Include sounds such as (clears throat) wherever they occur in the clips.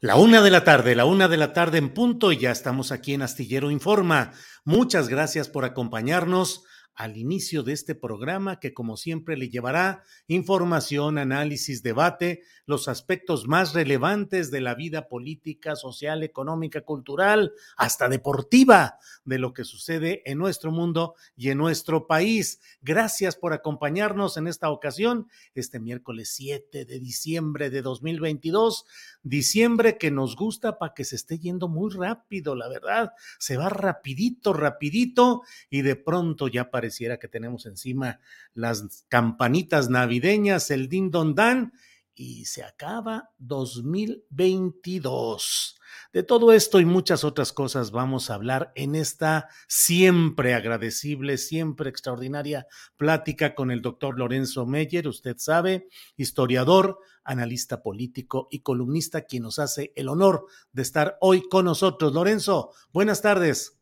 La una de la tarde, la una de la tarde en punto y ya estamos aquí en Astillero Informa. Muchas gracias por acompañarnos al inicio de este programa que como siempre le llevará información, análisis, debate, los aspectos más relevantes de la vida política, social, económica, cultural, hasta deportiva de lo que sucede en nuestro mundo y en nuestro país. Gracias por acompañarnos en esta ocasión, este miércoles 7 de diciembre de 2022, diciembre que nos gusta para que se esté yendo muy rápido, la verdad, se va rapidito, rapidito y de pronto ya pareciera que tenemos encima las campanitas navideñas, el din don dan y se acaba 2022. De todo esto y muchas otras cosas vamos a hablar en esta siempre agradecible, siempre extraordinaria plática con el doctor Lorenzo Meyer, usted sabe, historiador, analista político y columnista, quien nos hace el honor de estar hoy con nosotros. Lorenzo, buenas tardes.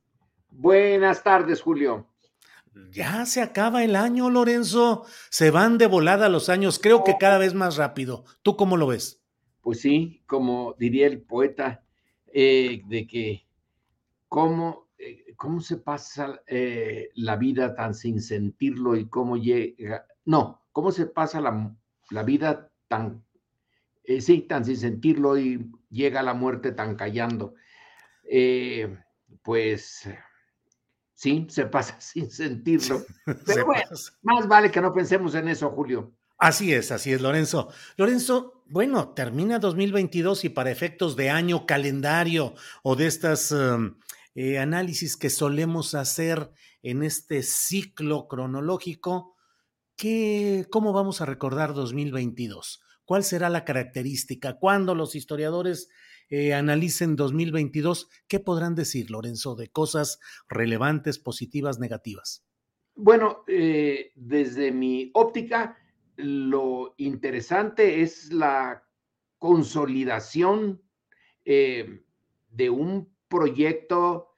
Buenas tardes, Julio. Ya se acaba el año, Lorenzo. Se van de volada los años, creo que cada vez más rápido. ¿Tú cómo lo ves? Pues sí, como diría el poeta, eh, de que cómo, eh, cómo se pasa eh, la vida tan sin sentirlo y cómo llega, no, cómo se pasa la, la vida tan, sí, tan sin sentirlo y llega la muerte tan callando. pues sí, se pasa (laughs) sin sentirlo. (laughs) Pero bueno, más vale que no pensemos en eso, Julio. Así es, así es, Lorenzo. Lorenzo, bueno, termina 2022 y para efectos de año calendario o de estas um, eh, análisis que solemos hacer en este ciclo cronológico, ¿qué, ¿cómo vamos a recordar 2022? ¿Cuál será la característica? ¿Cuándo los historiadores eh, analicen 2022, ¿qué podrán decir, Lorenzo, de cosas relevantes, positivas, negativas? Bueno, eh, desde mi óptica, lo interesante es la consolidación eh, de un proyecto,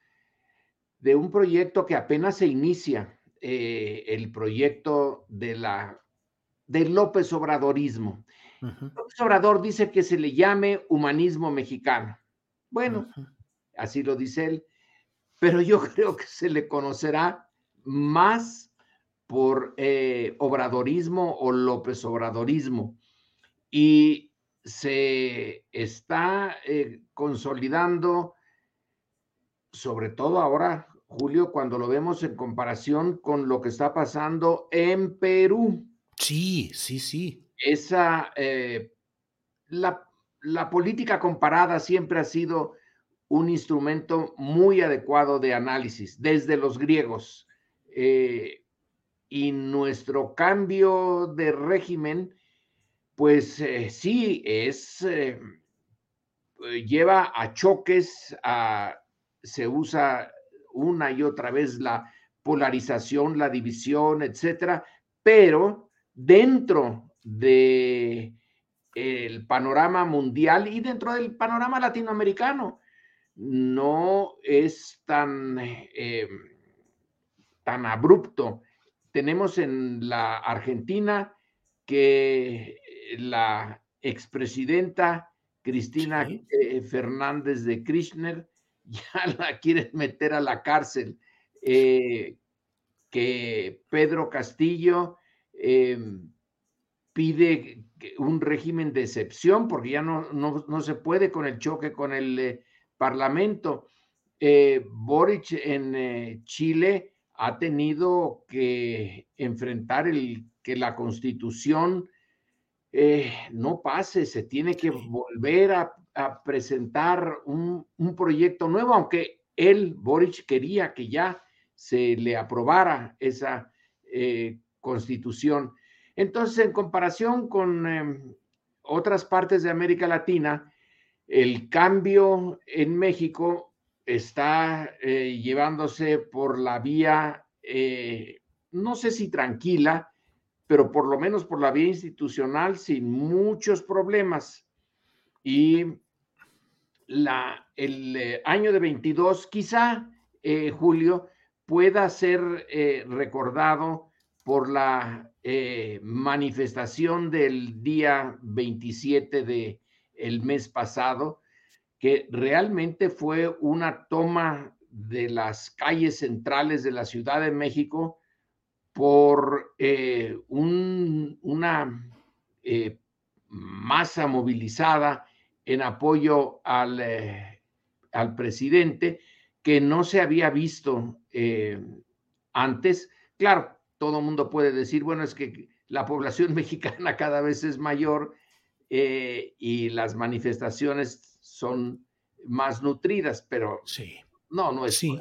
de un proyecto que apenas se inicia, eh, el proyecto de la del López Obradorismo. López Obrador dice que se le llame humanismo mexicano. Bueno, así lo dice él, pero yo (laughs) creo que se le conocerá más por eh, obradorismo o López Obradorismo. Y se está eh, consolidando, sobre todo ahora, Julio, cuando lo vemos en comparación con lo que está pasando en Perú. Sí, sí, sí. Esa, eh, la, política comparada siempre ha sido un instrumento muy adecuado de análisis, desde los griegos y nuestro cambio de régimen, pues eh, sí, es, eh, lleva a choques, se usa una y otra vez la polarización, la división, etcétera, pero dentro de el panorama mundial y dentro del panorama latinoamericano no es tan, eh, tan abrupto. Tenemos en la Argentina que la expresidenta Cristina eh, Fernández de Kirchner (laughs) ya la quieren meter a la cárcel, eh, que Pedro Castillo em, pide un régimen de excepción porque ya no, no, se puede con el choque con el eh, Parlamento. Eh, Boric en Chile ha tenido que enfrentar el que la constitución no pase, se tiene que volver a a presentar un, proyecto nuevo, aunque él, Boric, quería que ya se le aprobara esa eh, constitución. Entonces, en comparación con em, otras partes de América Latina, el cambio en México está eh, llevándose por la vía, eh, no sé si tranquila, pero por lo menos por la vía institucional sin muchos problemas. Y la, el eh, año de 22, quizá, Julio, pueda ser recordado por la manifestación del día 27 de el mes pasado, que realmente fue una toma de las calles centrales de la Ciudad de México por un, una masa movilizada en apoyo al, eh, al presidente que no se había visto eh, antes. Claro, todo el mundo puede decir, bueno, es que la población (laughs) mexicana cada vez es mayor eh, y las manifestaciones son más nutridas, pero sí. no, no es. Sí.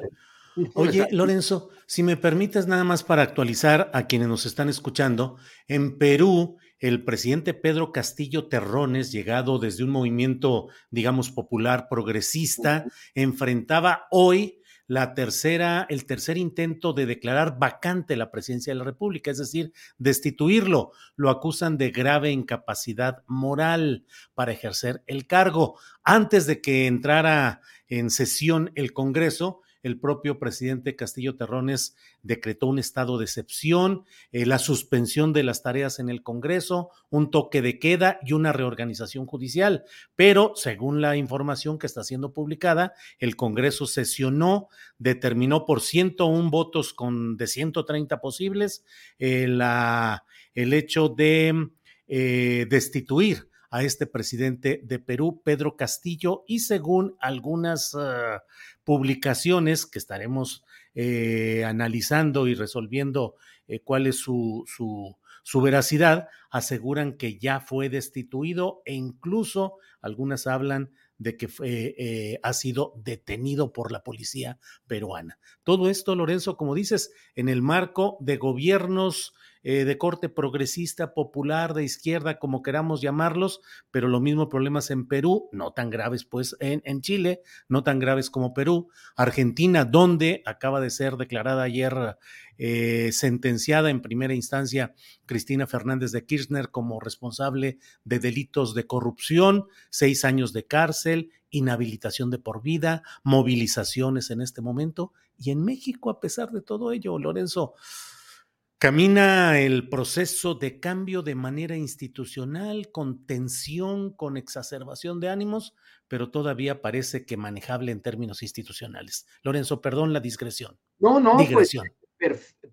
(laughs) Oye, Lorenzo, si me permites nada más para actualizar a quienes nos están escuchando, en Perú el presidente Pedro Castillo Terrones, llegado desde un movimiento, digamos, popular progresista, enfrentaba hoy la tercera, el tercer intento de declarar vacante la presidencia de la República, es decir, destituirlo. Lo acusan de grave incapacidad moral para ejercer el cargo. Antes de que entrara en sesión el Congreso, el propio presidente Castillo Terrones decretó un estado de excepción, eh, la suspensión de las tareas en el Congreso, un toque de queda y una reorganización judicial. Pero, según la información que está siendo publicada, el Congreso sesionó, determinó por 101 votos con, de 130 posibles eh, la, el hecho de eh, destituir a este presidente de Perú, Pedro Castillo, y según algunas uh, publicaciones que estaremos eh, analizando y resolviendo eh, cuál es su, su, veracidad, aseguran que ya fue destituido e incluso algunas hablan de que eh, ha sido detenido por la policía peruana. Todo esto, Lorenzo, como dices, en el marco de gobiernos eh, de corte progresista, popular, de izquierda, como queramos llamarlos, pero lo mismo problemas en Perú, no tan graves pues en, en Chile, no tan graves como Perú, Argentina, donde acaba de ser declarada ayer eh, sentenciada en primera instancia Cristina Fernández de Kirchner como responsable de delitos de corrupción, seis años de cárcel, inhabilitación de por vida, movilizaciones en este momento. Y en México, a pesar de todo ello, Lorenzo, Camina el proceso de cambio de manera institucional, con tensión, con exacerbación de ánimos, pero todavía parece que manejable en términos institucionales. Lorenzo, perdón la discreción. No, no, pues,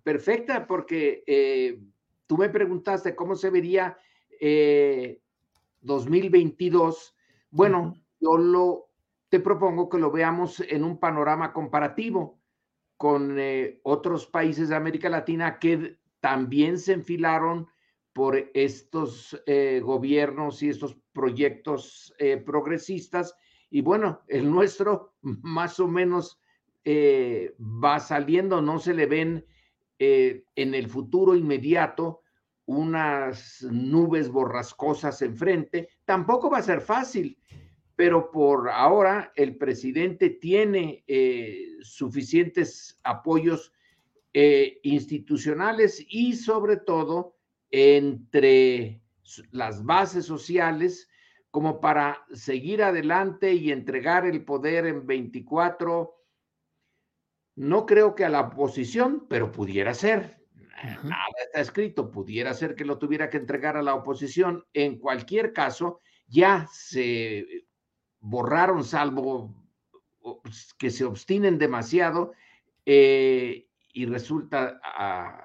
perfecta, porque eh, tú me preguntaste cómo se vería 2022. Eh, bueno, yo lo te propongo que lo veamos en un panorama comparativo con eh, otros países de América Latina que también se enfilaron por estos eh, gobiernos y estos proyectos eh, progresistas. Y bueno, el nuestro (laughs) más o menos va saliendo, no se le ven en el futuro inmediato unas nubes borrascosas enfrente. Tampoco va a ser fácil pero por ahora el presidente tiene eh, suficientes apoyos eh, institucionales y sobre todo entre las bases sociales como para seguir adelante y entregar el poder en 24. No creo que a la oposición, pero pudiera ser. Nada está escrito, pudiera ser que lo tuviera que entregar a la oposición. En cualquier caso, ya se borraron, salvo que se obstinen demasiado, eh, y resulta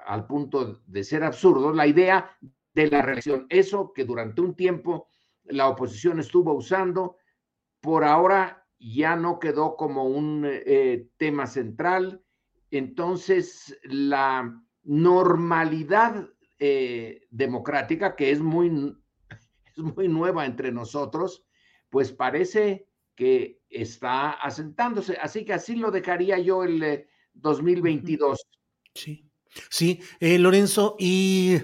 al punto de ser absurdo la idea de la reelección. Eso que durante un tiempo la oposición estuvo usando, por ahora ya no quedó como un eh, tema central. Entonces, la normalidad eh, democrática, que es muy, es muy nueva entre nosotros, pues parece que está asentándose. Así que así lo dejaría yo el 2022. Sí, sí, eh, Lorenzo, y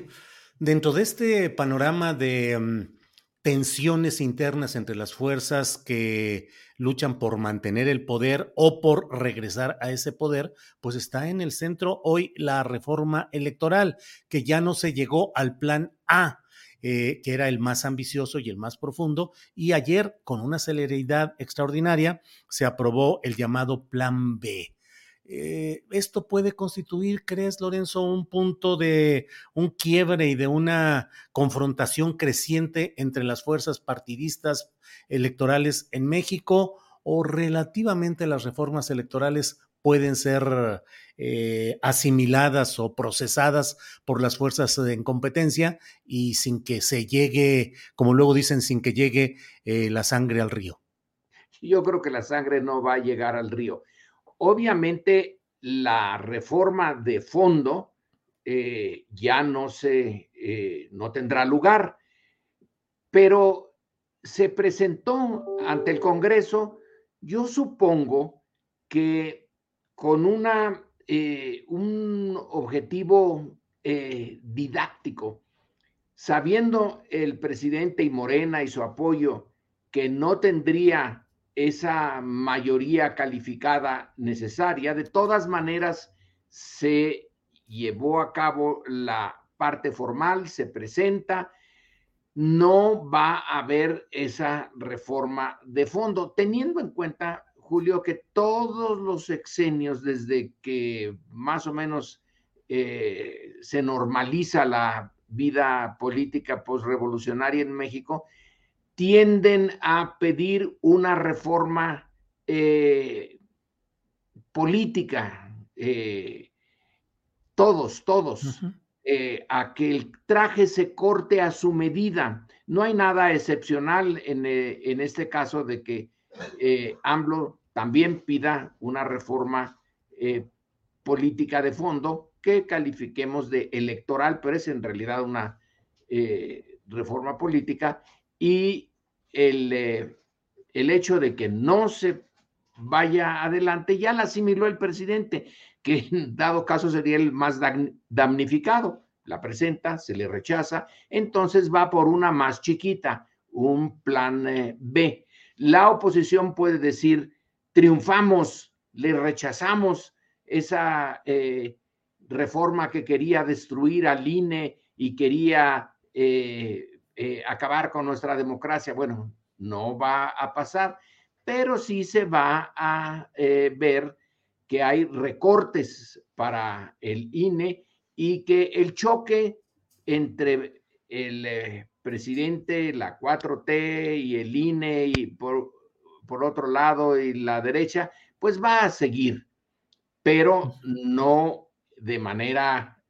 dentro de este panorama de mm, tensiones internas entre las fuerzas que luchan por mantener el poder o por regresar a ese poder, pues está en el centro hoy la reforma electoral, que ya no se llegó al plan A. Eh, que era el más ambicioso y el más profundo, y ayer, con una celeridad extraordinaria, se aprobó el llamado Plan B. Eh, ¿Esto puede constituir, crees, Lorenzo, un punto de un quiebre y de una confrontación creciente entre las fuerzas partidistas electorales en México? ¿O relativamente las reformas electorales pueden ser eh, asimiladas o procesadas por las fuerzas en competencia y sin que se llegue, como luego dicen, sin que llegue eh, la sangre al río? Yo creo que la sangre no va a llegar al río. Obviamente, la reforma de fondo eh, ya no se, no tendrá lugar, pero se presentó ante el Congreso, yo supongo que con eh, un objetivo didáctico, sabiendo el presidente y Morena y su apoyo que no tendría esa mayoría calificada necesaria. De todas maneras, se llevó a cabo la parte formal, se presenta, no va a haber esa reforma de fondo, teniendo en cuenta, Julio, que todos los exenios, desde que más o menos eh, se normaliza la vida política postrevolucionaria en México, tienden a pedir una reforma eh, política, eh, todos, todos, a que el traje se corte a su medida. No hay nada excepcional en, en este caso de que AMLO también pida una reforma política de fondo que califiquemos de electoral, pero es en realidad una reforma política y el, eh, el hecho de que no se vaya adelante ya la asimiló el presidente, que en dado caso sería el más damnificado. La presenta, se le rechaza, entonces va por una más chiquita, un plan eh, B. La oposición puede decir, triunfamos, le rechazamos esa eh, reforma que quería destruir al INE y quería eh, acabar con nuestra democracia. Bueno, no va a pasar, pero sí se va a eh, ver que hay recortes para el INE y que el choque entre el eh, presidente, la 4T y el INE y por, por otro lado y la derecha, pues va a seguir, pero no de manera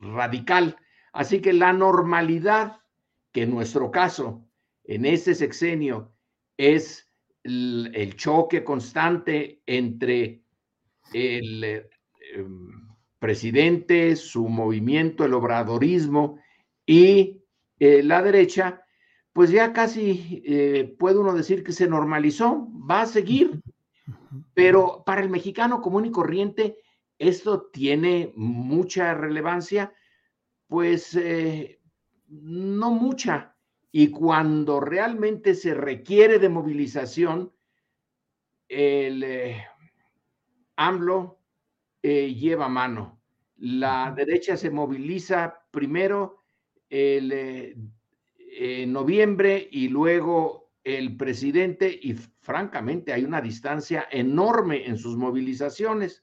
radical. Así que la normalidad, que en nuestro caso, en este sexenio, es el, choque constante entre el em, presidente, su movimiento, el obradorismo y eh, la derecha, pues ya casi eh, puede uno decir que se normalizó, va a seguir, pero para el mexicano común y corriente esto tiene mucha relevancia pues eh, no mucha. Y cuando realmente se requiere de movilización, el eh, AMLO lleva mano. La derecha se moviliza primero el, eh, en noviembre y luego el presidente y francamente hay una distancia enorme en sus movilizaciones.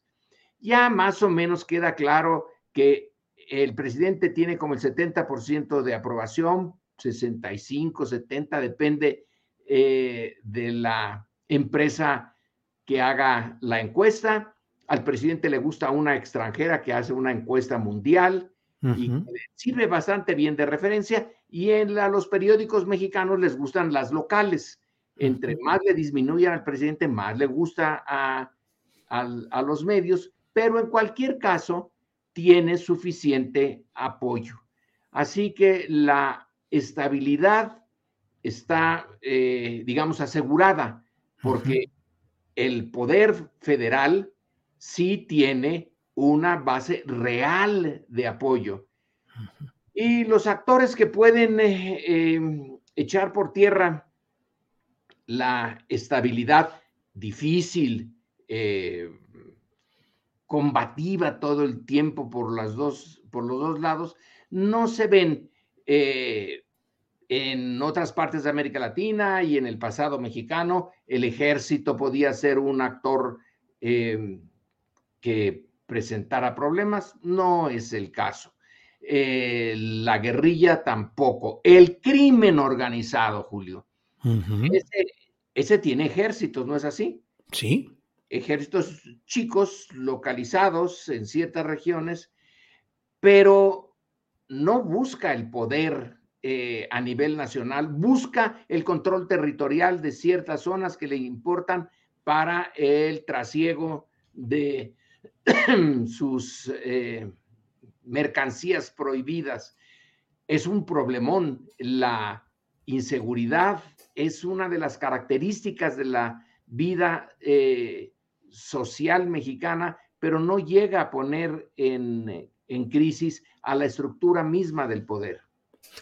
Ya más o menos queda claro que el presidente tiene como el 70% de aprobación, 65, 70, depende eh, de la empresa que haga la encuesta. Al presidente le gusta una extranjera que hace una encuesta mundial y sirve bastante bien de referencia. Y en los periódicos mexicanos les gustan las locales. Entre más le disminuyan al presidente, más le gusta a, a los medios, pero en cualquier caso tiene suficiente apoyo. Así que la estabilidad está, eh, digamos, asegurada, porque el poder federal sí tiene una base real de apoyo. Y los actores que pueden eh, em, echar por tierra la estabilidad difícil, eh, combativa todo el tiempo por, las dos, por los dos lados, no se ven eh, en otras partes de América Latina y en el pasado mexicano. El ejército podía ser un actor que presentara problemas, no es el caso. Eh, la guerrilla tampoco. El crimen organizado, Julio. ese, tiene ejércitos, ¿no es así? Sí. Ejércitos chicos, localizados en ciertas regiones, pero no busca el poder eh, a nivel nacional, busca el control territorial de ciertas zonas que le importan para el trasiego de (clears throat) sus eh, mercancías prohibidas. Es un problemón. La inseguridad es una de las características de la vida eh, social mexicana, pero no llega a poner en, en crisis a la estructura misma del poder.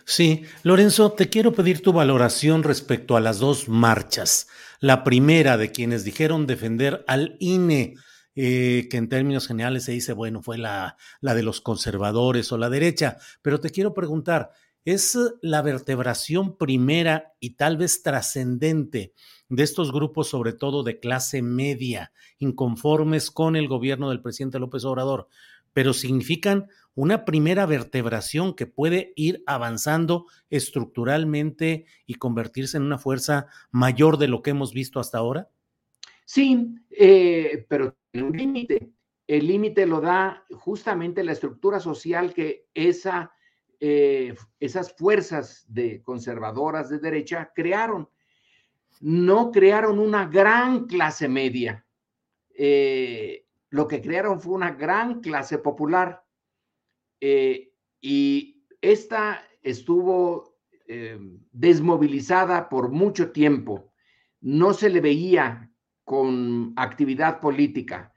Sí, Lorenzo, te quiero pedir tu valoración respecto a las dos marchas. La primera de quienes dijeron defender al INE eh, que en términos generales se dice, bueno, fue la, la de los conservadores o la derecha, pero te quiero preguntar, ¿es la vertebración primera y tal vez trascendente de estos grupos, sobre todo de clase media, inconformes con el gobierno del presidente López Obrador, pero significan una primera vertebración que puede ir avanzando estructuralmente y convertirse en una fuerza mayor de lo que hemos visto hasta ahora? Sí, eh, pero un límite. El límite lo da justamente la estructura social que esa, eh, esas fuerzas de conservadoras de derecha crearon. No crearon una gran clase media. Eh, lo que crearon fue una gran clase popular. y esta estuvo desmovilizada por mucho tiempo. No se le veía con actividad política,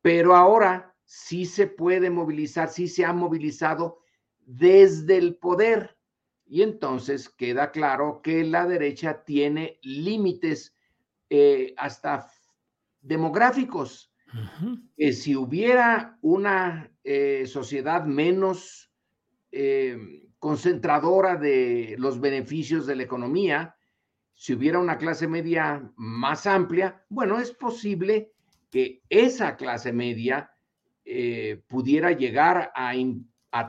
pero ahora sí se puede movilizar, sí se ha movilizado desde el poder. Y entonces queda claro que la derecha tiene límites eh, hasta demográficos. que si hubiera una eh, sociedad menos eh, concentradora de los beneficios de la economía, si hubiera una clase media más amplia, bueno, es posible que esa clase media eh, pudiera llegar a,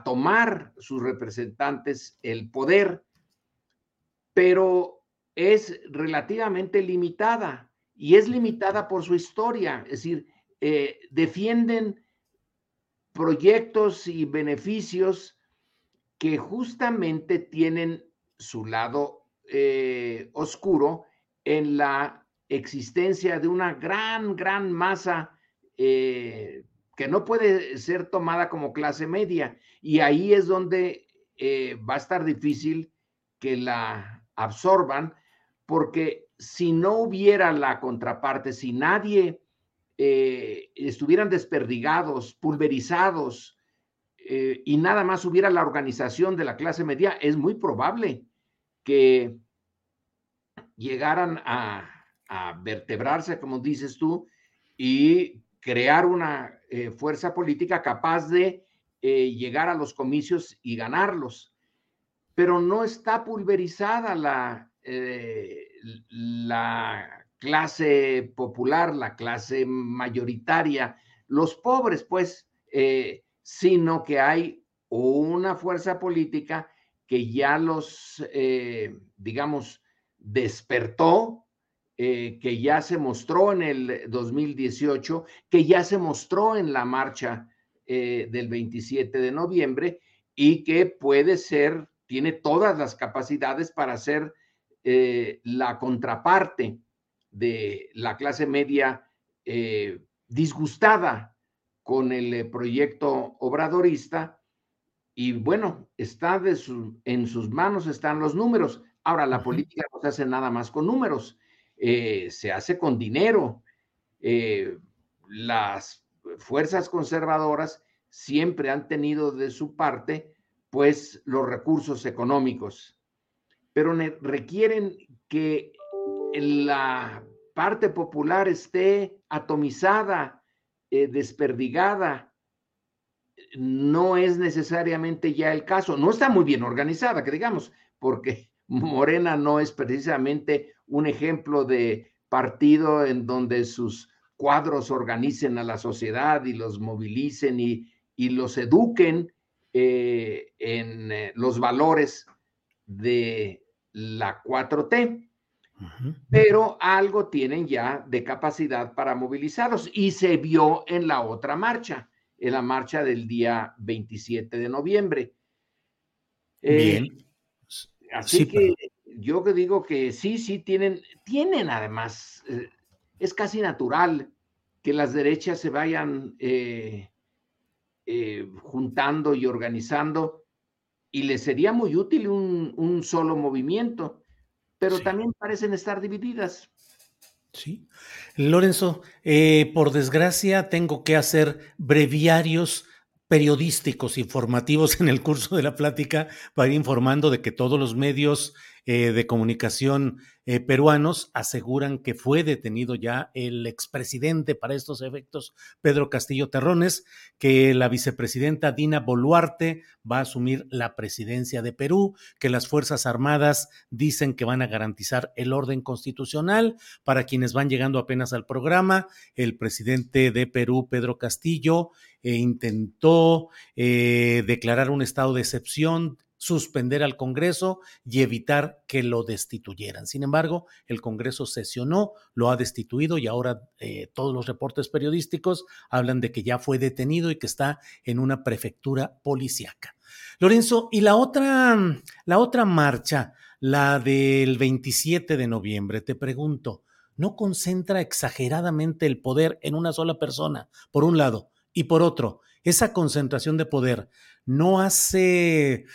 tomar sus representantes el poder, pero es relativamente limitada y es limitada por su historia, es decir, eh, defienden proyectos y beneficios que justamente tienen su lado eh, oscuro en la existencia de una gran, gran masa eh, que no puede ser tomada como clase media. Y ahí es donde eh, va a estar difícil que la absorban, porque si no hubiera la contraparte, si nadie estuvieran desperdigados, pulverizados, y nada más hubiera la organización de la clase media, es muy probable que llegaran a, vertebrarse, como dices tú, y crear una eh, fuerza política capaz de eh, llegar a los comicios y ganarlos. Pero no está pulverizada la, eh, la clase popular, la clase mayoritaria, los pobres, pues, sino que hay una fuerza política que ya los, digamos, despertó, eh, que ya se mostró en el 2018, que ya se mostró en la marcha eh, del 27 de noviembre y que puede ser, tiene todas las capacidades para ser eh, la contraparte de la clase media disgustada con el proyecto obradorista. Y bueno, está de en sus manos están los números. Ahora, la política no se hace nada más con números, eh, se hace con dinero. Eh, las fuerzas conservadoras siempre han tenido de su parte, pues, los recursos económicos, pero requieren que la parte popular esté atomizada, eh, desperdigada. No es necesariamente ya el caso. No está muy bien organizada, que digamos, porque (laughs) Morena no es precisamente un ejemplo de partido en donde sus cuadros organicen a la sociedad y los movilicen y, los eduquen eh, en eh, los valores de la 4T. Pero algo tienen ya de capacidad para movilizarlos y se vio en la otra marcha, en la marcha del día 27 de noviembre. Eh, Bien. Así que yo digo que sí, sí tienen, tienen además, eh, es casi natural que las derechas se vayan eh, eh, juntando y organizando y les sería muy útil un, solo movimiento, pero también parecen estar divididas. Sí. Lorenzo, por desgracia tengo que hacer breviarios periodísticos, informativos (laughs) en el curso de la plática para ir informando de que todos los medios eh, de comunicación eh, peruanos aseguran que fue detenido ya el expresidente para estos efectos, Pedro Castillo Terrones, que la vicepresidenta Dina Boluarte va a asumir la presidencia de Perú, que las Fuerzas Armadas dicen que van a garantizar el orden constitucional. Para quienes van llegando apenas al programa, el presidente de Perú, Pedro Castillo, eh, intentó declarar un estado de excepción suspender al Congreso y evitar que lo destituyeran. Sin embargo, el Congreso sesionó, lo ha destituido y ahora eh, todos los reportes periodísticos hablan de que ya fue detenido y que está en una prefectura policíaca. Lorenzo, y la otra, la otra marcha, la del 27 de noviembre, te pregunto, ¿no concentra exageradamente el poder en una sola persona, por un lado? Y por otro, esa concentración de poder no hace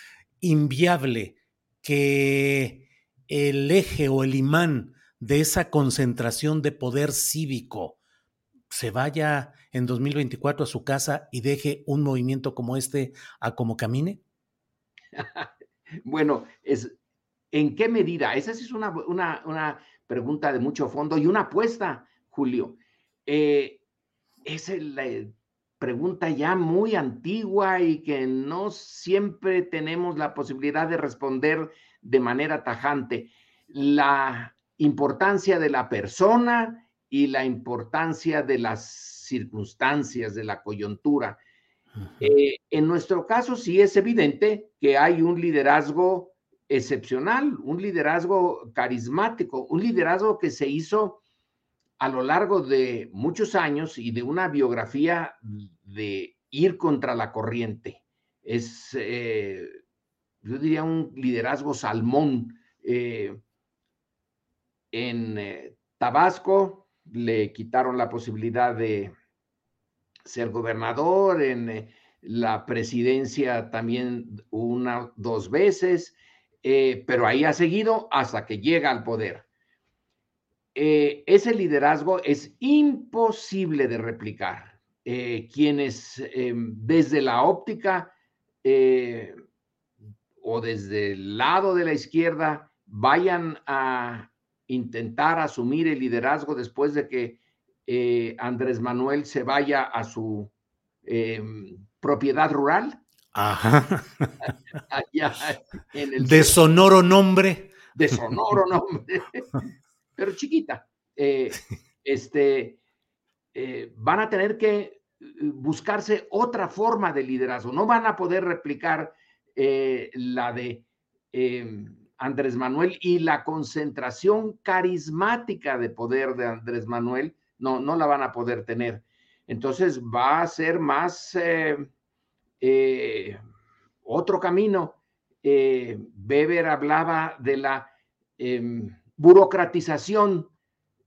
inviable que el eje o el imán de esa concentración de poder cívico se vaya en 2024 a su casa y deje un movimiento como este a como camine? (laughs) bueno, es, ¿en qué medida? Esa es una, una, pregunta de mucho fondo y una apuesta, Julio. Eh, es el, eh, pregunta ya muy antigua y que no siempre tenemos la posibilidad de responder de manera tajante. La importancia de la persona y la importancia de las circunstancias, de la coyuntura. Eh, en nuestro caso sí es evidente que hay un liderazgo excepcional, un liderazgo carismático, un liderazgo que se hizo a lo largo de muchos años y de una biografía de ir contra la corriente. Es, eh, yo diría, un liderazgo salmón. Eh, en eh, Tabasco le quitaron la posibilidad de ser gobernador, en la presidencia también una, dos veces, pero ahí ha seguido hasta que llega al poder. Eh, ese liderazgo es imposible de replicar. Eh, quienes em, desde la óptica eh, o desde el lado de la izquierda vayan a intentar asumir el liderazgo después de que eh, Andrés Manuel se vaya a su propiedad rural. Ajá. (laughs) de sonoro nombre. De sonoro nombre, (laughs) pero chiquita. Eh, (laughs) este, eh, van a tener que buscarse otra forma de liderazgo. No van a poder replicar la de em, Andrés Manuel y la concentración carismática de poder de Andrés Manuel no, no la van a poder tener. Entonces va a ser más eh, eh, otro camino. Eh, Weber hablaba de la em, burocratización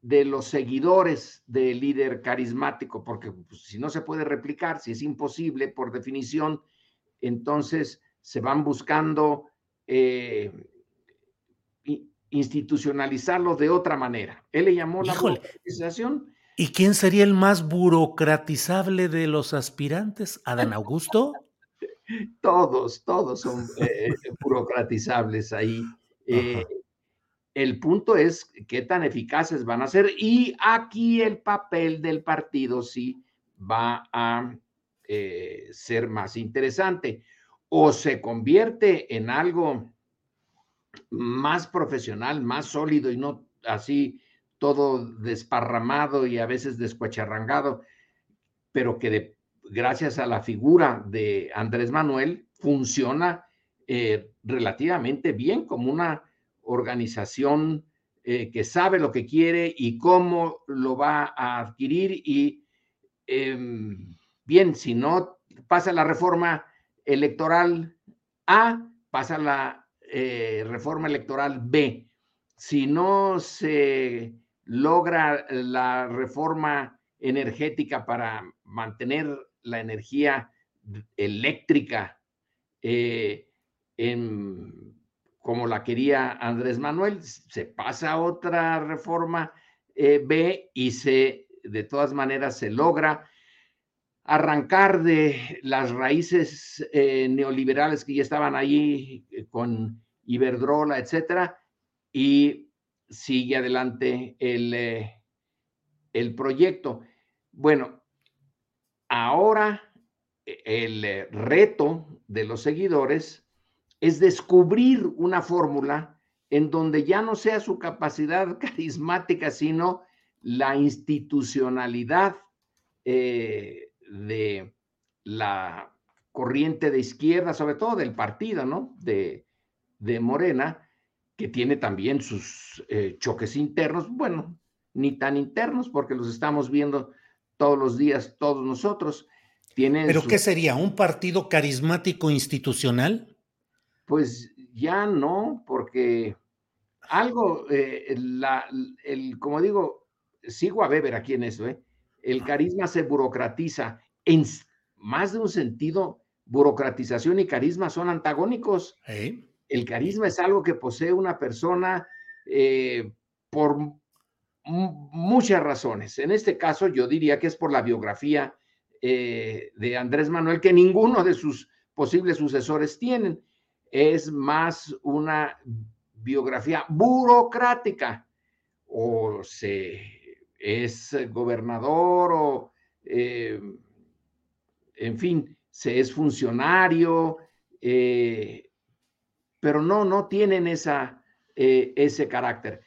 de los seguidores del líder carismático, porque pues, si no se puede replicar, si es imposible por definición, entonces se van buscando institucionalizarlo de otra manera. Él le llamó la burocratización. ¿Y quién sería el más burocratizable de los aspirantes? ¿Adán Augusto? (laughs) todos, todos son eh, burocratizables ahí. Eh, el punto es qué tan eficaces van a ser y aquí el papel del partido sí va a eh, ser más interesante. O se convierte en algo más profesional, más sólido y no así todo desparramado y a veces descuacharrangado, pero que gracias a la figura de Andrés Manuel funciona eh, relativamente bien como una organización eh, que sabe lo que quiere y cómo lo va a adquirir y em, bien, si no pasa la reforma electoral A, pasa la eh, reforma electoral B, si no se logra la reforma energética para mantener la energía eléctrica eh, como la quería Andrés Manuel, se pasa otra reforma eh, B y se, de todas maneras, se logra arrancar de las raíces neoliberales que ya estaban ahí con Iberdrola, etcétera, y sigue adelante el, eh, el proyecto. Bueno, ahora eh, el eh, reto de los seguidores es descubrir una fórmula en donde ya no sea su capacidad (laughs) carismática, sino la institucionalidad de la corriente de izquierda, sobre todo del partido, ¿no? De, de Morena, que tiene también sus eh, choques internos, bueno, ni tan internos porque los estamos viendo todos los días, todos nosotros. ¿Pero qué sería? ¿Un partido carismático institucional? Pues ya no, porque algo, eh, la, el, como digo, sigo a Weber aquí en eso, ¿eh? el carisma se burocratiza en más de un sentido, burocratización y carisma son antagónicos. El carisma es algo que posee una persona eh, por muchas razones. En este caso, yo diría que es por la biografía eh, de Andrés Manuel, que ninguno de sus posibles sucesores tienen. Es más una biografía burocrática. O se es gobernador o, eh, en fin, se es funcionario, pero no, no tienen esa, eh, ese carácter.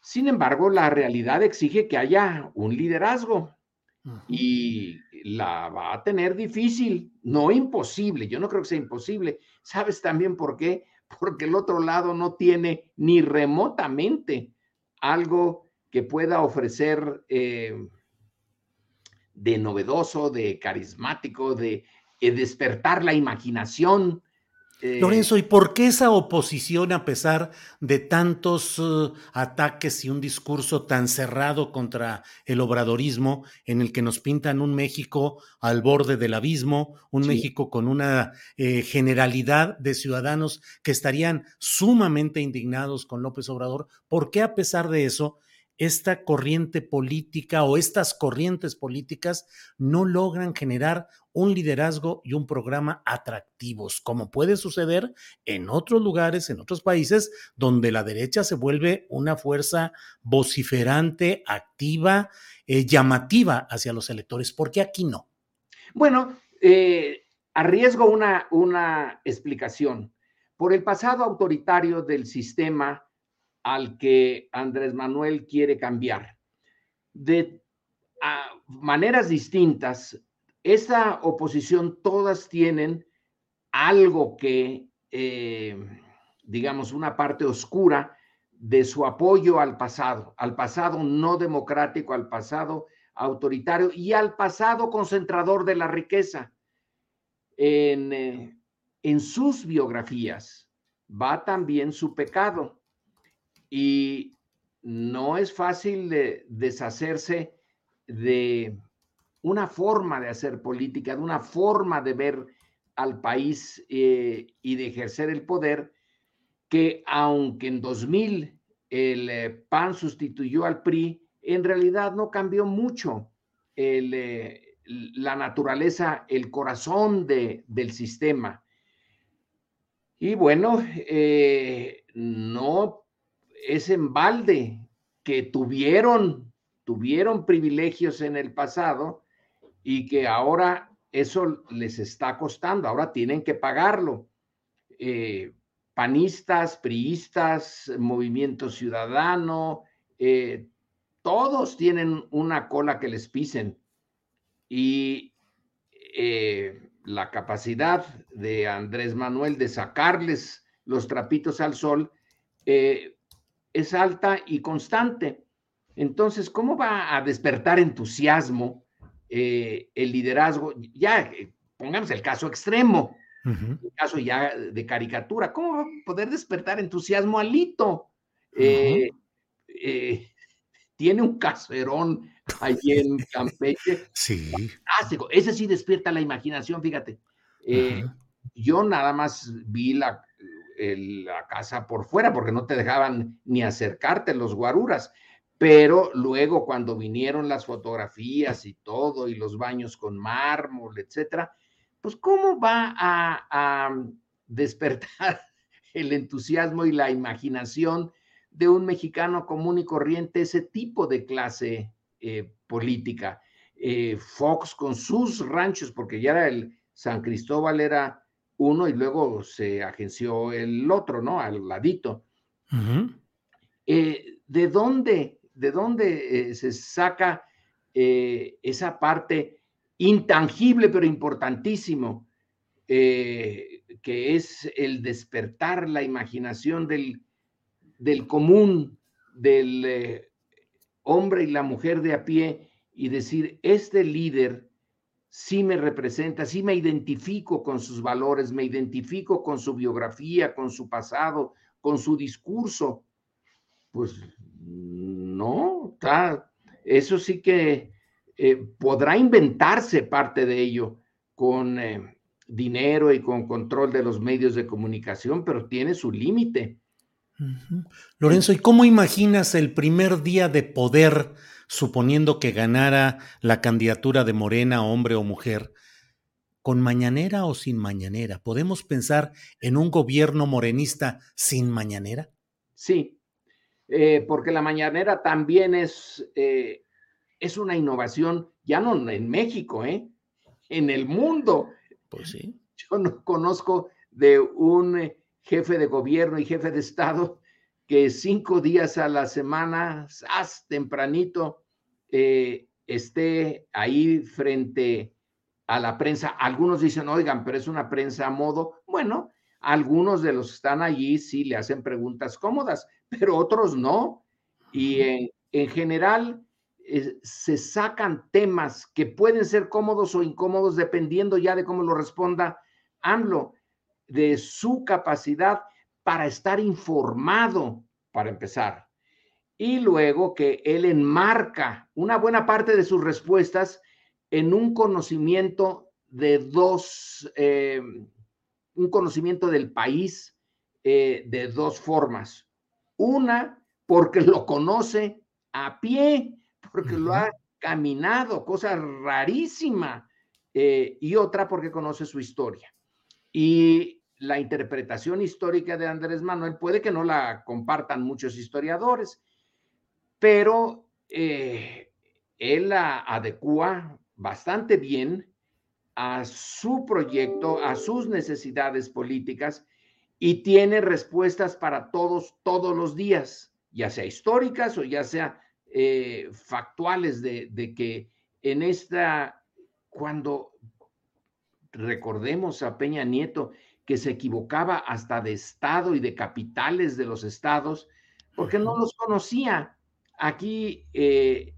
Sin embargo, la realidad exige que haya un liderazgo y la va a tener difícil, no imposible, yo no creo que sea imposible. ¿Sabes también por qué? Porque el otro lado no tiene ni remotamente algo que pueda ofrecer eh, de novedoso, de carismático, de eh, despertar la imaginación eh, Lorenzo, ¿y por qué esa oposición a pesar de tantos uh, ataques y un discurso tan cerrado contra el obradorismo en el que nos pintan un México al borde del abismo, un México con una eh, generalidad de ciudadanos que estarían sumamente indignados con López Obrador? ¿Por qué a pesar de eso esta corriente política o estas corrientes políticas no logran generar un liderazgo y un programa atractivos, como puede suceder en otros lugares, en otros países, donde la derecha se vuelve una fuerza vociferante, activa, eh, llamativa hacia los electores. ¿Por qué aquí no? Bueno, eh, arriesgo una, una explicación. Por el pasado autoritario del sistema al que Andrés Manuel quiere cambiar. De maneras distintas, esta oposición todas tienen algo que, eh, digamos, una parte oscura de su apoyo al pasado, al pasado no democrático, al pasado autoritario y al pasado concentrador de la riqueza. En, eh, en sus biografías va también su pecado y no es fácil de deshacerse de una forma de hacer política, de una forma de ver al país eh, y de ejercer el poder, que aunque en 2000 el eh, PAN sustituyó al PRI, en realidad no cambió mucho eh, la naturaleza, el corazón de, del sistema. Y bueno, no es en balde que tuvieron, tuvieron privilegios en el pasado y que ahora eso les está costando, ahora tienen que pagarlo. Eh, panistas, priistas, movimiento ciudadano, eh, todos tienen una cola que les pisen. Y eh, la capacidad de Andrés Manuel de sacarles los trapitos al sol, es alta y constante. Entonces, ¿cómo va a despertar entusiasmo eh, el liderazgo? Ya, eh, pongamos el caso extremo, el caso ya de caricatura, ¿cómo va a poder despertar entusiasmo Alito? Eh, tiene un caserón allí en (laughs) Campeche. Sí. Fantástico. Ese sí despierta la imaginación, fíjate. yo nada más vi la, la casa por fuera porque no te dejaban ni acercarte los guaruras. Pero luego cuando vinieron las fotografías y todo y los baños con mármol, etcétera, pues cómo va a, despertar (laughs) el entusiasmo y la imaginación de un mexicano común y corriente ese tipo de clase eh, política. Eh, Fox con sus ranchos, porque ya era el San Cristóbal era uno y luego se agenció el otro, ¿no? Al ladito. Eh, ¿De dónde, de dónde eh, se saca eh, esa parte intangible pero importantísimo, que es el despertar la imaginación del, del común, del hombre y la mujer de a pie y decir, este líder sí me representa, sí me identifico con sus valores, me identifico con su biografía, con su pasado, con su discurso. Pues no, eso sí que eh, podrá inventarse parte de ello con eh, dinero y con control de los medios de comunicación, pero tiene su límite. Lorenzo, ¿y cómo imaginas el primer día de poder suponiendo que ganara la candidatura de Morena, hombre o mujer, con mañanera o sin mañanera, ¿podemos pensar en un gobierno morenista sin mañanera? Sí, eh, porque la mañanera también es, eh, es una innovación, ya no en México, ¿eh? en el mundo. Pues sí. Yo no conozco de un jefe de gobierno y jefe de Estado que cinco días a la semana, haz tempranito, eh, esté ahí frente a la prensa. Algunos dicen, oigan, pero es una prensa a modo. Bueno, algunos de los que están allí sí le hacen preguntas cómodas, pero otros no. Y en, general eh, se sacan temas que pueden ser cómodos o incómodos dependiendo ya de cómo lo responda AMLO, de su capacidad para estar informado, para empezar. Y luego que él enmarca una buena parte de sus respuestas en un conocimiento de dos, eh, un conocimiento del país eh, de dos formas. Una, porque lo conoce a pie, porque lo ha caminado, cosa rarísima, eh, y otra porque conoce su historia. Y la interpretación histórica de Andrés Manuel puede que no la compartan muchos historiadores, pero eh, él la adecua bastante bien a su proyecto, a sus necesidades políticas y tiene respuestas para todos, todos los días, ya sea históricas o ya sea eh, factuales de, de que en esta, cuando recordemos a Peña Nieto, que se equivocaba hasta de estado y de capitales de los estados, porque no los conocía. Aquí eh,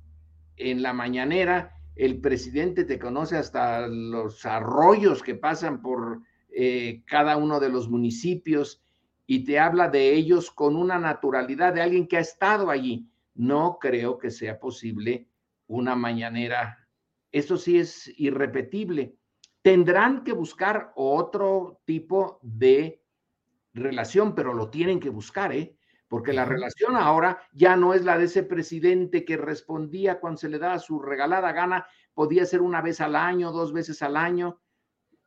en la mañanera, el presidente te conoce hasta los arroyos que pasan por eh, cada uno de los municipios y te habla de ellos con una naturalidad de alguien que ha estado allí. No creo que sea posible una mañanera. Eso sí es irrepetible tendrán que buscar otro tipo de relación, pero lo tienen que buscar, ¿eh? Porque la relación ahora ya no es la de ese presidente que respondía cuando se le daba su regalada gana, podía ser una vez al año, dos veces al año.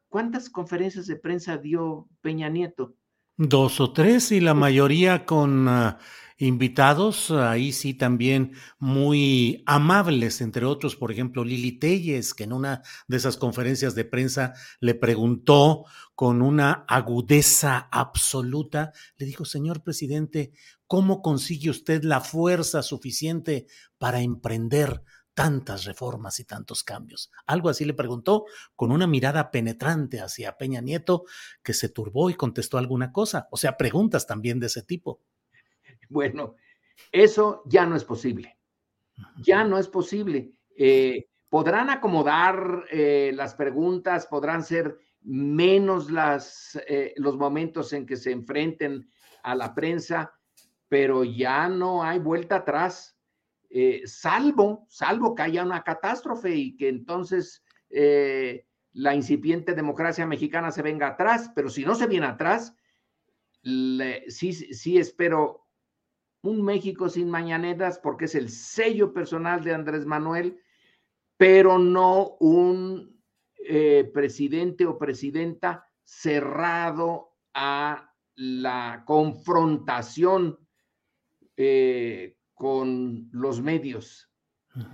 ¿Cuántas conferencias de prensa dio Peña Nieto? Dos o tres y la mayoría con uh, invitados, ahí sí también muy amables, entre otros, por ejemplo, Lili Telles, que en una de esas conferencias de prensa le preguntó con una agudeza absoluta, le dijo, señor presidente, ¿cómo consigue usted la fuerza suficiente para emprender tantas reformas y tantos cambios? Algo así le preguntó con una mirada penetrante hacia Peña Nieto, que se turbó y contestó alguna cosa. O sea, preguntas también de ese tipo. Bueno, eso ya no es posible. Ya no es posible. Eh, podrán acomodar eh, las preguntas, podrán ser menos las, eh, los momentos en que se enfrenten a la prensa, pero ya no hay vuelta atrás, salvo, salvo que haya una catástrofe y que entonces la incipiente democracia mexicana se venga atrás, pero si no se viene atrás, sí, sí espero un México sin mañaneras porque es el sello personal de Andrés Manuel, pero no un eh, presidente o presidenta cerrado a la confrontación eh, con los medios.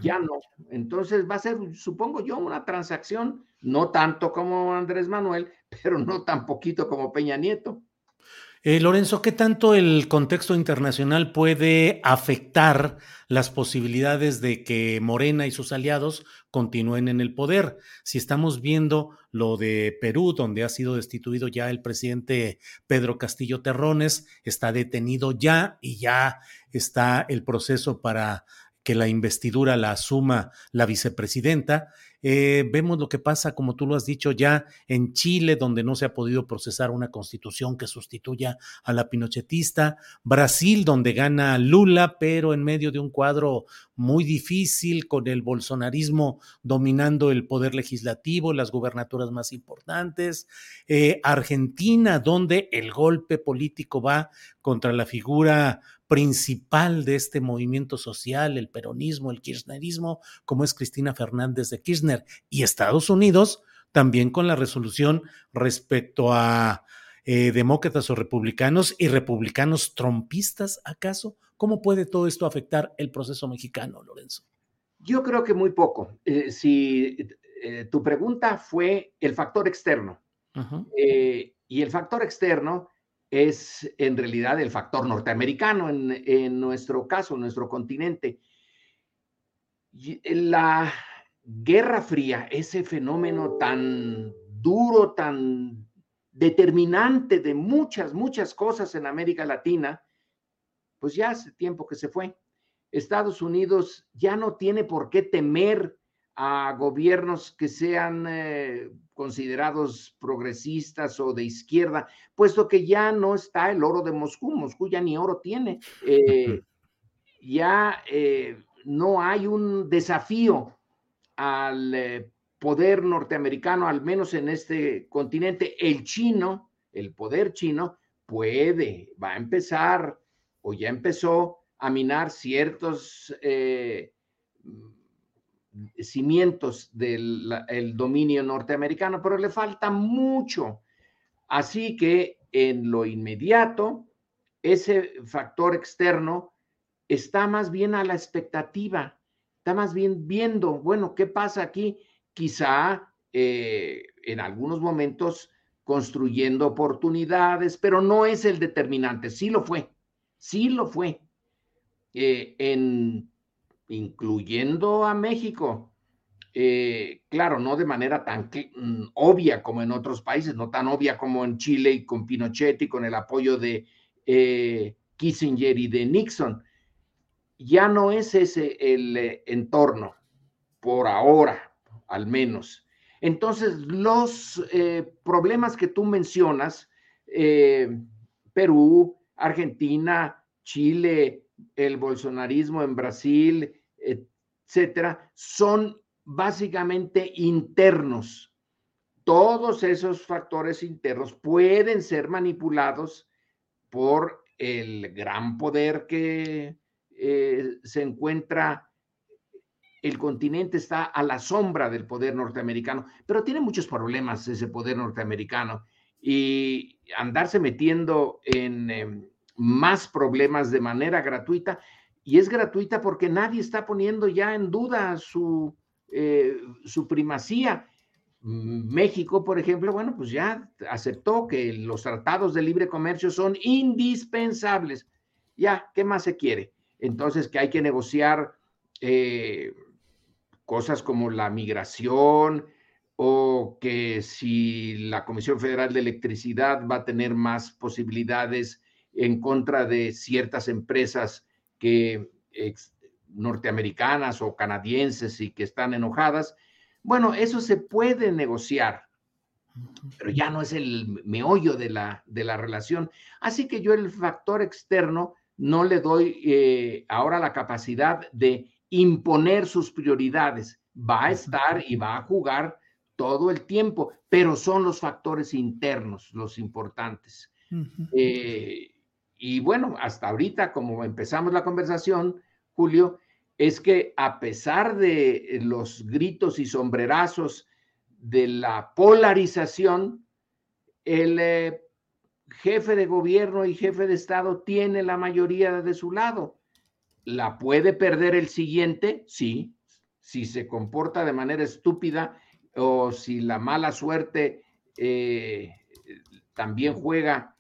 Ya no. Entonces va a ser, supongo yo, una transacción, no tanto como Andrés Manuel, (laughs) pero no tan poquito como Peña Nieto. Eh, Lorenzo, ¿qué tanto el contexto internacional puede afectar las posibilidades de que Morena y sus aliados continúen en el poder? Si estamos viendo lo de Perú, donde ha sido destituido ya el presidente Pedro Castillo Terrones, está detenido ya y ya está el proceso para que la investidura la asuma la vicepresidenta. Eh, vemos lo que pasa, como tú lo has dicho, ya en Chile, donde no se ha podido procesar una constitución que sustituya a la pinochetista. Brasil, donde gana Lula, pero en medio de un cuadro muy difícil, con el bolsonarismo dominando el poder legislativo, las gubernaturas más importantes. Eh, Argentina, donde el golpe político va contra la figura principal de este movimiento social, el peronismo, el kirchnerismo, como es Cristina Fernández de Kirchner, y Estados Unidos también con la resolución respecto a eh, demócratas o republicanos y republicanos trompistas, ¿acaso? ¿Cómo puede todo esto afectar el proceso mexicano, Lorenzo? Yo creo que muy poco. Eh, si eh, tu pregunta fue el factor externo, y el factor externo es en realidad el factor norteamericano en, nuestro caso, en nuestro continente. La Guerra Fría, ese fenómeno tan duro, tan determinante de muchas, muchas cosas en América Latina, pues ya hace tiempo que se fue. Estados Unidos ya no tiene por qué temer a gobiernos que sean eh, considerados progresistas o de izquierda, puesto que ya no está el oro de Moscú, Moscú ya ni oro tiene, eh, (laughs) ya eh, no hay un desafío al poder norteamericano, al menos en este continente, el chino, el poder chino puede, va a empezar o ya empezó a minar ciertos cimientos del dominio norteamericano, pero le falta mucho. Así que en lo inmediato, ese factor externo está más bien a la expectativa, está más bien viendo, bueno, ¿qué pasa aquí? Quizá eh, en algunos momentos construyendo oportunidades, pero no es el determinante, sí lo fue, sí lo fue. Eh, en incluyendo a México. Eh, claro, no de manera tan mm, obvia como en otros países, no tan obvia como en Chile y con Pinochet y con el apoyo de eh, Kissinger y de Nixon. Ya no es ese el eh, entorno, por ahora, al menos. Entonces, los problemas que tú mencionas, Perú, Argentina, Chile, el bolsonarismo en Brasil, etcétera, son básicamente internos. Todos esos factores internos pueden ser manipulados por el gran poder que eh, se encuentra. El continente está a la sombra del poder norteamericano, pero tiene muchos problemas ese poder norteamericano y andarse metiendo en em, más problemas de manera gratuita y es gratuita porque nadie está poniendo ya en duda su, eh, su primacía. México, por ejemplo, bueno, pues ya aceptó que los tratados de libre comercio son indispensables. Ya, ¿qué más se quiere? Entonces, que hay que negociar eh, cosas como la migración o que si la Comisión Federal de Electricidad va a tener más posibilidades en contra de ciertas empresas que norteamericanas o canadienses y que están enojadas. Bueno, eso se puede negociar, pero ya no es el meollo de la, de la relación. Así que yo el factor externo no le doy eh, ahora la capacidad de imponer sus prioridades. Va a estar y va a jugar todo el tiempo, pero son los factores internos los importantes. Y bueno, hasta ahorita, como empezamos la conversación, Julio, es que a pesar de los gritos y sombrerazos de la polarización, el eh, jefe de gobierno y jefe de Estado tiene la mayoría de su lado. ¿La puede perder el siguiente? Sí, si se comporta de manera estúpida o si la mala suerte eh, también juega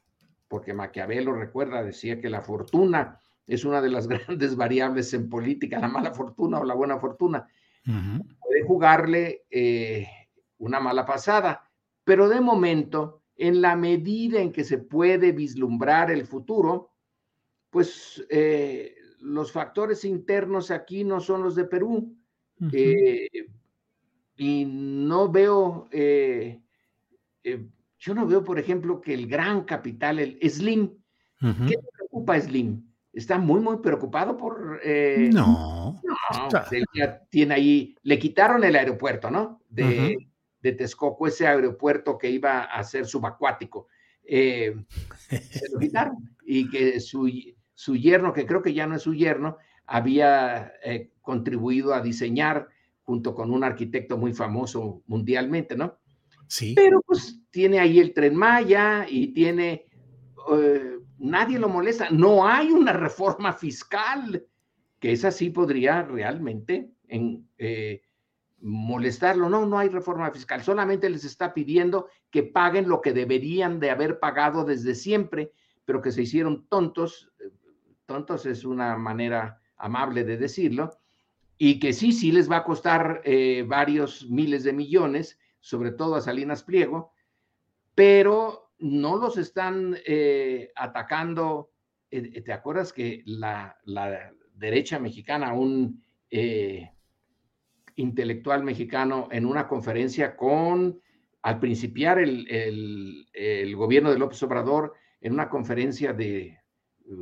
porque Maquiavelo recuerda, decía que la fortuna es una de las (laughs) grandes variables en política, la mala fortuna o la buena fortuna. Puede jugarle eh, una mala pasada, pero de momento, en la medida en que se puede vislumbrar el futuro, pues eh, los factores internos aquí no son los de Perú. Eh, y no veo yo no veo, por ejemplo, que el gran capital, el Slim, ¿qué preocupa Slim? Está muy, muy preocupado por... Eh, no. No, tiene ahí, le quitaron el aeropuerto, ¿no? De, de Texcoco, ese aeropuerto que iba a ser subacuático. Eh, (laughs) se lo quitaron. Y que su, su yerno, que creo que ya no es su yerno, había eh, contribuido a diseñar junto con un arquitecto muy famoso mundialmente, ¿no? Pero pues tiene ahí el tren Maya y tiene, eh, nadie lo molesta. No hay una reforma fiscal, que esa sí podría realmente en, eh, molestarlo. No, no hay reforma fiscal. Solamente les está pidiendo que paguen lo que deberían de haber pagado desde siempre, pero que se hicieron tontos. Tontos es una manera amable de decirlo. Y que sí, sí les va a costar eh, varios miles de millones sobre todo a Salinas Pliego, pero no los están eh, atacando. Eh, ¿Te acuerdas que la, derecha mexicana, un eh, intelectual mexicano en una conferencia con, al principiar el, gobierno de López Obrador, en una conferencia de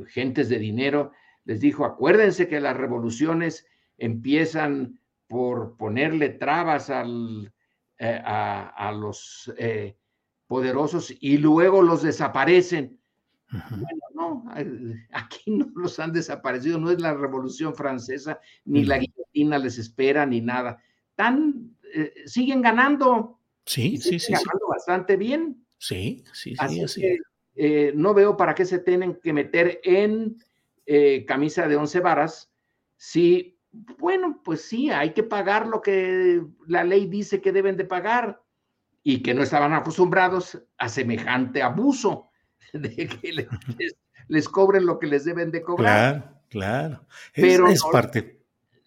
gentes de dinero, les dijo, acuérdense que las revoluciones empiezan por ponerle trabas al, a, los poderosos y luego los desaparecen. Bueno, no, aquí (laughs) no los han desaparecido, no es la Revolución Francesa, ni la guillotina les espera, ni nada. Tan, eh, siguen ganando. Sí, sí, sí. Ganando bastante bien. Sí, sí, sí. Así, Que, eh, no veo para qué se tienen que meter en eh, camisa de once varas si, bueno, pues sí, hay que pagar lo que la ley dice que deben de pagar y que no estaban acostumbrados a semejante abuso (laughs) de que les, cobren lo que les deben de cobrar. Claro, claro. Pero es, parte.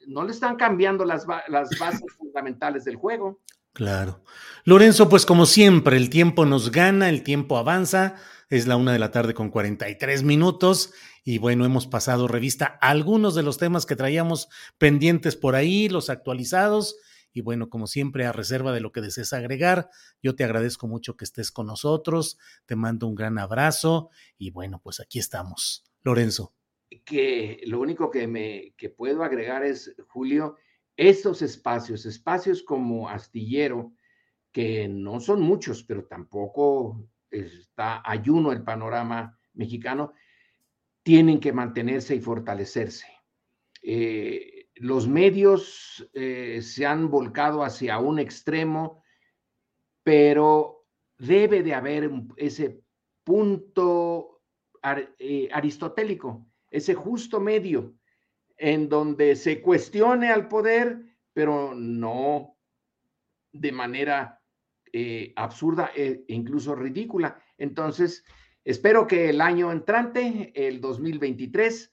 No le están cambiando las, las bases fundamentales del juego. Claro. Lorenzo, pues como siempre, el tiempo nos gana, el tiempo avanza. Es la una de la tarde con 43 minutos y bueno, hemos pasado revista a algunos de los temas que traíamos pendientes por ahí, los actualizados. Y bueno, como siempre, a reserva de lo que desees agregar, yo te agradezco mucho que estés con nosotros, te mando un gran abrazo y bueno, pues aquí estamos. Lorenzo. Que lo único que me que puedo agregar es, Julio, estos espacios, espacios como Astillero, que no son muchos, pero tampoco está ayuno el panorama mexicano, tienen que mantenerse y fortalecerse. Eh, los medios eh, se han volcado hacia un extremo, pero debe de haber ese punto eh, aristotélico, ese justo medio, en donde se cuestione al poder, pero no de manera absurda e incluso ridícula. Entonces, Espero que el año entrante, el 2023,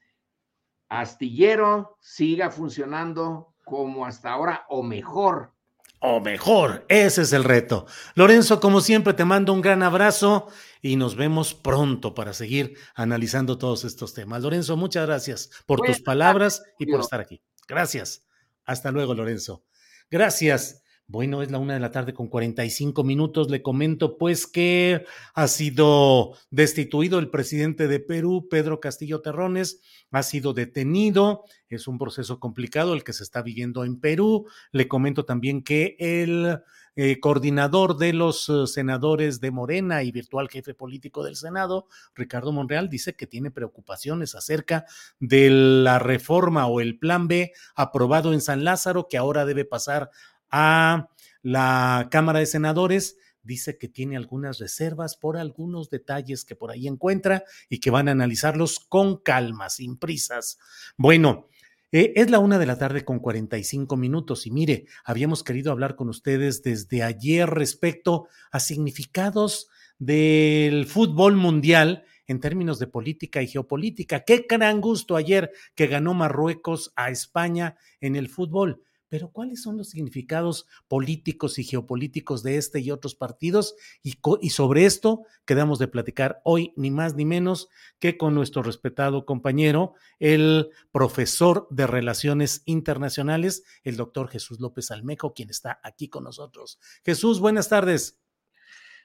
Astillero siga funcionando como hasta ahora o mejor. O mejor, ese es el reto. Lorenzo, como siempre, te mando un gran abrazo y nos vemos pronto para seguir analizando todos estos temas. Lorenzo, muchas gracias por tus palabras y por estar aquí. Gracias. Hasta luego, Lorenzo. Gracias. Bueno, es la una de la tarde con 45 minutos. Le comento pues que ha sido destituido el presidente de Perú, Pedro Castillo Terrones, ha sido detenido. Es un proceso complicado el que se está viviendo en Perú. Le comento también que el eh, coordinador de los eh, senadores de Morena y virtual jefe político del Senado, Ricardo Monreal, dice que tiene preocupaciones acerca de la reforma o el plan B aprobado en San Lázaro, que ahora debe pasar a la Cámara de Senadores. Dice que tiene algunas reservas por algunos detalles que por ahí encuentra y que van a analizarlos con calma, sin prisas. Bueno, eh, es la una de la tarde con 45 minutos y mire, habíamos querido hablar con ustedes desde ayer respecto a significados del fútbol mundial en términos de política y geopolítica. Qué gran gusto ayer que ganó Marruecos a España en el fútbol. Pero ¿cuáles son los significados políticos y geopolíticos de este y otros partidos? Y, y, sobre esto quedamos de platicar hoy, ni más ni menos que con nuestro respetado compañero, el profesor de Relaciones Internacionales, el doctor Jesús López Almejo, quien está aquí con nosotros. Jesús, buenas tardes.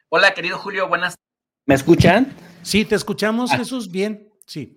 Hola, querido Julio, buenas. ¿Me escuchan? Sí, te escuchamos, ah. Jesús, bien. Sí.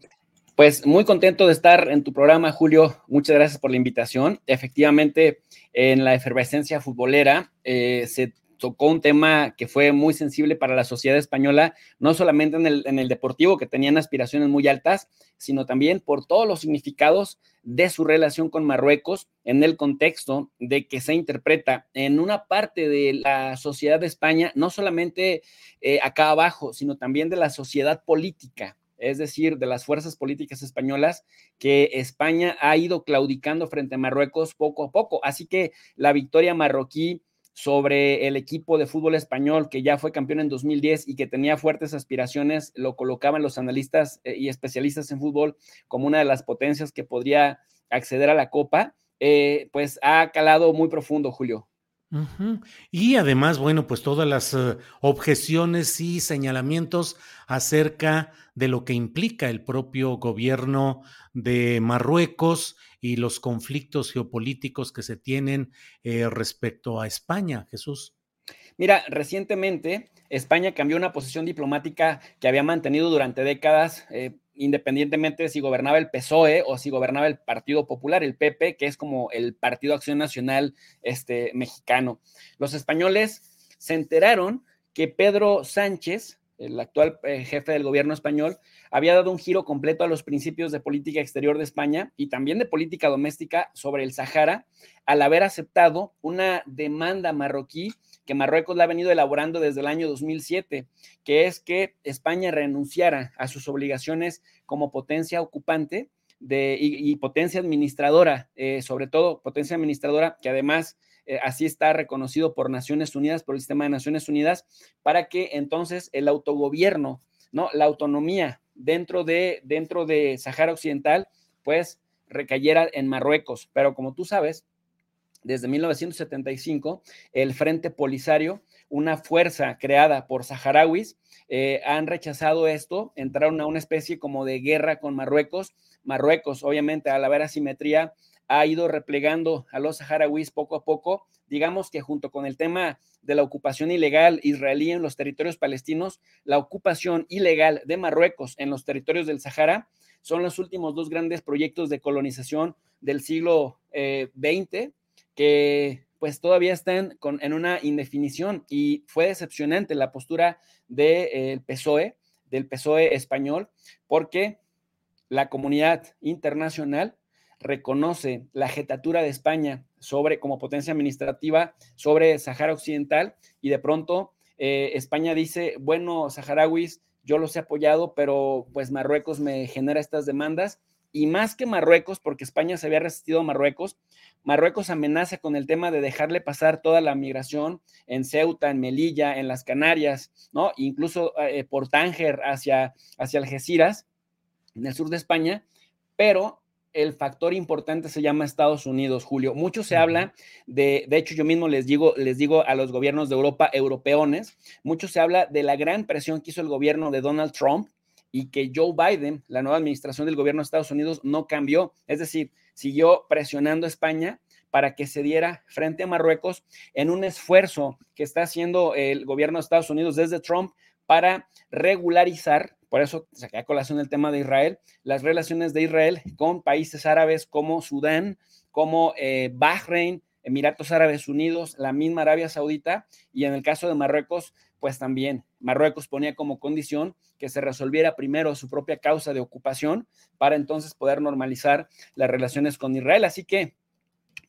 Pues muy contento de estar en tu programa, Julio. Muchas gracias por la invitación. Efectivamente, en la efervescencia futbolera eh, se tocó un tema que fue muy sensible para la sociedad española, no solamente en el, deportivo, que tenían aspiraciones muy altas, sino también por todos los significados de su relación con Marruecos en el contexto de que se interpreta en una parte de la sociedad de España, no solamente eh, acá abajo, sino también de la sociedad política es decir, de las fuerzas políticas españolas, que España ha ido claudicando frente a Marruecos poco a poco. Así que la victoria marroquí sobre el equipo de fútbol español que ya fue campeón en 2010 y que tenía fuertes aspiraciones, lo colocaban los analistas eh, y especialistas en fútbol como una de las potencias que podría acceder a la Copa, eh, pues ha calado muy profundo, Julio. Y además, bueno, pues todas las eh, objeciones y señalamientos acerca de lo que implica el propio gobierno de Marruecos y los conflictos geopolíticos que se tienen eh, respecto a España, Jesús. Mira, recientemente España cambió una posición diplomática que había mantenido durante décadas, eh, independientemente de si gobernaba el PSOE o si gobernaba el Partido Popular, el PP, que es como el Partido Acción Nacional este, mexicano. Los españoles se enteraron que Pedro Sánchez el actual eh, jefe del gobierno español, había dado un giro completo a los principios de política exterior de España y también de política doméstica sobre el Sahara, al haber aceptado una demanda marroquí que Marruecos la ha venido elaborando desde el año 2007, que es que España renunciara a sus obligaciones como potencia ocupante de, y, potencia administradora, eh, sobre todo potencia administradora, que además eh, así está reconocido por Naciones Unidas, por el sistema de Naciones Unidas, para que entonces el autogobierno, ¿no? La autonomía dentro de, dentro de Sahara Occidental, pues recayera en Marruecos. Pero como tú sabes, desde 1975, el Frente Polisario, una fuerza creada por saharauis, eh, han rechazado esto, entraron a una especie como de guerra con Marruecos. Marruecos, obviamente, al haber asimetría, ha ido replegando a los saharauis poco a poco. Digamos que junto con el tema de la ocupación ilegal israelí en los territorios palestinos, la ocupación ilegal de Marruecos en los territorios del Sahara son los últimos dos grandes proyectos de colonización del siglo XX eh, que pues todavía están en una indefinición y fue decepcionante la postura del PSOE, del PSOE español, porque la comunidad internacional reconoce la jetatura de España sobre como potencia administrativa sobre Sahara Occidental y de pronto eh, España dice, bueno, saharauis, yo los he apoyado, pero pues Marruecos me genera estas demandas y más que Marruecos, porque España se había resistido a Marruecos, Marruecos amenaza con el tema de dejarle pasar toda la migración en Ceuta, en Melilla, en las Canarias, ¿no? Incluso eh, por Tánger hacia, hacia Algeciras, en el sur de España, pero el factor importante se llama Estados Unidos, Julio. Mucho se habla de, de hecho yo mismo les digo, les digo a los gobiernos de Europa, europeones, mucho se habla de la gran presión que hizo el gobierno de Donald Trump y que Joe Biden, la nueva administración del gobierno de Estados Unidos, no cambió. Es decir, siguió presionando a España para que se diera frente a Marruecos en un esfuerzo que está haciendo el gobierno de Estados Unidos desde Trump para regularizar por eso saqué a colación el tema de Israel, las relaciones de Israel con países árabes como Sudán, como eh, Bahrein, Emiratos Árabes Unidos, la misma Arabia Saudita y en el caso de Marruecos, pues también Marruecos ponía como condición que se resolviera primero su propia causa de ocupación para entonces poder normalizar las relaciones con Israel. Así que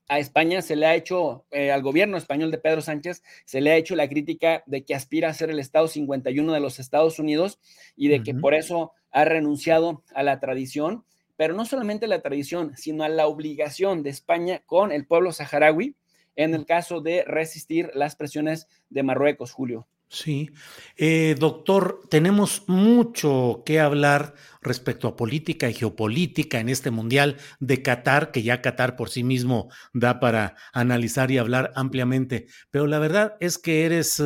a España se le ha hecho, eh, al gobierno español de Pedro Sánchez, se le ha hecho la crítica de que aspira a ser el Estado 51 de los Estados Unidos y de que por eso ha renunciado a la tradición, pero no solamente a la tradición, sino a la obligación de España con el pueblo saharaui en el caso de resistir las presiones de Marruecos, Julio. Sí, eh, doctor, tenemos mucho que hablar respecto a política y geopolítica en este mundial de Qatar, que ya Qatar por sí mismo da para analizar y hablar ampliamente, pero la verdad es que eres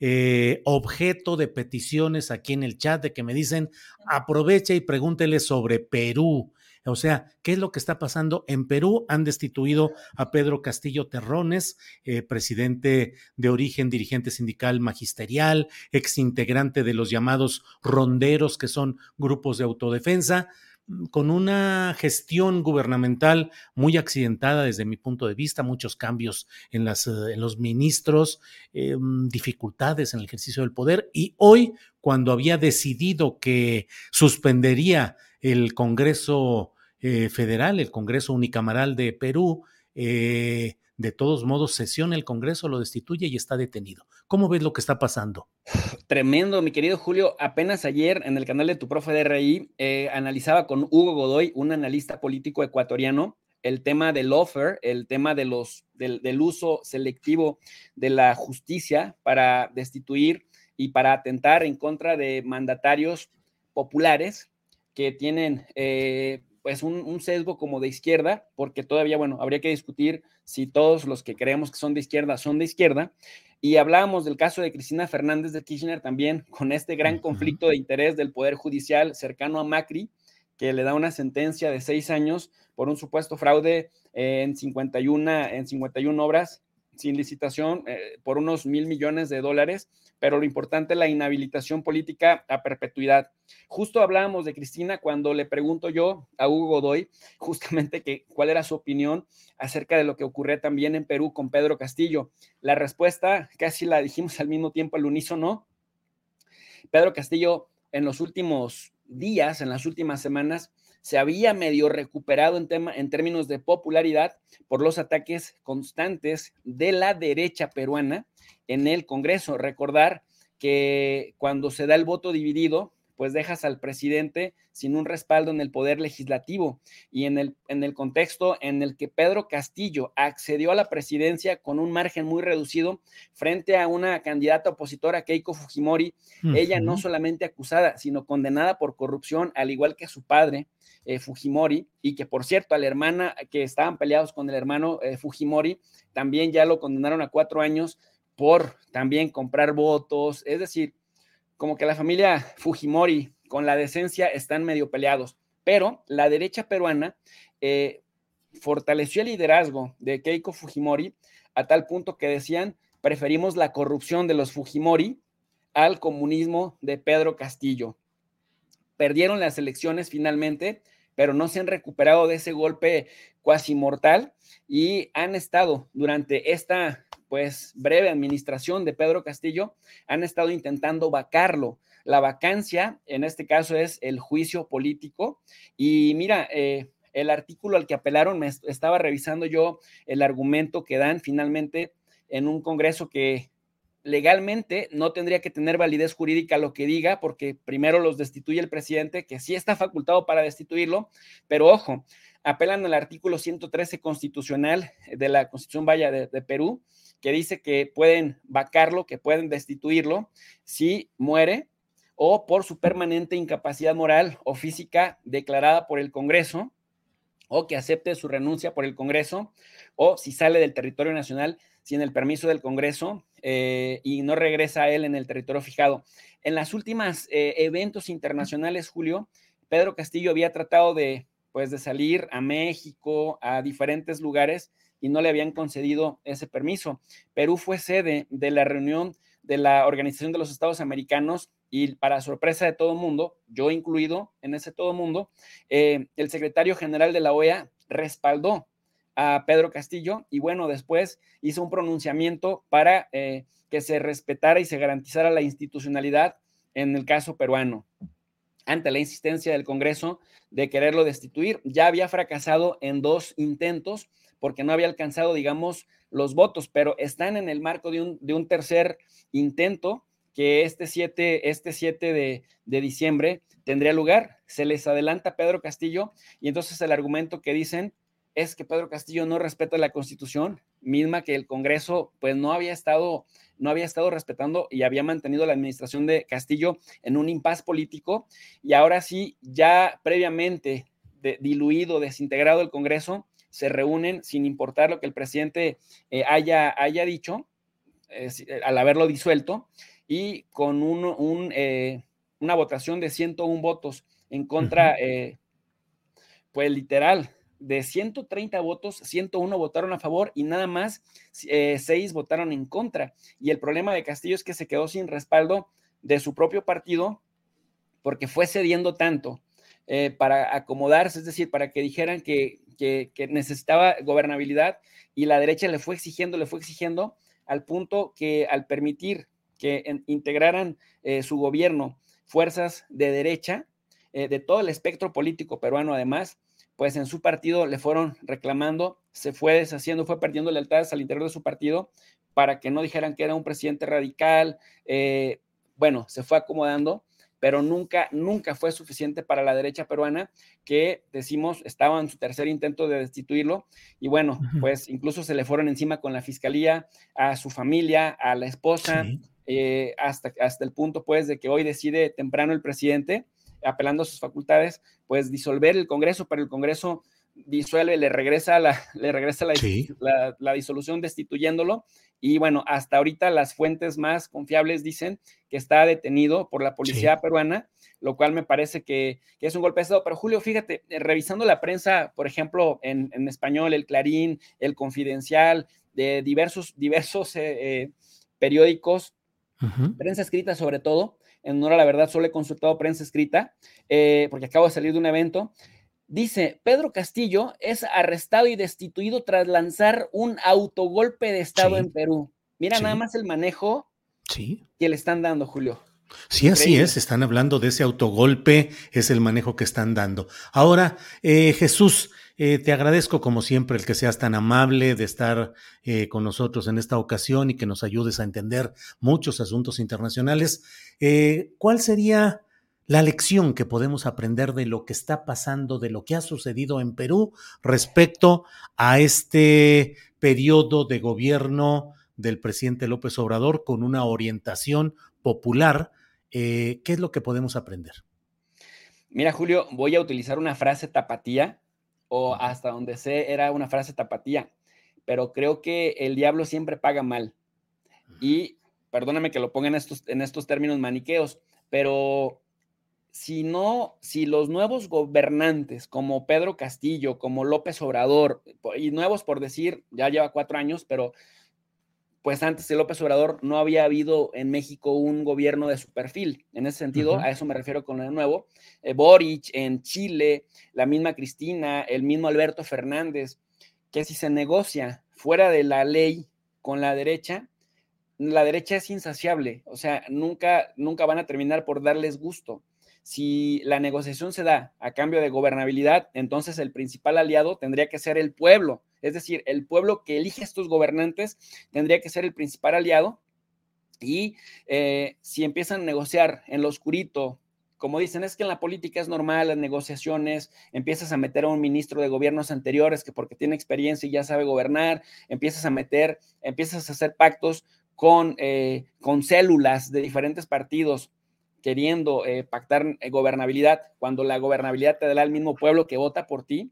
eh, objeto de peticiones aquí en el chat de que me dicen aproveche y pregúntele sobre Perú. O sea, ¿qué es lo que está pasando en Perú? Han destituido a Pedro Castillo Terrones, eh, presidente de origen, dirigente sindical magisterial, exintegrante de los llamados ronderos, que son grupos de autodefensa mm, con una gestión gubernamental muy accidentada desde mi punto de vista, muchos cambios en, eh, los ministros, eh, mm, dificultades en el ejercicio del poder y hoy, cuando había decidido que suspendería el Congreso eh, federal, el Congreso Unicameral de Perú, eh, de todos modos sesiona el Congreso, lo destituye y está detenido. ¿Cómo ves lo que está pasando? (sighs) Tremendo, mi querido Julio. Apenas ayer en el canal de tu profe de RI eh, analizaba con Hugo Godoy, un analista político ecuatoriano, el tema del offer, el tema de los, del, del uso selectivo de la justicia para destituir y para atentar en contra de mandatarios populares que tienen eh, pues un, sesgo como de izquierda, porque todavía, bueno, habría que discutir si todos los que creemos que son de izquierda son de izquierda. Y hablábamos del caso de Cristina Fernández de Kirchner también, (laughs) con este gran conflicto de interés del Poder Judicial cercano a Macri, que le da una sentencia de seis años por un supuesto fraude en 51, en 51 obras sin licitación eh, por unos mil millones de dólares, pero lo importante es la inhabilitación política a perpetuidad. Justo hablábamos de Cristina cuando le pregunto yo a Hugo Godoy (laughs) justamente que, cuál era su opinión acerca de lo que ocurría también en Perú con Pedro Castillo. La respuesta casi la dijimos al mismo tiempo al unísono. Pedro Castillo en los últimos días, en las últimas semanas, se había medio recuperado en, tema, en términos de popularidad por los ataques constantes de la derecha peruana en el Congreso. Recordar que cuando se da el voto dividido, pues dejas al presidente sin un respaldo en el poder legislativo. Y en el, en el contexto en el que Pedro Castillo accedió a la presidencia con un margen muy reducido frente a una candidata opositora, Keiko Fujimori, ella no solamente acusada, sino condenada por corrupción, al igual que su padre, eh, Fujimori, y que por cierto, a la hermana que estaban peleados con el hermano eh, Fujimori, también ya lo condenaron a cuatro años por también comprar votos, es decir, como que la familia Fujimori con la decencia están medio peleados, pero la derecha peruana eh, fortaleció el liderazgo de Keiko Fujimori a tal punto que decían, preferimos la corrupción de los Fujimori al comunismo de Pedro Castillo. Perdieron las elecciones finalmente, pero no se han recuperado de ese golpe cuasi mortal y han estado durante esta pues breve administración de Pedro Castillo, han estado intentando vacarlo. La vacancia, en este caso, es el juicio político. Y mira, eh, el artículo al que apelaron, me estaba revisando yo el argumento que dan finalmente en un Congreso que legalmente no tendría que tener validez jurídica lo que diga, porque primero los destituye el presidente, que sí está facultado para destituirlo, pero ojo, apelan al artículo 113 constitucional de la Constitución Vaya de Perú, que dice que pueden vacarlo, que pueden destituirlo si muere o por su permanente incapacidad moral o física declarada por el Congreso o que acepte su renuncia por el Congreso o si sale del territorio nacional sin el permiso del Congreso eh, y no regresa a él en el territorio fijado. En las últimas eh, eventos internacionales, Julio, Pedro Castillo había tratado de, pues, de salir a México, a diferentes lugares, y no le habían concedido ese permiso. Perú fue sede de la reunión de la Organización de los Estados Americanos y para sorpresa de todo mundo, yo incluido en ese todo mundo, eh, el secretario general de la OEA respaldó a Pedro Castillo y bueno, después hizo un pronunciamiento para eh, que se respetara y se garantizara la institucionalidad en el caso peruano ante la insistencia del Congreso de quererlo destituir. Ya había fracasado en dos intentos porque no había alcanzado, digamos, los votos, pero están en el marco de un, de un tercer intento que este 7, este 7 de, de, diciembre tendría lugar. Se les adelanta Pedro Castillo y entonces el argumento que dicen es que Pedro Castillo no respeta la constitución, misma que el Congreso pues no había estado, no había estado respetando y había mantenido la administración de Castillo en un impas político y ahora sí, ya previamente diluido, desintegrado el Congreso, se reúnen sin importar lo que el presidente eh, haya, haya dicho, eh, al haberlo disuelto, y con un, eh, una votación de 101 votos en contra, pues literal, de 130 votos, 101 votaron a favor y nada más 6 votaron en contra. Y el problema de Castillo es que se quedó sin respaldo de su propio partido porque fue cediendo tanto para acomodarse, es decir, para que dijeran que que, necesitaba gobernabilidad y la derecha le fue exigiendo, le fue exigiendo al punto que al permitir que integraran eh, su gobierno fuerzas de derecha, eh, de todo el espectro político peruano además, pues en su partido le fueron reclamando, se fue deshaciendo, fue perdiendo lealtades al interior de su partido para que no dijeran que era un presidente radical, eh, bueno, se fue acomodando pero nunca, nunca fue suficiente para la derecha peruana que decimos estaba en su tercer intento de destituirlo y bueno, pues incluso se le fueron encima con la fiscalía, a su familia, a la esposa, eh, hasta, hasta el punto pues de que hoy decide temprano el presidente, apelando a sus facultades, pues disolver el Congreso, pero el Congreso disuelve, le regresa la, (laughs) le regresa la, la, disolución destituyéndolo. Y bueno, hasta ahorita las fuentes más confiables dicen que está detenido por la policía peruana, lo cual me parece que, es un golpe de Estado. Pero Julio, fíjate, eh, revisando la prensa, por ejemplo, en, español, el Clarín, el Confidencial, de diversos, diversos eh, eh, periódicos, prensa escrita sobre todo, en honor a la verdad solo he consultado prensa escrita, porque acabo de salir de un evento, Dice, Pedro Castillo es arrestado y destituido tras lanzar un autogolpe de Estado en Perú. Mira nada más el manejo que le están dando, Julio. Sí, así es, están hablando de ese autogolpe, es el manejo que están dando. Ahora, eh, Jesús, eh, te agradezco como siempre el que seas tan amable de estar eh, con nosotros en esta ocasión y que nos ayudes a entender muchos asuntos internacionales. ¿Cuál sería la lección que podemos aprender de lo que está pasando, de lo que ha sucedido en Perú respecto a este periodo de gobierno del presidente López Obrador con una orientación popular? ¿Qué es lo que podemos aprender? Mira, Julio, voy a utilizar una frase tapatía o hasta donde sé era una frase tapatía, pero creo que el diablo siempre paga mal. Y perdóname que lo ponga en estos, en estos términos maniqueos, pero si no, si los nuevos gobernantes como Pedro Castillo, como López Obrador, y nuevos por decir, ya lleva cuatro años, pero pues antes de López Obrador no había habido en México un gobierno de su perfil. En ese sentido, a eso me refiero con el nuevo. Eh, Boric en Chile, la misma Cristina, el mismo Alberto Fernández, que si se negocia fuera de la ley con la derecha, la derecha es insaciable, o sea, nunca, nunca van a terminar por darles gusto. Si la negociación se da a cambio de gobernabilidad, entonces el principal aliado tendría que ser el pueblo. Es decir, el pueblo que elige a estos gobernantes tendría que ser el principal aliado. Y eh, si empiezan a negociar en lo oscurito, como dicen, es que en la política es normal, las negociaciones, empiezas a meter a un ministro de gobiernos anteriores que porque tiene experiencia y ya sabe gobernar, empiezas a meter, empiezas a hacer pactos con, eh, con células de diferentes partidos queriendo eh, pactar gobernabilidad, cuando la gobernabilidad te da el mismo pueblo que vota por ti,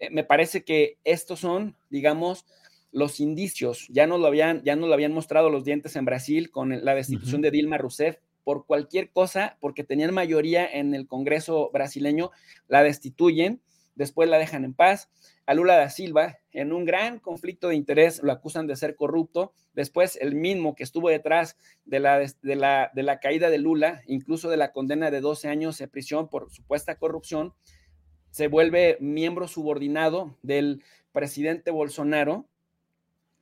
eh, me parece que estos son, digamos, los indicios. Ya nos lo habían, ya nos lo habían mostrado los dientes en Brasil con la destitución de Dilma Rousseff. Por cualquier cosa, porque tenían mayoría en el Congreso brasileño, la destituyen, después la dejan en paz. A Lula da Silva, en un gran conflicto de interés, lo acusan de ser corrupto. Después, el mismo que estuvo detrás de la, de la, de la caída de Lula, incluso de la condena de 12 años de prisión por supuesta corrupción, se vuelve miembro subordinado del presidente Bolsonaro,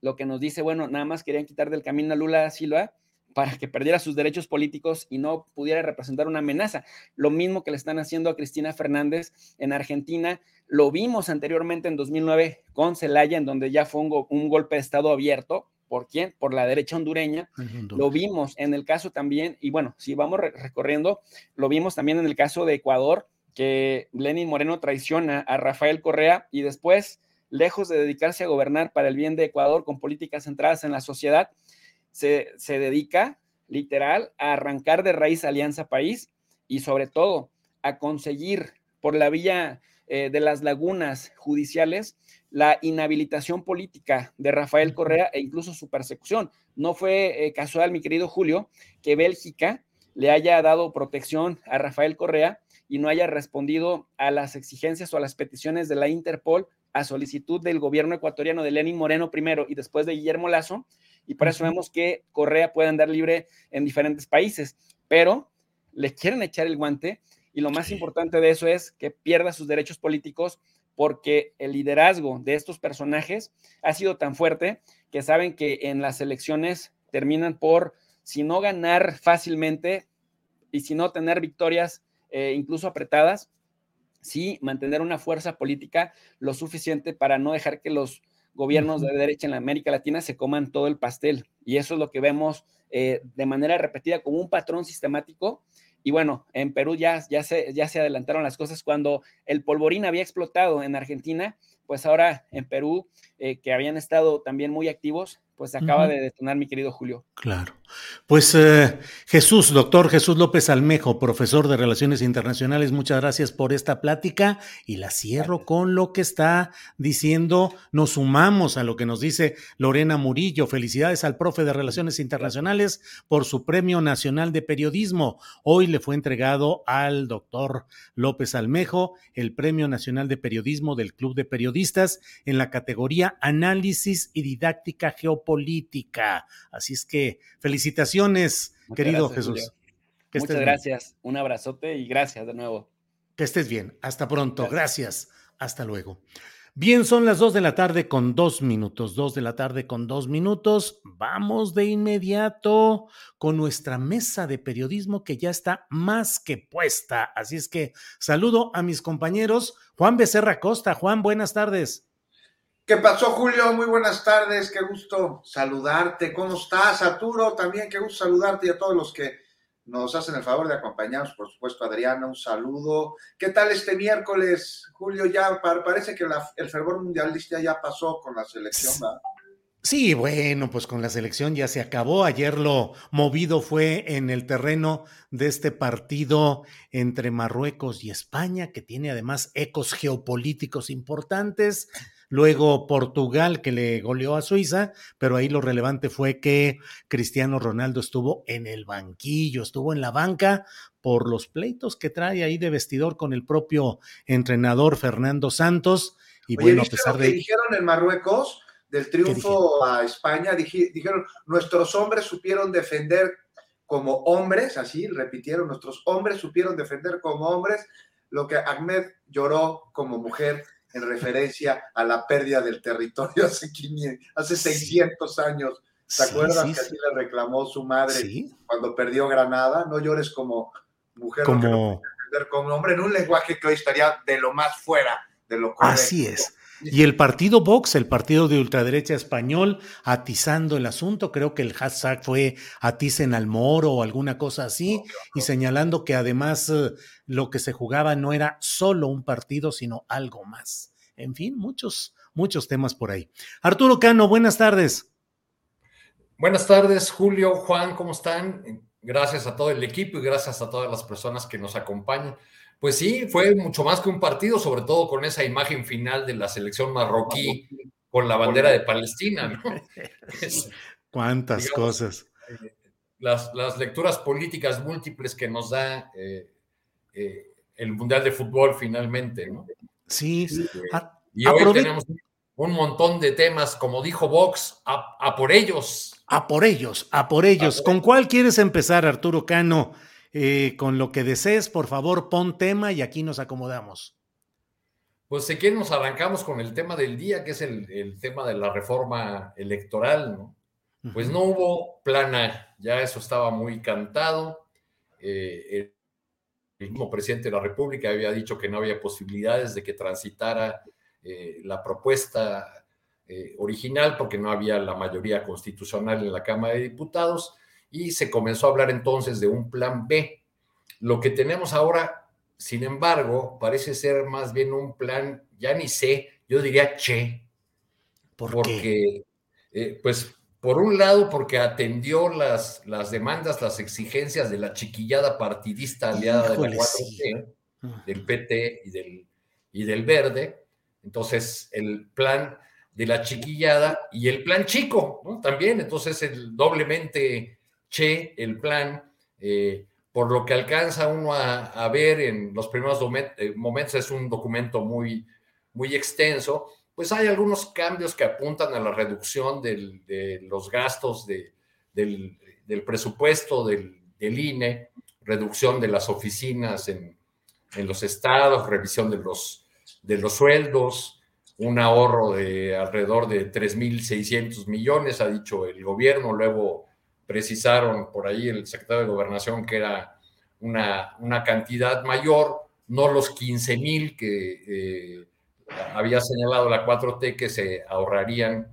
lo que nos dice, bueno, nada más querían quitar del camino a Lula Silva para que perdiera sus derechos políticos y no pudiera representar una amenaza. Lo mismo que le están haciendo a Cristina Fernández en Argentina. Lo vimos anteriormente en 2009 con Celaya, en donde ya fue un, golpe de Estado abierto. ¿Por quién? Por la derecha hondureña. Lo vimos en el caso también, y bueno, si vamos recorriendo, lo vimos también en el caso de Ecuador, que Lenin Moreno traiciona a Rafael Correa y después, lejos de dedicarse a gobernar para el bien de Ecuador con políticas centradas en la sociedad, se, dedica literal a arrancar de raíz Alianza País y sobre todo a conseguir por la vía eh, de las lagunas judiciales la inhabilitación política de Rafael Correa e incluso su persecución. No fue eh, casual, mi querido Julio, que Bélgica le haya dado protección a Rafael Correa y no haya respondido a las exigencias o a las peticiones de la Interpol a solicitud del gobierno ecuatoriano de Lenin Moreno primero y después de Guillermo Lazo, y por eso vemos que Correa puede andar libre en diferentes países, pero le quieren echar el guante y lo más importante de eso es que pierda sus derechos políticos porque el liderazgo de estos personajes ha sido tan fuerte que saben que en las elecciones terminan por, si no ganar fácilmente y si no tener victorias eh, incluso apretadas, sí mantener una fuerza política lo suficiente para no dejar que los gobiernos de derecha en América Latina se coman todo el pastel. Y eso es lo que vemos eh, de manera repetida como un patrón sistemático. Y bueno, en Perú ya, ya, se, ya se adelantaron las cosas cuando el polvorín había explotado en Argentina, pues ahora en Perú, eh, que habían estado también muy activos, pues acaba de detonar mi querido Julio. Claro. Pues eh, Jesús, doctor Jesús López Almejo, profesor de Relaciones Internacionales, muchas gracias por esta plática y la cierro con lo que está diciendo, nos sumamos a lo que nos dice Lorena Murillo. Felicidades al profe de Relaciones Internacionales por su Premio Nacional de Periodismo. Hoy le fue entregado al doctor López Almejo el Premio Nacional de Periodismo del Club de Periodistas en la categoría Análisis y Didáctica Geopolítica. Así es que felicitaciones, querido Jesús. Muchas gracias. Un abrazote y gracias de nuevo. Que estés bien. Hasta pronto. gracias. Hasta luego. Bien, son las dos de la tarde con dos minutos, dos de la tarde con dos minutos. Vamos de inmediato con nuestra mesa de periodismo que ya está más que puesta. Así es que saludo a mis compañeros. Juan Becerra Costa. Juan, buenas tardes. ¿Qué pasó, Julio? Muy buenas tardes. Qué gusto saludarte. ¿Cómo estás, Arturo? También qué gusto saludarte y a todos los que nos hacen el favor de acompañarnos, por supuesto, Adriana, un saludo. ¿Qué tal este miércoles, Julio? Ya parece que el fervor mundialista ya pasó con la selección, ¿verdad? Sí, bueno, pues con la selección ya se acabó. Ayer lo movido fue en el terreno de este partido entre Marruecos y España, que tiene además ecos geopolíticos importantes luego Portugal que le goleó a Suiza, pero ahí lo relevante fue que Cristiano Ronaldo estuvo en el banquillo, estuvo en la banca por los pleitos que trae ahí de vestidor con el propio entrenador Fernando Santos. Y bueno, a pesar de. dijeron en Marruecos del triunfo a España, dijeron, nuestros hombres supieron defender como hombres, así repitieron, nuestros hombres supieron defender como hombres lo que Ahmed lloró como mujer en referencia a la pérdida del territorio hace, hace 600 años. ¿Te acuerdas que así le reclamó su madre cuando perdió Granada? No llores como mujer, como, como hombre, en un lenguaje que hoy estaría de lo más fuera de lo correcto. Así es. Y el partido Vox, el partido de ultraderecha español, atizando el asunto, creo que el hashtag fue aticen al moro o alguna cosa así, y señalando que además eh, lo que se jugaba no era solo un partido, sino algo más. En fin, muchos, muchos temas por ahí. Arturo Cano, buenas tardes. Buenas tardes, Julio, Juan, ¿cómo están? Gracias a todo el equipo y gracias a todas las personas que nos acompañan. Pues sí, fue mucho más que un partido, sobre todo con esa imagen final de la selección marroquí con la bandera de Palestina, ¿no? (laughs) Cuántas cosas. Eh, las, las, lecturas políticas múltiples que nos da eh, eh, el Mundial de Fútbol finalmente, ¿no? Sí. y hoy tenemos un montón de temas, como dijo Vox, a, por ellos. A por ellos, a por ellos. ¿Con cuál quieres empezar, Arturo Cano? Eh, con lo que desees, por favor, pon tema y aquí nos acomodamos. Pues si quieren nos arrancamos con el tema del día, que es el, tema de la reforma electoral, ¿no? Pues no hubo plana, ya eso estaba muy cantado. Eh, el, mismo presidente de la República había dicho que no había posibilidades de que transitara eh, la propuesta original porque no había la mayoría constitucional en la Cámara de Diputados y se comenzó a hablar entonces de un plan B. Lo que tenemos ahora, sin embargo, parece ser más bien un plan, ya ni sé, yo diría che. porque, eh, pues, por un lado, porque atendió las, las demandas, las exigencias de la chiquillada partidista aliada de la 4 ah. del PT y del, y del Verde. Entonces, el plan de la chiquillada y el plan chico, ¿no? También, entonces, el doblemente Che, el plan, eh, por lo que alcanza uno a, ver en los primeros eh, momentos, es un documento muy, muy extenso, pues hay algunos cambios que apuntan a la reducción de los gastos del, presupuesto del, INE, reducción de las oficinas en, los estados, revisión de los, de los sueldos, un ahorro de alrededor de 3.600 millones, ha dicho el gobierno, luego precisaron por ahí el secretario de Gobernación que era una, una cantidad mayor, no los 15 mil que eh, había señalado la 4T que se ahorrarían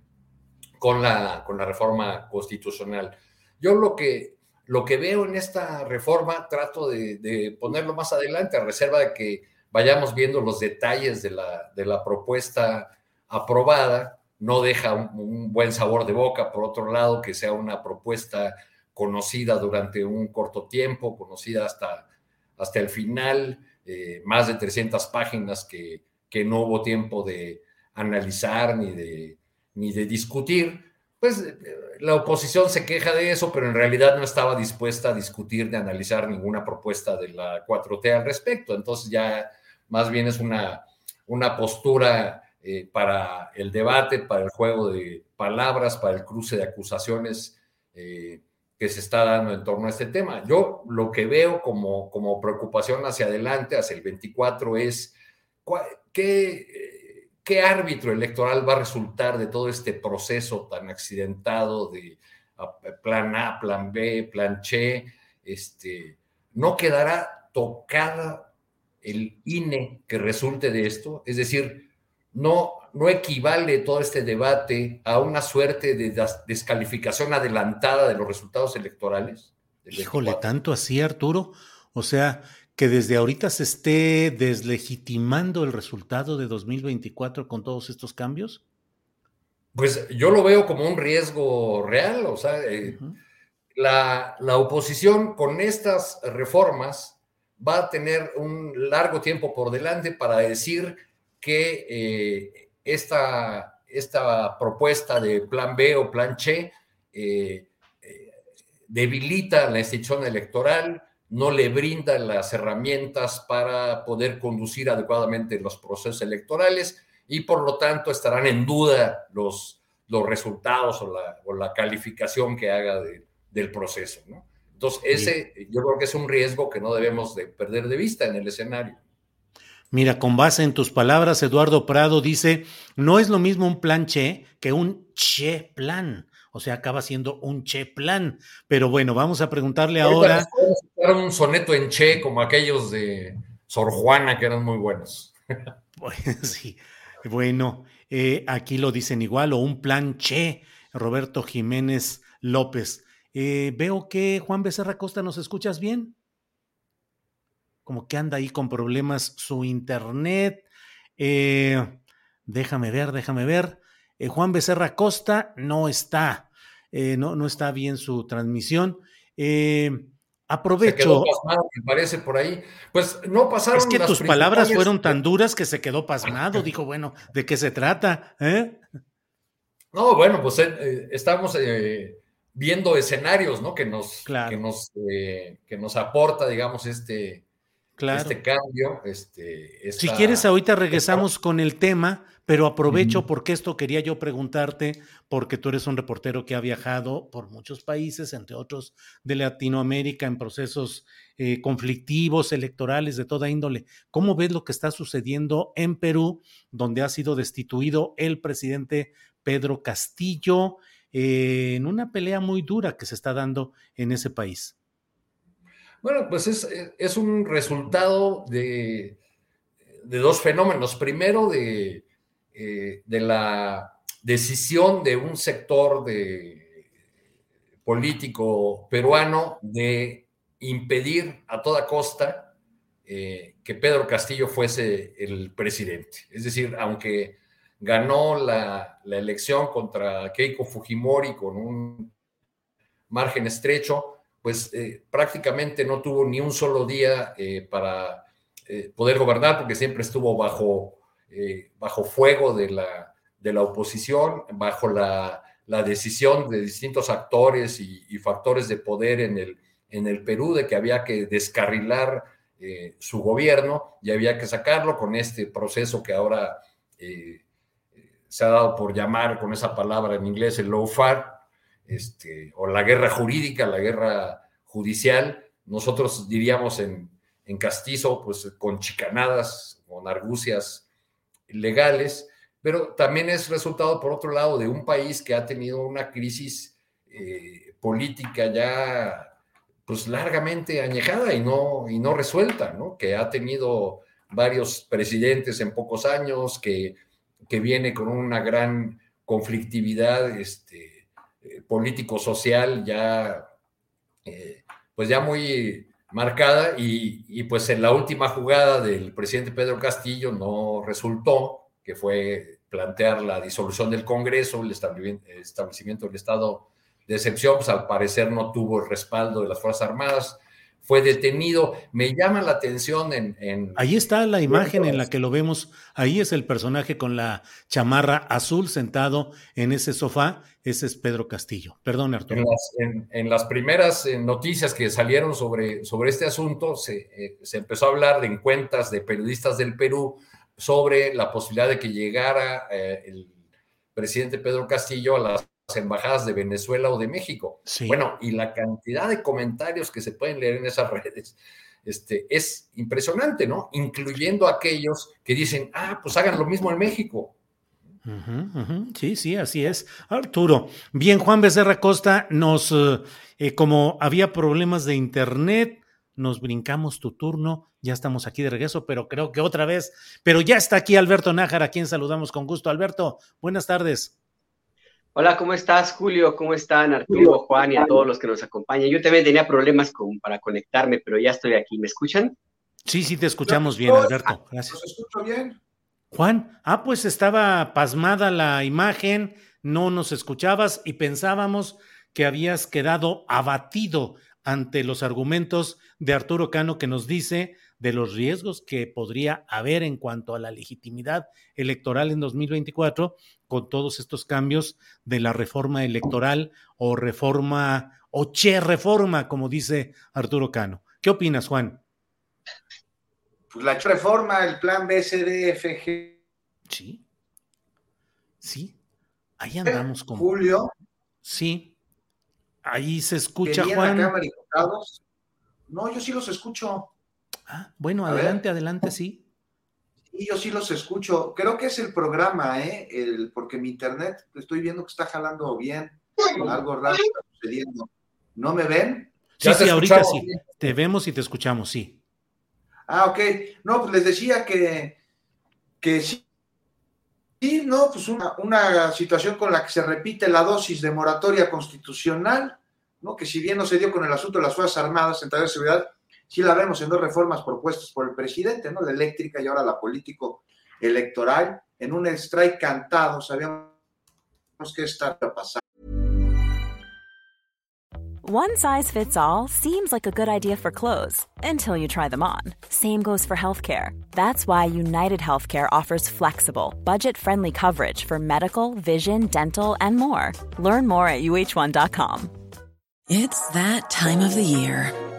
con la, con la reforma constitucional. Yo lo que, lo que veo en esta reforma trato de, ponerlo más adelante, a reserva de que vayamos viendo los detalles de la, de la propuesta aprobada, no deja un, buen sabor de boca, por otro lado, que sea una propuesta conocida durante un corto tiempo, conocida hasta, hasta el final, eh, más de 300 páginas que, que, no hubo tiempo de analizar ni de, ni de discutir, pues eh, la oposición se queja de eso, pero en realidad no estaba dispuesta a discutir ni analizar ninguna propuesta de la 4T al respecto. Entonces ya más bien es una, una postura eh, para el debate, para el juego de palabras, para el cruce de acusaciones eh, que se está dando en torno a este tema. Yo lo que veo como, como preocupación hacia adelante, hacia el 24, es qué, ¿qué árbitro electoral va a resultar de todo este proceso tan accidentado de plan A, plan B, plan C? Este, ¿No quedará tocada el INE que resulte de esto? Es decir, no, no equivale todo este debate a una suerte de descalificación adelantada de los resultados electorales. Híjole, tanto así, Arturo. O sea, que desde ahorita se esté deslegitimando el resultado de 2024 con todos estos cambios? Pues yo lo veo como un riesgo real, o sea, eh, la, oposición con estas reformas va a tener un largo tiempo por delante para decir que eh, esta, esta, propuesta de plan B o plan C eh, debilita la institución electoral, no le brinda las herramientas para poder conducir adecuadamente los procesos electorales y por lo tanto estarán en duda los, los resultados o la, o la calificación que haga del proceso. ¿no? Entonces, ese yo creo que es un riesgo que no debemos de perder de vista en el escenario. Mira, con base en tus palabras, Eduardo Prado dice, no es lo mismo un plan Che que un Che plan o sea, acaba siendo un che plan. Pero bueno, vamos a preguntarle ahora. Era un soneto en che como aquellos de Sor Juana que eran muy buenos. (laughs) sí, bueno, eh, aquí lo dicen igual, o un plan che, Roberto Jiménez López. Eh, veo que Juan Becerra Costa, ¿nos escuchas bien? Como que anda ahí con problemas su internet. Eh, déjame ver, déjame ver. Eh, Juan Becerra Costa no está, eh, no, no está bien su transmisión. Aprovecho. me parece por ahí. Pues no pasaron. Es que tus palabras fueron tan duras que se quedó pasmado. Dijo, bueno, ¿de qué se trata? No, bueno, pues estamos viendo escenarios, ¿no? Que nos, que nos, que nos aporta, digamos, este, este cambio. Este, Si quieres, ahorita regresamos con el tema, pero aprovecho porque esto quería yo preguntarte, porque tú eres un reportero que ha viajado por muchos países, entre otros de Latinoamérica, en procesos eh, conflictivos, electorales, de toda índole. ¿Cómo ves lo que está sucediendo en Perú, donde ha sido destituido el presidente Pedro Castillo, eh, en una pelea muy dura que se está dando en ese país? Bueno, pues es, un resultado de, dos fenómenos. Primero, de, eh, de, la decisión de un sector de, político peruano de impedir a toda costa eh, que Pedro Castillo fuese el presidente. Es decir, aunque ganó la, la elección contra Keiko Fujimori con un margen estrecho, pues eh, prácticamente no tuvo ni un solo día eh, para eh, poder gobernar porque siempre estuvo bajo, bajo fuego de la, de la oposición, bajo la, la, decisión de distintos actores y, factores de poder en el, en el Perú de que había que descarrilar su gobierno y había que sacarlo con este proceso que ahora se ha dado por llamar con esa palabra en inglés el lawfare, este, o la guerra jurídica, la guerra judicial, nosotros diríamos en, en castizo, pues con chicanadas, con argucias legales, pero también es resultado, por otro lado, de un país que ha tenido una crisis eh, política ya pues largamente añejada y no, y no resuelta, ¿no? que ha tenido varios presidentes en pocos años, que, que viene con una gran conflictividad este, eh, político-social ya, eh, pues ya muy marcada y, pues en la última jugada del presidente Pedro Castillo no resultó, que fue plantear la disolución del Congreso, el establecimiento del estado de excepción, pues al parecer no tuvo el respaldo de las Fuerzas Armadas, fue detenido. Me llama la atención en... Ahí está la imagen en la que lo vemos. Ahí es el personaje con la chamarra azul sentado en ese sofá. Ese es Pedro Castillo. Perdón, Arturo. En las, primeras eh, noticias que salieron sobre, sobre este asunto, eh, se, empezó a hablar de encuentras de periodistas del Perú sobre la posibilidad de que llegara eh, el presidente Pedro Castillo a las embajadas de Venezuela o de México. Bueno, y la cantidad de comentarios que se pueden leer en esas (laughs) redes este, es impresionante, ¿no? Incluyendo aquellos que dicen, ah, pues hagan lo mismo en México. Sí, sí, así es. Arturo. Bien, Juan Becerra Costa, nos, eh, eh, como había problemas de internet, nos brincamos tu turno, ya estamos aquí de regreso, pero creo que otra vez, pero ya está aquí Alberto Nájar, a quien saludamos con gusto. Alberto, buenas tardes. Hola, ¿cómo estás, Julio? ¿Cómo están Arturo, Juan y a todos los que nos acompañan? Yo también tenía problemas con, para conectarme, pero ya estoy aquí. ¿Me escuchan? Sí, sí, te escuchamos bien, Alberto. Gracias. ¿Nos escucho bien? Juan, ah, pues estaba pasmada la imagen, no nos escuchabas y pensábamos que habías quedado abatido ante los argumentos de Arturo Cano que nos dice de los riesgos que podría haber en cuanto a la legitimidad electoral en 2024 con todos estos cambios de la reforma electoral o reforma o che reforma, como dice Arturo Cano. ¿Qué opinas, Juan? Pues la reforma, el plan BCDFG. Sí. Sí. Ahí andamos con. Julio. Sí. Ahí se escucha, Juan. No, yo sí los escucho. Ah, bueno, adelante, adelante, sí. Sí, yo sí los escucho. Creo que es el programa, ¿eh? El, porque mi internet, estoy viendo que está jalando bien. Algo raro está sucediendo. ¿No me ven? Sí, sí, ahorita sí. Te vemos y te escuchamos, sí. Ah, ok. No, pues les decía que, que sí, sí, no, pues una, una situación con la que se repite la dosis de moratoria constitucional, ¿no? Que si bien no se dio con el asunto de las Fuerzas Armadas en de seguridad, sí la vemos en dos reformas propuestas por el presidente, ¿no? La eléctrica y ahora la político electoral, en un strike cantado, sabíamos que esta pasar. One size fits all seems like a good idea for clothes until you try them on. Same goes for healthcare. That's why United Healthcare offers flexible, budget friendly coverage for medical, vision, dental, and more. Learn more at uh1.com. It's that time of the year.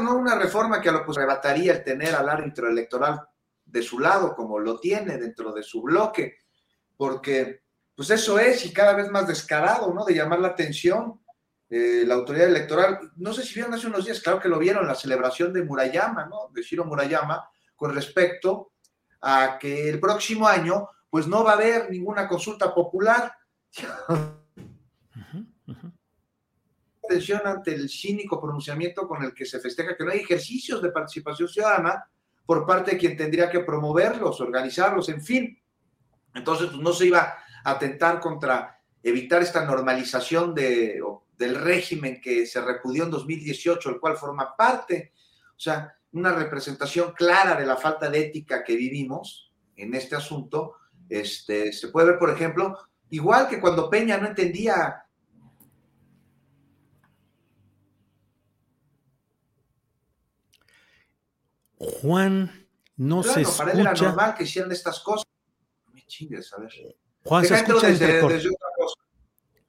No una reforma que a lo pues arrebataría el tener al árbitro electoral de su lado, como lo tiene dentro de su bloque, porque pues eso es, y cada vez más descarado, ¿no? De llamar la atención eh, la autoridad electoral. No sé si vieron hace unos días, claro que lo vieron, la celebración de Murayama, ¿no? De Shiro Murayama, con respecto a que el próximo año, pues no va a haber ninguna consulta popular. (laughs) Atención ante el cínico pronunciamiento con el que se festeja que no hay ejercicios de participación ciudadana por parte de quien tendría que promoverlos, organizarlos, en fin. Entonces, pues no se iba atentar contra evitar esta normalización de, del régimen que se repudió en 2018, el cual forma parte, o sea, una representación clara de la falta de ética que vivimos en este asunto. Este, se puede ver, por ejemplo, igual que cuando Peña no entendía Juan, no se escucha. Para él era normal que hicieran estas cosas. Me chingues, a ver. Juan, se escucha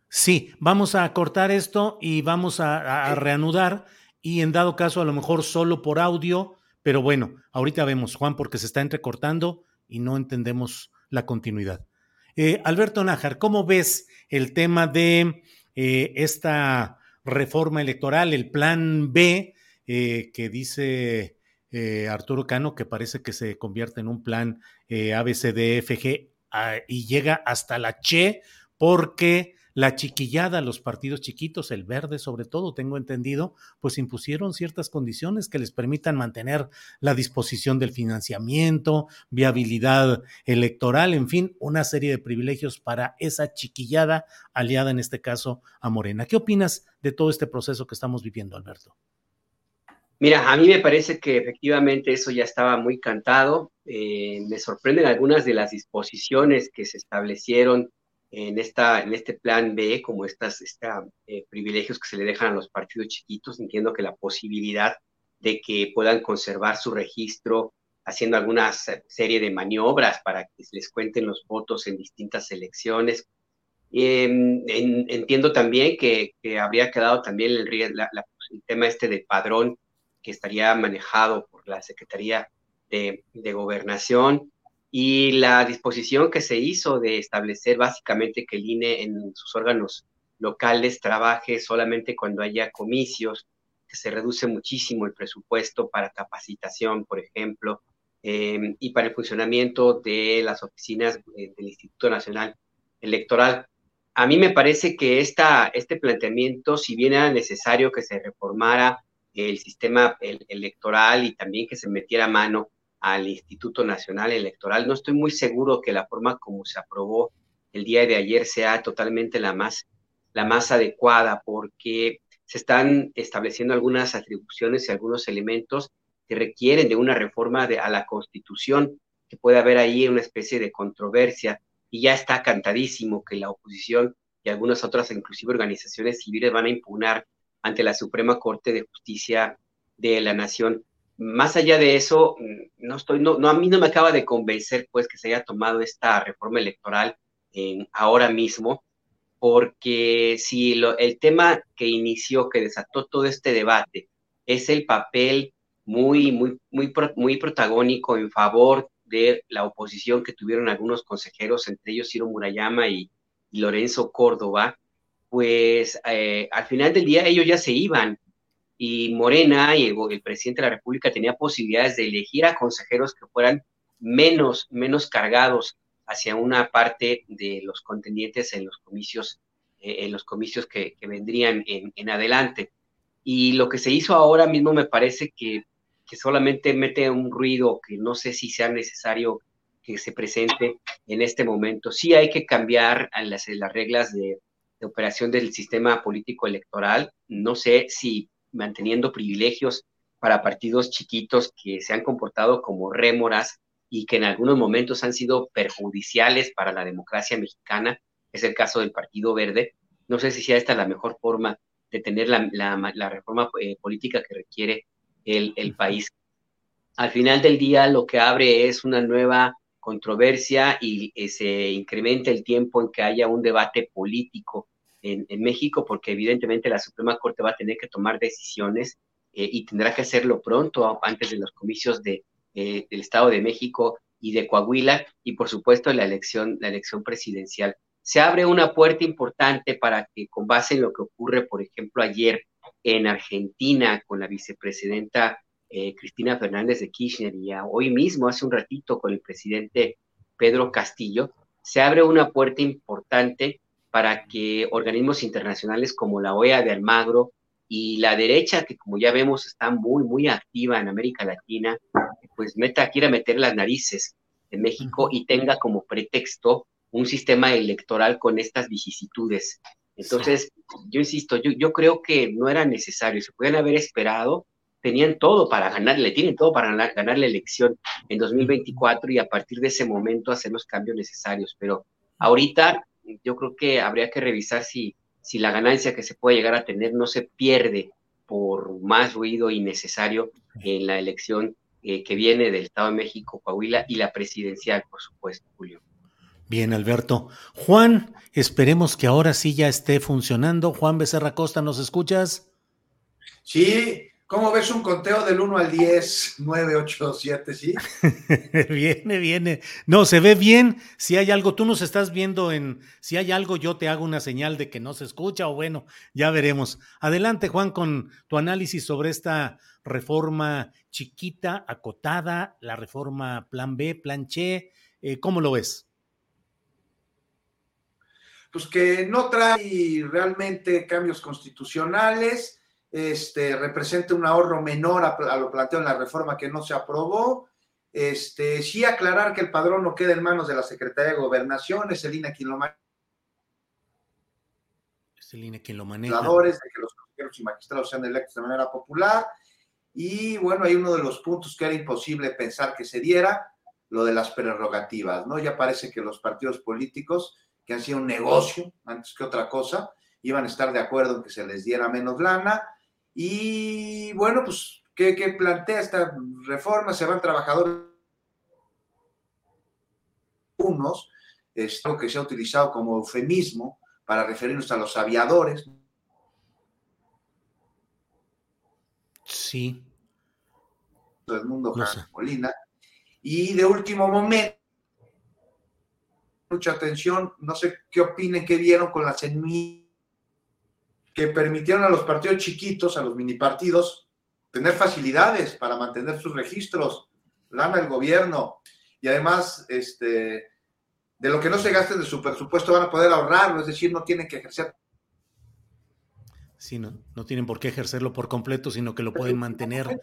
Sí, vamos a cortar esto y vamos a, reanudar y en dado caso a lo mejor solo por audio, pero bueno, ahorita vemos, Juan, porque se está entrecortando y no entendemos la continuidad. Eh, Alberto Nájar, ¿cómo ves el tema de eh, esta reforma electoral, el plan B eh, que dice Arturo Cano, que parece que se convierte en un plan ABCDFG y llega hasta la Che, porque la chiquillada, los partidos chiquitos, el verde sobre todo, tengo entendido, pues impusieron ciertas condiciones que les permitan mantener la disposición del financiamiento, viabilidad electoral, en fin, una serie de privilegios para esa chiquillada aliada en este caso a Morena. ¿Qué opinas de todo este proceso que estamos viviendo, Alberto? Mira, a mí me parece que efectivamente eso ya estaba muy cantado. Eh, me sorprenden algunas de las disposiciones que se establecieron en, esta, en este plan B, como estos eh, privilegios que se le dejan a los partidos chiquitos. Entiendo que la posibilidad de que puedan conservar su registro haciendo alguna serie de maniobras para que les cuenten los votos en distintas elecciones. Em, entiendo también que, habría quedado también el, el, tema este del padrón que estaría manejado por la Secretaría de, Gobernación y la disposición que se hizo de establecer básicamente que el INE en sus órganos locales trabaje solamente cuando haya comicios, que se reduce muchísimo el presupuesto para capacitación, por ejemplo, em, y para el funcionamiento de las oficinas eh, del Instituto Nacional Electoral. A mí me parece que esta, este planteamiento, si bien era necesario que se reformara el sistema electoral y también que se metiera mano al Instituto Nacional Electoral, no estoy muy seguro que la forma como se aprobó el día de ayer sea totalmente la más la más adecuada porque se están estableciendo algunas atribuciones y algunos elementos que requieren de una reforma a la Constitución, que puede haber ahí una especie de controversia. Y ya está cantadísimo que la oposición y algunas otras, inclusive organizaciones civiles, van a impugnar ante la Suprema Corte de Justicia de la Nación. Más allá de eso, mm, no estoy, no, no a mí no me acaba de convencer, pues, que se haya tomado esta reforma electoral en, ahora mismo porque si el tema que inició, que desató todo este debate, es el papel muy, muy, muy, muy protagónico en favor de la oposición que tuvieron algunos consejeros, entre ellos Ciro Murayama y, Lorenzo Córdoba, pues eh, al final del día ellos ya se iban y Morena y el, presidente de la República tenía posibilidades de elegir a consejeros que fueran menos, menos cargados hacia una parte de los contendientes en los comicios, eh, en los comicios que, vendrían en, adelante. Y lo que se hizo ahora mismo me parece que, que, solamente mete un ruido que no sé si sea necesario que se presente en este momento. Sí hay que cambiar las, las reglas de, de operación del sistema político electoral. No sé si manteniendo privilegios para partidos chiquitos que se han comportado como rémoras y que en algunos momentos han sido perjudiciales para la democracia mexicana, es el caso del Partido Verde. No sé si sea esta la mejor forma de tener la, la, reforma eh, política que requiere el, el, país. Al final del día lo que abre es una nueva controversia y eh, se incrementa el tiempo en que haya un debate político en, México, porque evidentemente la Suprema Corte va a tener que tomar decisiones eh, y tendrá que hacerlo pronto, antes de los comicios de, eh, del Estado de México y de Coahuila, y por supuesto la elección, la elección presidencial. Se abre una puerta importante para que, con base en lo que ocurre, por ejemplo, ayer en Argentina con la vicepresidenta eh, Cristina Fernández de Kirchner y hoy mismo, hace un ratito, con el presidente Pedro Castillo, se abre una puerta importante para que organismos internacionales como la OEA de Almagro y la derecha, que como ya vemos está muy, muy activa en América Latina, pues meta, quiera meter las narices en México y tenga como pretexto un sistema electoral con estas vicisitudes. Entonces, yo insisto, yo, yo creo que no era necesario, se podían haber esperado, tenían todo para ganar, le tienen todo para ganar, ganar la elección en 2024 y a partir de ese momento hacer los cambios necesarios. Pero ahorita yo creo que habría que revisar si, si la ganancia que se puede llegar a tener no se pierde por más ruido innecesario en la elección eh, que viene del Estado de México, Coahuila, y la presidencial, por supuesto, Julio. Bien, Alberto. Juan, esperemos que ahora sí ya esté funcionando. Juan Becerra Costa, ¿nos escuchas? Sí, ¿Cómo ves un conteo del 1 al 10, 9, 8, 7, sí? (laughs) viene, viene. No, se ve bien. Si hay algo, tú nos estás viendo en, si hay algo, yo te hago una señal de que no se escucha o bueno, ya veremos. Adelante, Juan, con tu análisis sobre esta reforma chiquita, acotada, la reforma plan B, plan Che. Eh, ¿Cómo lo ves? Pues que no trae realmente cambios constitucionales este, representa un ahorro menor a, lo planteado en la reforma que no se aprobó. Este, sí aclarar que el padrón no queda en manos de la Secretaría de Gobernación, es el INE quien lo maneja. Es el INE quien lo maneja. De que los consejeros y magistrados sean electos de manera popular. Y bueno, hay uno de los puntos que era imposible pensar que se diera, lo de las prerrogativas, ¿no? Ya parece que los partidos políticos, que han sido un negocio antes que otra cosa, iban a estar de acuerdo en que se les diera menos lana y bueno, pues, ¿qué, plantea esta reforma? Se van trabajadores unos, es algo que se ha utilizado como eufemismo para referirnos a los aviadores. Sí. Todo el mundo Molina. Y de último momento, mucha atención, no sé qué opinen, qué vieron con las semillas que permitieron a los partidos chiquitos, a los mini partidos, tener facilidades para mantener sus registros, lana el gobierno, y además, este, de lo que no se gasten de su presupuesto van a poder ahorrarlo, es decir, no tienen que ejercer. Sí, no, no tienen por qué ejercerlo por completo, sino que lo pueden mantener.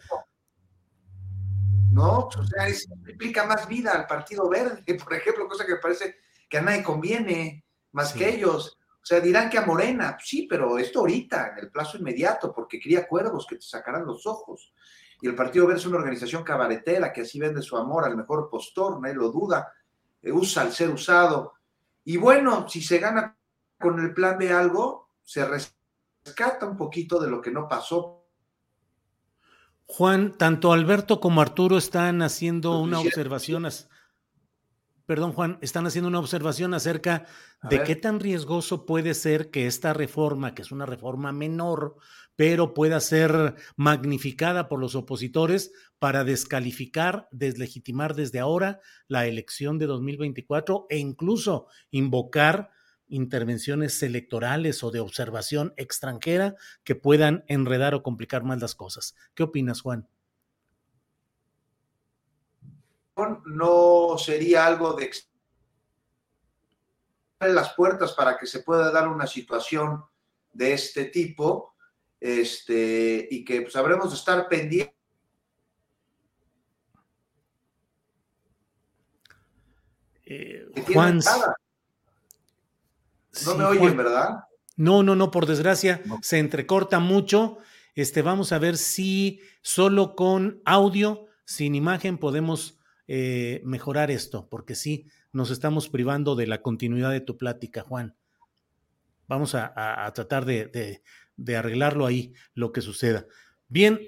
No, o sea, implica más vida al Partido Verde, (laughs) por ejemplo, cosa que parece que a nadie conviene, más que ellos. O sea, dirán que a Morena, sí, pero esto ahorita, en el plazo inmediato, porque cría cuervos que te sacarán los ojos. Y el Partido Verde es una organización cabaretera que así vende su amor al mejor postor, nadie lo duda, eh, usa al ser usado. Y bueno, si se gana con el plan de algo, se rescata un poquito de lo que no pasó. Juan, tanto Alberto como Arturo están haciendo una observación perdón Juan, están haciendo una observación acerca de qué tan riesgoso puede ser que esta reforma, que es una reforma menor, pero pueda ser magnificada por los opositores para descalificar, deslegitimar desde ahora la elección de 2024 e incluso invocar intervenciones electorales o de observación extranjera que puedan enredar o complicar más las cosas. ¿Qué opinas, Juan? No sería algo de las puertas para que se pueda dar una situación de este tipo este, y que pues, habremos de estar pendientes. Eh, Juan, no me oyen, ¿verdad? No, no, no, por desgracia se entrecorta mucho. Este, vamos a ver si solo con audio, sin imagen, podemos eh, mejorar esto, porque sí, nos estamos privando de la continuidad de tu plática, Juan. Vamos a, tratar de, arreglarlo ahí, lo que suceda. Bien,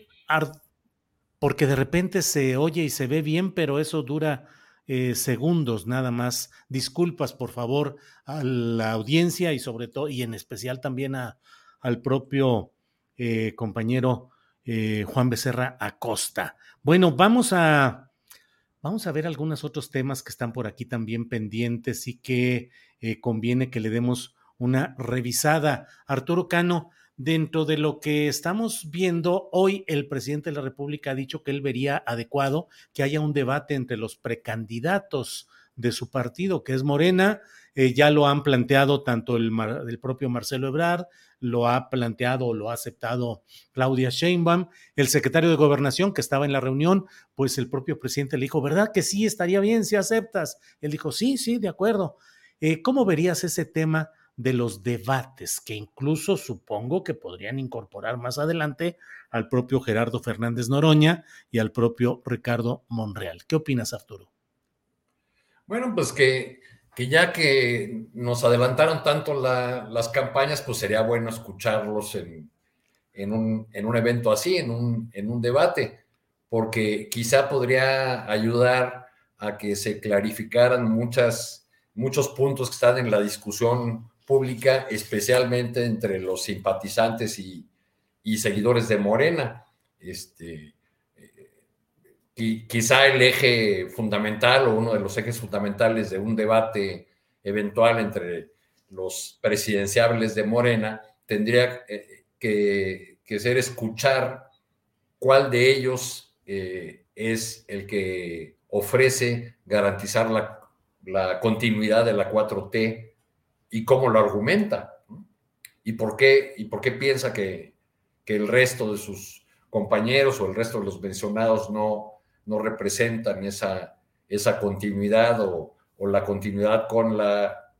porque de repente se oye y se ve bien, pero eso dura eh, segundos nada más. Disculpas, por favor, a la audiencia y sobre todo, y en especial también a, al propio eh, compañero Juan Becerra Acosta. Bueno, vamos a Vamos a ver algunos otros temas que están por aquí también pendientes y que eh, conviene que le demos una revisada. Arturo Cano, dentro de lo que estamos viendo, hoy el presidente de la República ha dicho que él vería adecuado que haya un debate entre los precandidatos de su partido, que es Morena. Eh, ya lo han planteado tanto el, propio Marcelo Ebrard, lo ha planteado o lo ha aceptado Claudia Sheinbaum, el secretario de Gobernación que estaba en la reunión, pues el propio presidente le dijo, ¿verdad que sí estaría bien si aceptas? Él dijo, sí, sí, de acuerdo. Eh, ¿Cómo verías ese tema de los debates que incluso supongo que podrían incorporar más adelante al propio Gerardo Fernández Noroña y al propio Ricardo Monreal? ¿Qué opinas, Arturo? Bueno, pues que, ya que nos adelantaron tanto las campañas, pues sería bueno escucharlos en, un, evento así, en un, en un debate, porque quizá podría ayudar a que se clarificaran muchos puntos que están en la discusión pública, especialmente entre los simpatizantes y, y seguidores de Morena. Este, y quizá el eje fundamental o uno de los ejes fundamentales de un debate eventual entre los presidenciables de Morena tendría eh, que, ser escuchar cuál de ellos eh, es el que ofrece garantizar la, continuidad de la 4T y cómo lo argumenta y por qué, y por qué piensa que, que el resto de sus compañeros o el resto de los mencionados no, no representan esa, esa continuidad o, la continuidad con, la,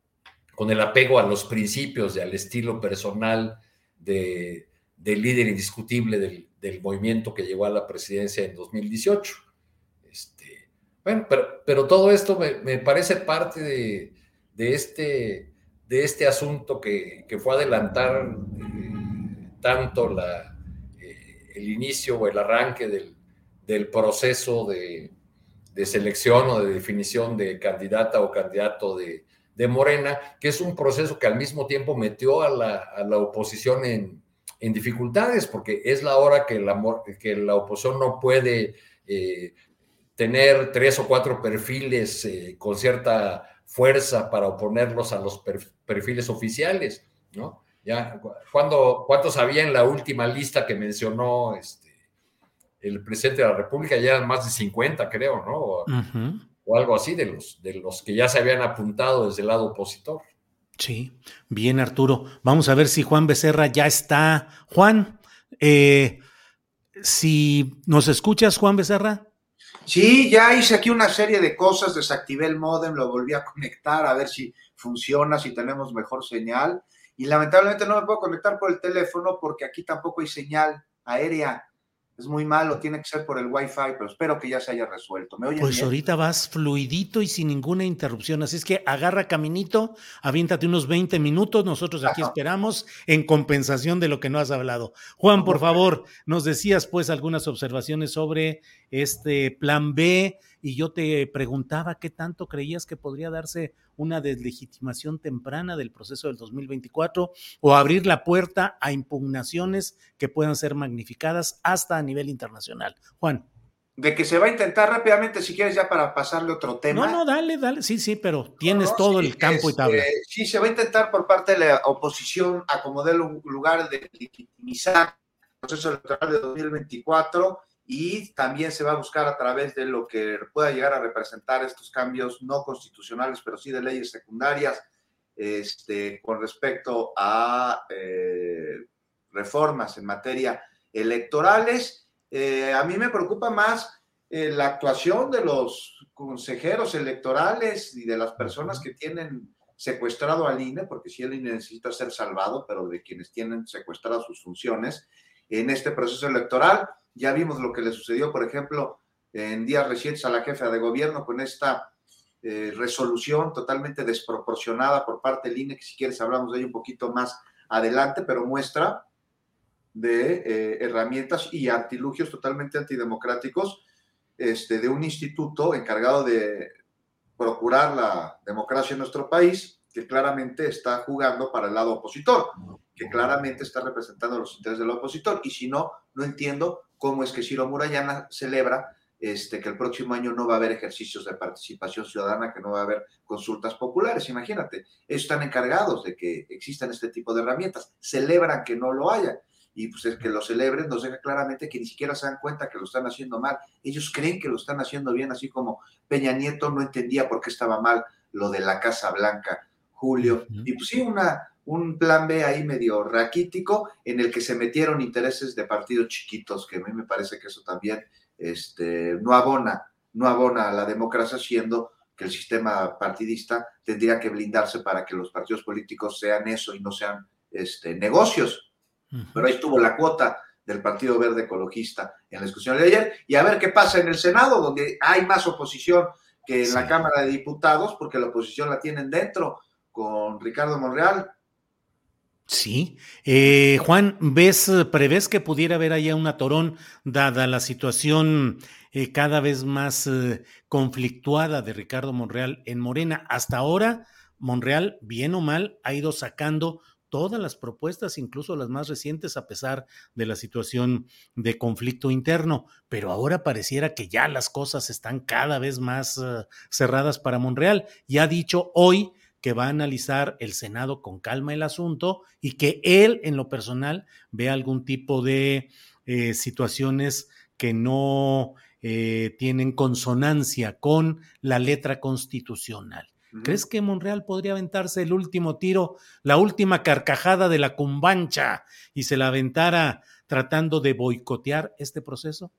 con el apego a los principios y al estilo personal de, del líder indiscutible del, movimiento que llegó a la presidencia en 2018. Este, bueno, pero, pero todo esto me, parece parte de, este, de este asunto que, fue adelantar eh, tanto la, eh, el inicio o el arranque del, del proceso de, selección o de definición de candidata o candidato de, Morena, que es un proceso que al mismo tiempo metió a la, oposición en, dificultades, porque es la hora que la, oposición no puede eh, tener tres o cuatro perfiles eh, con cierta fuerza para oponerlos a los perfiles oficiales, ¿no? Ya, ¿cuántos había en la última lista que mencionó este, el presidente de la República? Ya eran más de 50, creo, ¿no? O, o algo así de los, de los que ya se habían apuntado desde el lado opositor. Sí, bien Arturo. Vamos a ver si Juan Becerra ya está. Juan, eh, si nos escuchas, Juan Becerra. Sí, ya hice aquí una serie de cosas, desactivé el modem, lo volví a conectar a ver si funciona, si tenemos mejor señal. Y lamentablemente no me puedo conectar por el teléfono porque aquí tampoco hay señal aérea es muy malo, tiene que ser por el Wi-Fi, pero espero que ya se haya resuelto. ¿Me pues ahorita vas fluidito y sin ninguna interrupción, así es que agarra caminito, aviéntate unos 20 minutos, nosotros aquí esperamos en compensación de lo que no has hablado. Juan, por favor, nos decías pues algunas observaciones sobre este plan B y yo te preguntaba qué tanto creías que podría darse una deslegitimación temprana del proceso del 2024 o abrir la puerta a impugnaciones que puedan ser magnificadas hasta a nivel internacional. Juan. De que se va a intentar rápidamente, si quieres, ya para pasarle otro tema. No, no, dale, dale, sí, sí, pero tienes todo el campo y tabla. Este, sí, se va a intentar por parte de la oposición acomodar un lugar de legitimizar el proceso electoral de 2024 y también se va a buscar a través de lo que pueda llegar a representar estos cambios no constitucionales, pero sí de leyes secundarias, este, con respecto a eh, reformas en materia electorales. Eh, a mí me preocupa más eh, la actuación de los consejeros electorales y de las personas que tienen secuestrado al INE, porque si el INE necesita ser salvado, pero de quienes tienen secuestradas sus funciones en este proceso electoral. Ya vimos lo que le sucedió, por ejemplo, en días recientes a la jefa de gobierno con esta eh, resolución totalmente desproporcionada por parte del INE, que si quieres hablamos de ello un poquito más adelante, pero muestra de eh, herramientas y artilugios totalmente antidemocráticos este, de un instituto encargado de procurar la democracia en nuestro país, que claramente está jugando para el lado opositor, que claramente está representando los intereses del opositor. Y si no, no entiendo cómo es que Ciro Murayana celebra este, que el próximo año no va a haber ejercicios de participación ciudadana, que no va a haber consultas populares. Imagínate, ellos están encargados de que existan este tipo de herramientas, celebran que no lo haya. Y pues el que lo celebren nos deja claramente que ni siquiera se dan cuenta que lo están haciendo mal. Ellos creen que lo están haciendo bien, así como Peña Nieto no entendía por qué estaba mal lo de la Casa Blanca, Julio. Y pues sí, una, un plan B ahí medio raquítico en el que se metieron intereses de partidos chiquitos, que a mí me parece que eso también este, no abona, no abona a la democracia, siendo que el sistema partidista tendría que blindarse para que los partidos políticos sean eso y no sean este, negocios. Pero ahí estuvo la cuota del Partido Verde Ecologista en la discusión de ayer. Y a ver qué pasa en el Senado, donde hay más oposición que en la Cámara de Diputados, porque la oposición la tienen dentro con Ricardo Monreal, Sí. Eh, Juan, ¿ves, prevés que pudiera haber allá un atorón, dada la situación eh, cada vez más eh, conflictuada de Ricardo Monreal en Morena? Hasta ahora, Monreal, bien o mal, ha ido sacando todas las propuestas, incluso las más recientes, a pesar de la situación de conflicto interno. Pero ahora pareciera que ya las cosas están cada vez más cerradas para Monreal. Y ha dicho hoy que va a analizar el Senado con calma el asunto y que él en lo personal vea algún tipo de eh, situaciones que no eh, tienen consonancia con la letra constitucional. ¿Crees que Monreal podría aventarse el último tiro, la última carcajada de la cumbancha y se la aventara tratando de boicotear este proceso?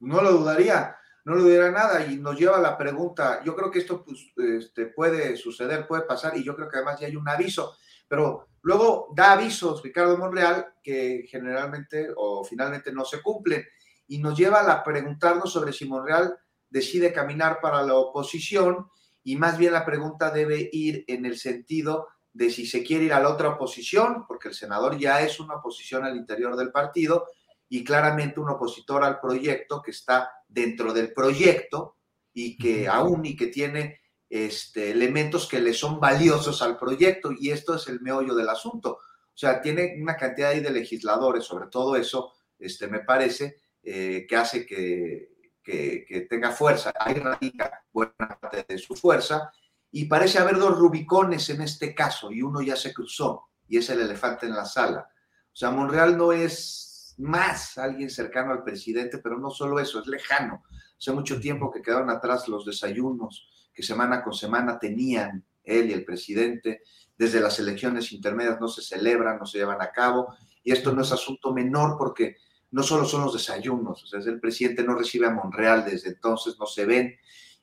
No lo dudaría no le dirá nada y nos lleva a la pregunta, yo creo que esto pues, este, puede suceder, puede pasar y yo creo que además ya hay un aviso, pero luego da avisos Ricardo Monreal que generalmente o finalmente no se cumplen y nos lleva a preguntarnos sobre si Monreal decide caminar para la oposición y más bien la pregunta debe ir en el sentido de si se quiere ir a la otra oposición, porque el senador ya es una oposición al interior del partido, y claramente un opositor al proyecto que está dentro del proyecto y que aún y que tiene este, elementos que le son valiosos al proyecto y esto es el meollo del asunto. O sea, tiene una cantidad ahí de legisladores, sobre todo eso, este, me parece, eh, que hace que, que, tenga fuerza. Ahí radica buena parte de su fuerza y parece haber dos rubicones en este caso y uno ya se cruzó y es el elefante en la sala. O sea, Monreal no es más alguien cercano al presidente, pero no solo eso, es lejano. Hace mucho tiempo que quedaron atrás los desayunos que semana con semana tenían él y el presidente. Desde las elecciones intermedias no se celebran, no se llevan a cabo. Y esto no es asunto menor porque no solo son los desayunos, o sea, el presidente no recibe a Monreal desde entonces, no se ven.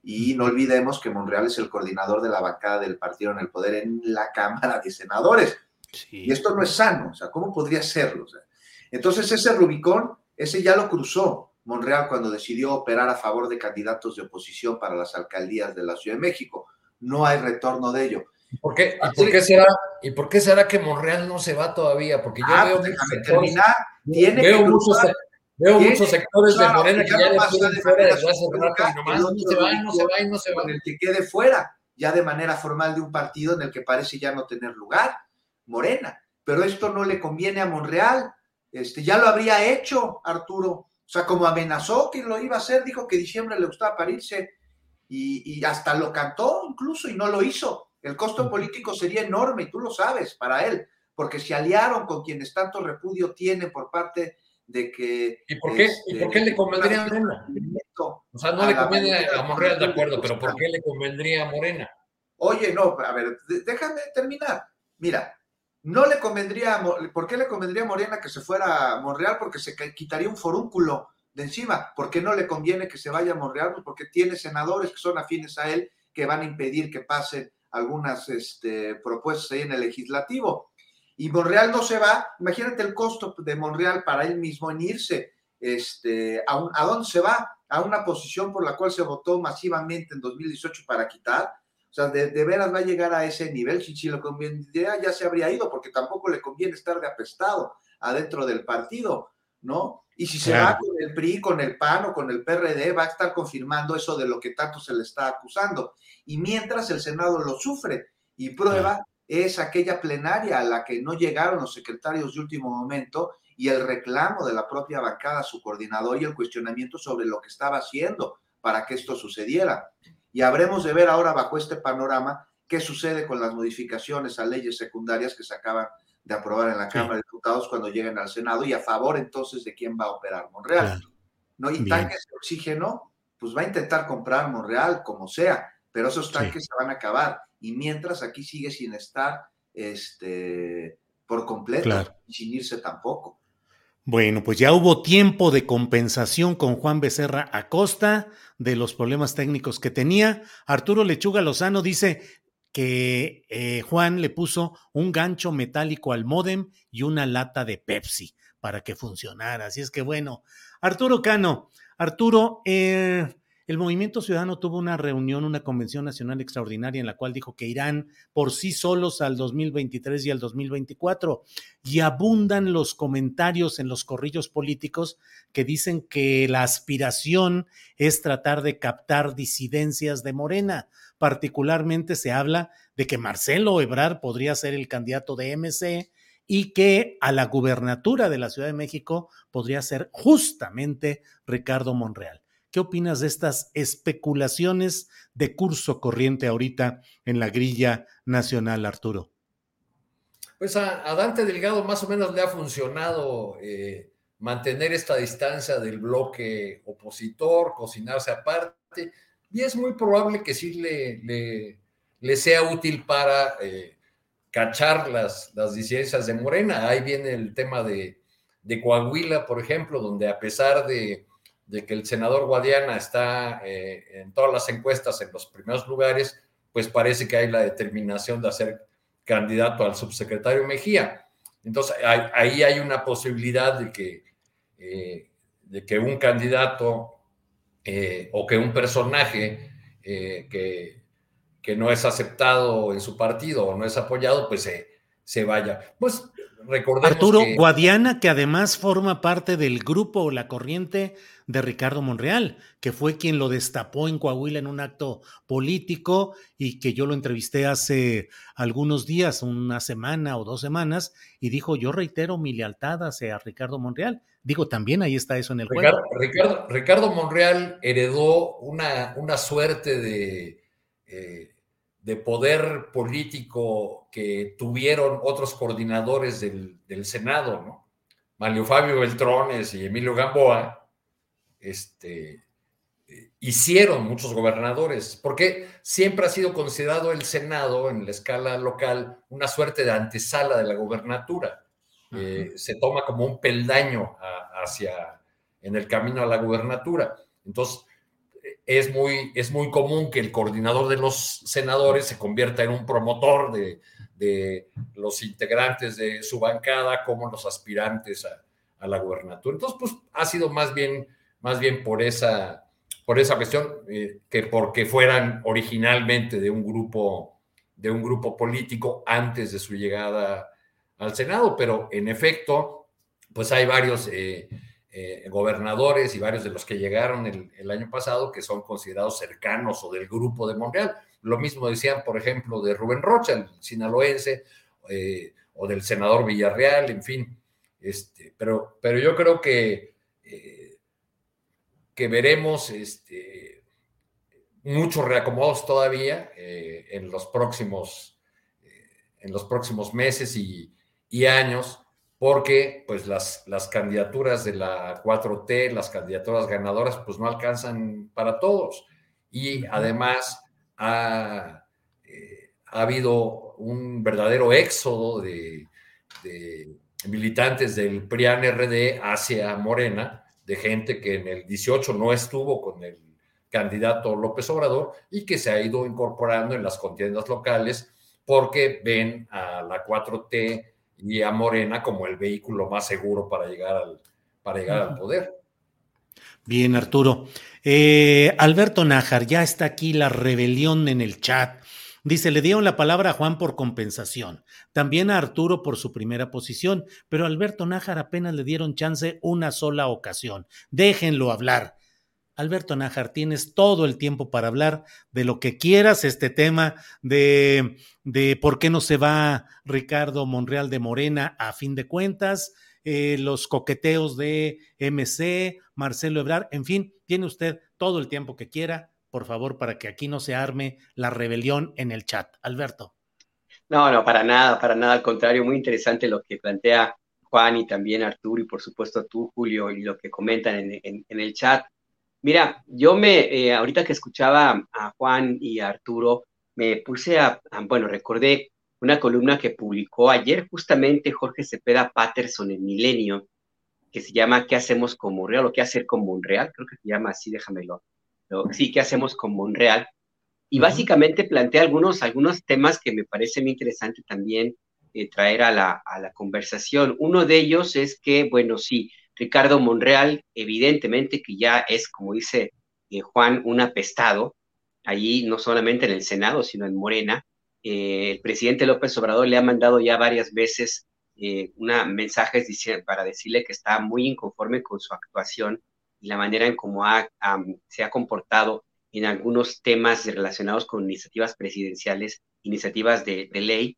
Y no olvidemos que Monreal es el coordinador de la bancada del partido en el poder en la (laughs) Cámara de Senadores. Y esto no es sano, o sea, ¿cómo podría serlo? Entonces ese Rubicón, ese ya lo cruzó Monreal cuando decidió operar a favor de candidatos de oposición para las alcaldías de la Ciudad de México. No hay retorno de ello. ¿Por qué, ¿Y por qué será, ¿Y por qué será que Monreal no se va todavía? Porque yo ah, veo, pues muchos terminar. Tiene veo, muchos, veo muchos sectores de Morena que ya, le quieren fuera desde hace rato y nomás no se va, no se va y no se va. Con el que quede fuera, ya de manera formal de un partido en el que parece ya no tener lugar, Morena. Pero esto no le conviene a Monreal. Este, ya lo habría hecho Arturo. O sea, como amenazó que lo iba a hacer, dijo que diciembre le gustaba parirse y, y hasta lo cantó incluso y no lo hizo. El costo político sería enorme, y tú lo sabes, para él, porque se aliaron con quienes tanto repudio tiene por parte de que... ¿Y por qué, ¿y por qué le este, convendría a Morena? O sea, no le conviene a Morena, de acuerdo, pero ¿por qué le convendría a Morena? Oye, no, a ver, déjame terminar. Mira, no le convendría, ¿por qué le convendría a Morena que se fuera a Monreal? Porque se quitaría un forúnculo de encima. ¿Por qué no le conviene que se vaya a Monreal? Pues porque tiene senadores que son afines a él que van a impedir que pasen algunas este, propuestas en el legislativo. Y Monreal no se va, imagínate el costo de Monreal para él mismo en irse. Este, a, ¿A dónde se va? A una posición por la cual se votó masivamente en 2018 para quitar. O sea, de, veras va a llegar a ese nivel. Si, si lo convendría, ya se habría ido, porque tampoco le conviene estar de apestado adentro del partido, ¿no? Y si se va con el PRI, con el PAN o con el PRD, va a estar confirmando eso de lo que tanto se le está acusando. Y mientras el Senado lo sufre y prueba es aquella plenaria a la que no llegaron los secretarios de último momento y el reclamo de la propia bancada, su coordinador y el cuestionamiento sobre lo que estaba haciendo para que esto sucediera. Y habremos de ver ahora bajo este panorama qué sucede con las modificaciones a leyes secundarias que se acaban de aprobar en la Cámara de Diputados cuando lleguen al Senado y a favor entonces de quién va a operar Monreal. ¿no? Y tanques de oxígeno, pues va a intentar comprar Monreal como sea, pero esos tanques se van a acabar. Y mientras aquí sigue sin estar este, por completo y sin irse tampoco. Bueno, pues ya hubo tiempo de compensación con Juan Becerra Acosta de los problemas técnicos que tenía. Arturo Lechuga Lozano dice, que eh, Juan le puso un gancho metálico al modem y una lata de Pepsi para que funcionara. Así es que bueno, Arturo Cano, Arturo, eh, el Movimiento Ciudadano tuvo una reunión, una convención nacional extraordinaria en la cual dijo que irán por sí solos al 2023 y al 2024. Y abundan los comentarios en los corrillos políticos que dicen que la aspiración es tratar de captar disidencias de Morena. Particularmente se habla de que Marcelo Ebrar podría ser el candidato de MC y que a la gubernatura de la Ciudad de México podría ser justamente Ricardo Monreal. ¿Qué opinas de estas especulaciones de curso corriente ahorita en la grilla nacional, Arturo? Pues a, Dante Delgado más o menos le ha funcionado eh, mantener esta distancia del bloque opositor, cocinarse aparte, y es muy probable que sí le, le, sea útil para eh, cachar las, las disidencias de Morena. Ahí viene el tema de, de Coahuila, por ejemplo, donde a pesar de de que el senador Guadiana está eh, en todas las encuestas en los primeros lugares, pues parece que hay la determinación de hacer candidato al subsecretario Mejía. Entonces, ahí hay una posibilidad de que, eh, de que un candidato eh, o que un personaje que, que, no es aceptado en su partido o no es apoyado, pues se, vaya. Pues recordemos Arturo Guadiana, que además forma parte del grupo o la corriente de Ricardo Monreal, que fue quien lo destapó en Coahuila en un acto político y que yo lo entrevisté hace algunos días, una semana o dos semanas, y dijo, yo reitero mi lealtad hacia Ricardo Monreal. Digo, también ahí está eso en el Ricardo, Ricardo, Ricardo, Monreal heredó una, una suerte de... Eh, de poder político que tuvieron otros coordinadores del, Senado, ¿no? Mario Fabio Beltrones y Emilio Gamboa, este, hicieron muchos gobernadores, porque siempre ha sido considerado el Senado en la escala local una suerte de antesala de la gobernatura. Eh, se toma como un peldaño hacia en el camino a la gubernatura. Entonces, es muy, es muy común que el coordinador de los senadores se convierta en un promotor de, los integrantes de su bancada como los aspirantes a, la gubernatura. Entonces, pues ha sido más bien, más bien por esa, por esa cuestión eh, que porque fueran originalmente de un grupo de un grupo político antes de su llegada al Senado, pero en efecto, pues hay varios eh, eh, gobernadores y varios de los que llegaron el, año pasado que son considerados cercanos o del grupo de Montreal. Lo mismo decían, por ejemplo, de Rubén Rocha, el sinaloense, eh, o del senador Villarreal, en fin. Este, pero, pero yo creo que, eh, que veremos este, muchos reacomodos todavía en, los próximos, en los próximos meses y, y años porque pues las, las candidaturas de la 4T, las candidaturas ganadoras, pues no alcanzan para todos. Y además ha, eh, habido un verdadero éxodo de, militantes del PRIAN-RD hacia Morena, de gente que en el 18 no estuvo con el candidato López Obrador y que se ha ido incorporando en las contiendas locales porque ven a la 4T y a Morena como el vehículo más seguro para llegar al, para llegar al poder. Bien, Arturo. Eh, Alberto Nájar, ya está aquí la rebelión en el chat. Dice, le dieron la palabra a Juan por compensación, también a Arturo por su primera posición, pero a Alberto Nájar apenas le dieron chance una sola ocasión. Déjenlo hablar. Alberto Nájar, tienes todo el tiempo para hablar de lo que quieras, este tema de, de por qué no se va Ricardo Monreal de Morena a fin de cuentas, eh, los coqueteos de MC, Marcelo Ebrar, en fin, tiene usted todo el tiempo que quiera, por favor, para que aquí no se arme la rebelión en el chat. Alberto. No, no, para nada, para nada, al contrario, muy interesante lo que plantea Juan y también Arturo y por supuesto tú, Julio, y lo que comentan en el chat. Mira, yo me, eh, ahorita que escuchaba a Juan y a Arturo, me puse a, bueno, recordé una columna que publicó ayer justamente Jorge Cepeda Patterson en Milenio, que se llama ¿Qué hacemos con Monreal? o ¿Qué hacer con Monreal? Creo que se llama así, déjamelo. sí, ¿qué hacemos con Monreal? Y básicamente plantea algunos, algunos temas que me parece muy interesante también eh, traer a la, a la conversación. Uno de ellos es que, bueno, sí, Ricardo Monreal, evidentemente que ya es, como dice eh, Juan, un apestado, allí no solamente en el Senado, sino en Morena. Eh, el presidente López Obrador le ha mandado ya varias veces eh, una mensajes para decirle que está muy inconforme con su actuación y la manera en cómo se ha comportado en algunos temas relacionados con iniciativas presidenciales, iniciativas de, de, ley.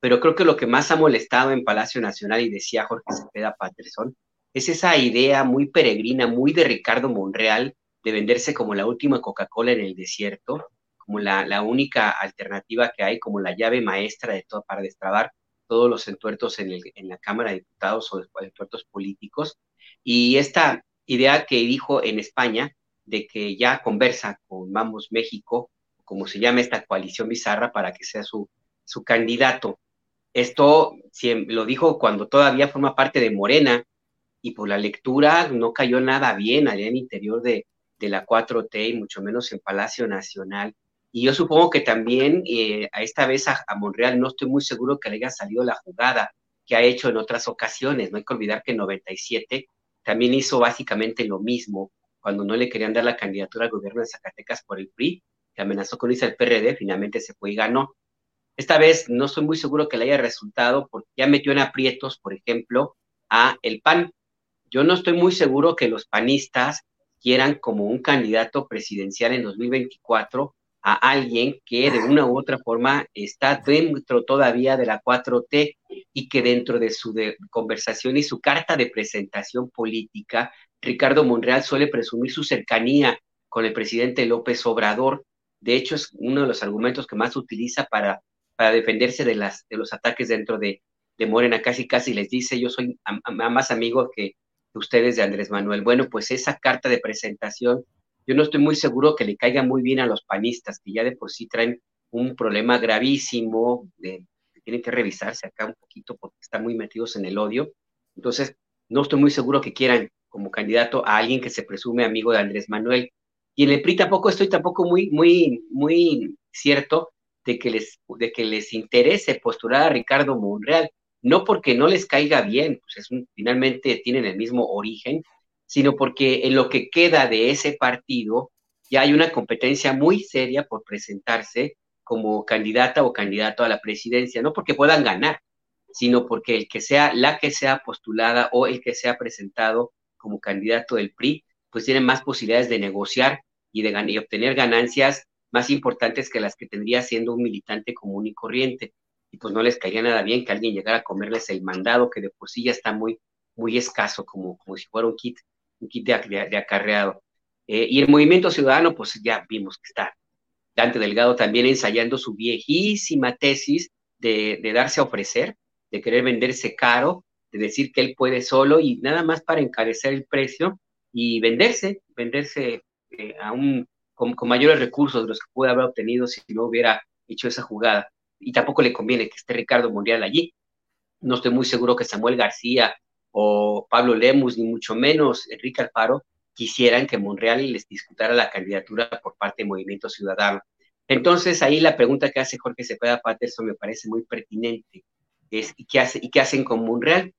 Pero creo que lo que más ha molestado en Palacio Nacional, y decía Jorge Cepeda Patterson, es esa idea muy peregrina, muy de Ricardo Monreal, de venderse como la última Coca-Cola en el desierto, como la, única alternativa que hay, como la llave maestra de todo para destrabar todos los entuertos en, en la Cámara de Diputados o entuertos políticos. Y esta idea que dijo en España de que ya conversa con Vamos México, como se llama esta coalición bizarra, para que sea su, su candidato. Esto lo dijo cuando todavía forma parte de Morena, y por la lectura no cayó nada bien allá en el interior de, la 4T y mucho menos en Palacio Nacional. Y yo supongo que también eh, a esta vez a, Monreal no estoy muy seguro que le haya salido la jugada que ha hecho en otras ocasiones. No hay que olvidar que en 97 también hizo básicamente lo mismo cuando no le querían dar la candidatura al gobierno de Zacatecas por el PRI, que amenazó con irse al PRD, finalmente se fue y ganó. Esta vez no estoy muy seguro que le haya resultado porque ya metió en aprietos, por ejemplo, a el PAN. Yo no estoy muy seguro que los panistas quieran como un candidato presidencial en 2024 a alguien que de una u otra forma está dentro todavía de la 4T y que dentro de su conversación y su carta de presentación política, Ricardo Monreal suele presumir su cercanía con el presidente López Obrador. De hecho, es uno de los argumentos que más utiliza para, para defenderse de, las, de los ataques dentro de, de Morena. Casi, casi les dice, yo soy más amigo que ustedes de Andrés Manuel. Bueno, pues esa carta de presentación yo no estoy muy seguro que le caiga muy bien a los panistas, que ya de por sí traen un problema gravísimo, de, que tienen que revisarse acá un poquito porque están muy metidos en el odio. Entonces, no estoy muy seguro que quieran como candidato a alguien que se presume amigo de Andrés Manuel. Y en el PRI tampoco estoy tampoco muy, muy, muy cierto de que les, de que les interese postular a Ricardo Monreal, no porque no les caiga bien, pues es finalmente tienen el mismo origen, sino porque en lo que queda de ese partido ya hay una competencia muy seria por presentarse como candidata o candidato a la presidencia, no porque puedan ganar, sino porque el que sea la que sea postulada o el que sea presentado como candidato del PRI, pues tiene más posibilidades de negociar y de y obtener ganancias más importantes que las que tendría siendo un militante común y corriente. Y pues no les caería nada bien que alguien llegara a comerles el mandado, que de por sí ya está muy, muy escaso, como, como si fuera un kit un kit de, acarreado. Eh, y el movimiento ciudadano, pues ya vimos que está Dante Delgado también ensayando su viejísima tesis de, darse a ofrecer, de querer venderse caro, de decir que él puede solo y nada más para encarecer el precio y venderse, venderse eh, a un, con, mayores recursos de los que puede haber obtenido si no hubiera hecho esa jugada. Y tampoco le conviene que esté Ricardo Mundial allí. No estoy muy seguro que Samuel García o Pablo Lemus, ni mucho menos Enrique Alfaro, quisieran que Monreal les disputara la candidatura por parte del Movimiento Ciudadano. Entonces, ahí la pregunta que hace Jorge Cepeda Patterson me parece muy pertinente. Es, ¿y, qué hace, ¿Y qué hacen con Monreal?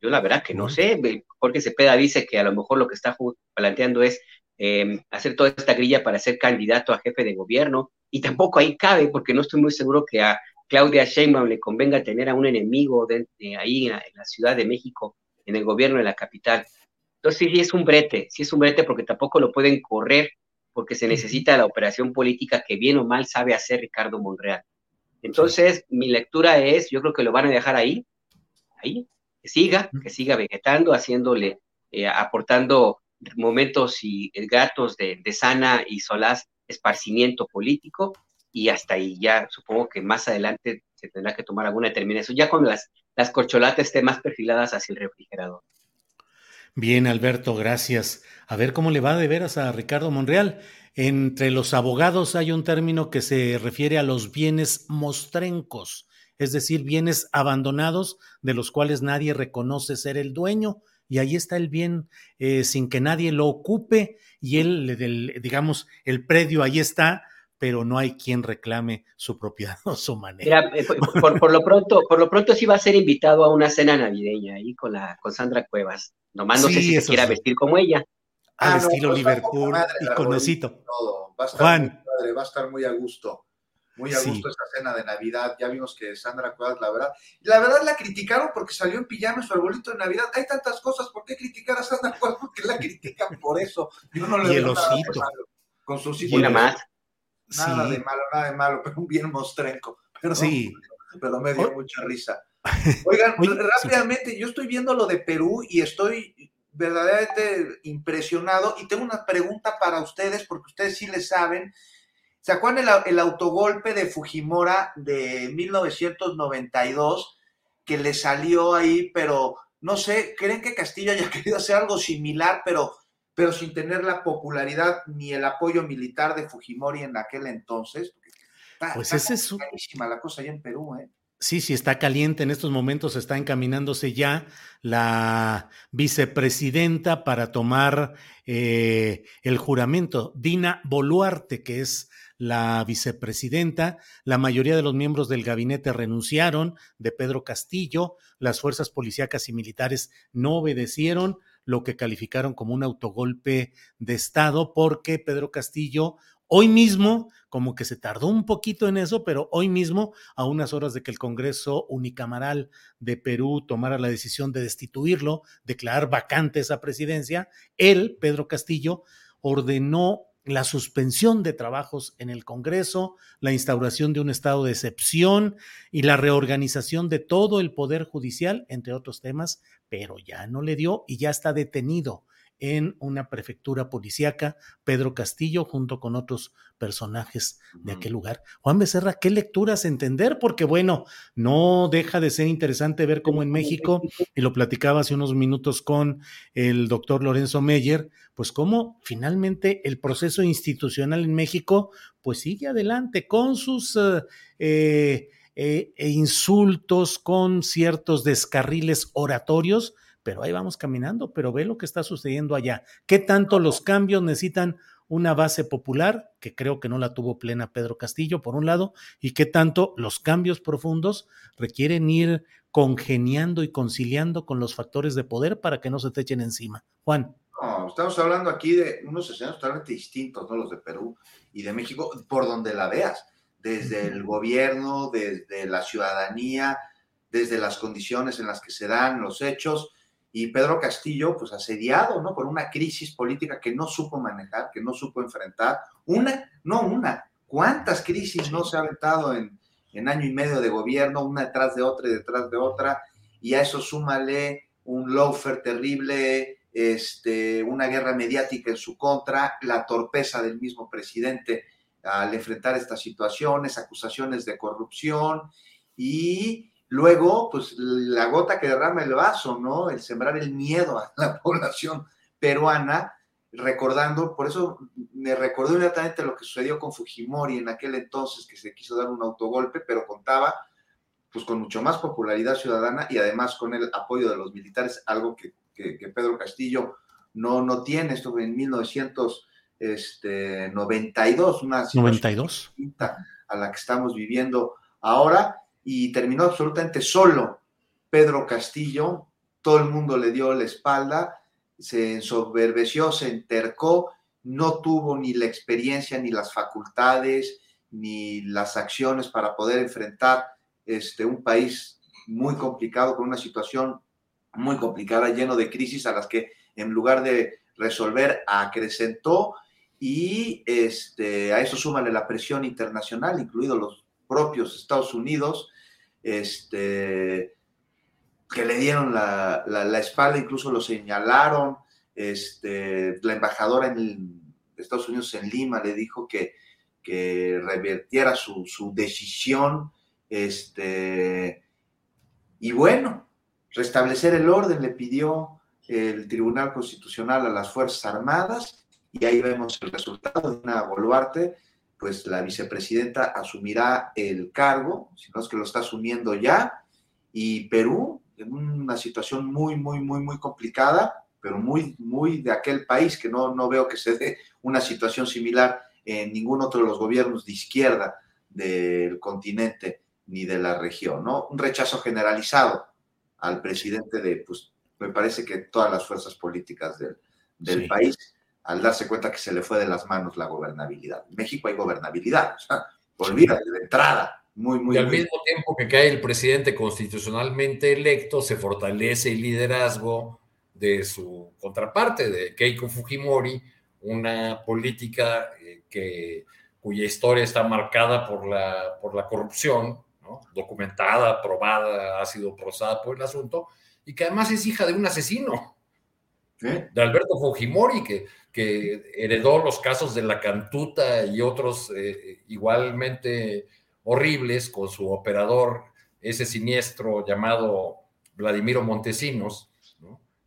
Yo la verdad que no sé. Jorge Cepeda dice que a lo mejor lo que está planteando es em, hacer toda esta grilla para ser candidato a jefe de gobierno. Y tampoco ahí cabe, porque no estoy muy seguro que a Claudia Sheinbaum le convenga tener a un enemigo de, ahí en la, Ciudad de México, en el gobierno de la capital. Entonces sí, es un brete, sí es un brete porque tampoco lo pueden correr porque se necesita la operación política que bien o mal sabe hacer Ricardo Monreal. Entonces, mi lectura es, yo creo que lo van a dejar ahí, ahí, que siga, que siga vegetando, haciéndole, eh, aportando momentos y gatos de, de sana y solaz esparcimiento político, y hasta ahí ya supongo que más adelante se tendrá que tomar alguna determinación, ya cuando las, las corcholatas estén más perfiladas hacia el refrigerador. Bien, Alberto, gracias. A ver cómo le va de veras a Ricardo Monreal. Entre los abogados hay un término que se refiere a los bienes mostrencos, es decir, bienes abandonados de los cuales nadie reconoce ser el dueño. Y ahí está el bien eh, sin que nadie lo ocupe y él, digamos, el predio ahí está, pero no hay quien reclame su propiedad (laughs) o su manera. Eh, por, lo pronto, por lo pronto sí va a ser invitado a una cena navideña ahí con la con Sandra Cuevas. Nomás no sé si se quiera vestir como ella. Al ah, estilo pues, Liverpool y con osito. Va a estar Juan. Muy va a estar muy a gusto. Muy a gusto esta cena de Navidad. Ya vimos que Sandra Cuevas, la verdad. La verdad la criticaron porque salió en pijama su arbolito de Navidad. Hay tantas cosas. ¿Por qué criticar a Sandra Cuevas? (laughs) Porque la critican por eso. Yo no le y el osito. Con sus hijos. Nada más. Nada de malo, nada de malo, pero un bien mostrenco. Pero, sí. Pero me dio mucha risa. (laughs) Oigan, rápidamente, yo estoy viendo lo de Perú y estoy verdaderamente impresionado y tengo una pregunta para ustedes porque ustedes sí le saben. ¿Se acuerdan el, el autogolpe de Fujimora de 1992 que le salió ahí, pero no sé, ¿creen que Castillo haya (laughs) querido hacer algo similar, pero pero sin tener la popularidad ni el apoyo militar de Fujimori en aquel entonces. pues ese es la cosa allá en Perú, ¿eh? Sí, sí, está caliente. En estos momentos está encaminándose ya la vicepresidenta para tomar eh, el juramento. Dina Boluarte, que es la vicepresidenta. La mayoría de los miembros del gabinete renunciaron de Pedro Castillo. Las fuerzas policíacas y militares no obedecieron lo que calificaron como un autogolpe de Estado porque Pedro Castillo Hoy mismo, como que se tardó un poquito en eso, pero hoy mismo, a unas horas de que el Congreso Unicamaral de Perú tomara la decisión de destituirlo, declarar vacante esa presidencia, él, Pedro Castillo, ordenó la suspensión de trabajos en el Congreso, la instauración de un estado de excepción y la reorganización de todo el Poder Judicial, entre otros temas, pero ya no le dio y ya está detenido en una prefectura policíaca, Pedro Castillo, junto con otros personajes de aquel lugar. Juan Becerra, ¿qué lecturas entender? Porque bueno, no deja de ser interesante ver cómo en México, y lo platicaba hace unos minutos con el doctor Lorenzo Meyer, pues cómo finalmente el proceso institucional en México, pues sigue adelante con sus... Eh, eh, eh, insultos, con ciertos descarriles oratorios, pero ahí vamos caminando, pero ve lo que está sucediendo allá. ¿Qué tanto los cambios necesitan una base popular, que creo que no la tuvo plena Pedro Castillo, por un lado, y qué tanto los cambios profundos requieren ir congeniando y conciliando con los factores de poder para que no se te echen encima? Juan. No, estamos hablando aquí de unos escenarios totalmente distintos, ¿no? Los de Perú y de México, por donde la veas, desde el gobierno, desde la ciudadanía, desde las condiciones en las que se dan los hechos, y Pedro Castillo, pues asediado, ¿no? Por una crisis política que no supo manejar, que no supo enfrentar. Una, no una, ¿cuántas crisis no se ha aventado en, en año y medio de gobierno, una detrás de otra y detrás de otra? Y a eso súmale un loafer terrible, este, una guerra mediática en su contra, la torpeza del mismo presidente al enfrentar estas situaciones, acusaciones de corrupción y Luego, pues la gota que derrama el vaso, ¿no? El sembrar el miedo a la (laughs) población peruana, recordando, por eso me recordó inmediatamente lo que sucedió con Fujimori en aquel entonces, que se quiso dar un autogolpe, pero contaba pues con mucho más popularidad ciudadana y además con el apoyo de los militares, algo que, Pedro Castillo no, no tiene, esto en 1992, este, una situación 92. a la que estamos viviendo ahora, y terminó absolutamente solo Pedro Castillo, todo el mundo le dio la espalda, se ensoberbeció, se entercó, no tuvo ni la experiencia, ni las facultades, ni las acciones para poder enfrentar este, un país muy complicado, con una situación muy complicada, lleno de crisis a las que en lugar de resolver acrecentó. Y este, a eso súmale la presión internacional, incluidos los propios Estados Unidos, este, que le dieron la, espalda, incluso lo señalaron. Este, la embajadora en Estados Unidos en Lima le dijo que, que revertiera su, decisión. Este, y bueno, restablecer el orden le pidió el Tribunal Constitucional a las Fuerzas Armadas y ahí vemos el resultado de una Boluarte pues la vicepresidenta asumirá el cargo, si no es que lo está asumiendo ya, y Perú en una situación muy, muy, muy, muy complicada, pero muy, muy de aquel país que no, no veo que se dé una situación similar en ningún otro de los gobiernos de izquierda del continente ni de la región, ¿no? Un rechazo generalizado al presidente de, pues, me parece que todas las fuerzas políticas del, del país al darse cuenta que se le fue de las manos la gobernabilidad. En México hay gobernabilidad, o sea, olvídate de entrada. Muy, muy, y al mismo tiempo que cae el presidente constitucionalmente electo, se fortalece el liderazgo de su contraparte, de Keiko Fujimori, una política eh, que, cuya historia está marcada por la, por la corrupción, documentada, probada, ha sido procesada por el asunto, y que además es hija de un asesino, de Alberto Fujimori, que que heredó los casos de la Cantuta y otros eh, igualmente horribles con su operador, ese siniestro llamado Vladimiro Montesinos,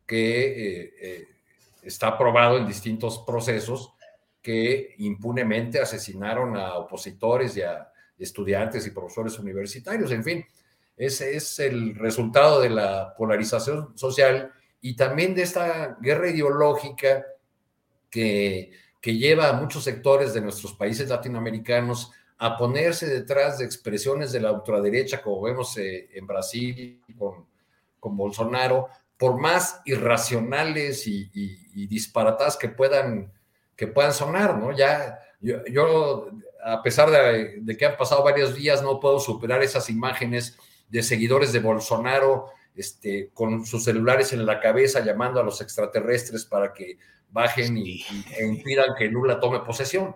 que eh, eh, está probado en distintos procesos que impunemente asesinaron a opositores y a estudiantes y profesores universitarios. En fin, ese es el resultado de la polarización social y también de esta guerra ideológica que, lleva a muchos sectores de nuestros países latinoamericanos a ponerse detrás de expresiones de la ultraderecha, como vemos eh, en Brasil con, con, Bolsonaro, por más irracionales y, disparatadas que puedan que puedan sonar, ¿no? Ya, yo, a pesar de, que han pasado varios días, no puedo superar esas imágenes de seguidores de Bolsonaro este, con sus celulares en la cabeza llamando a los extraterrestres para que bajen y, e impidan que Lula tome posesión.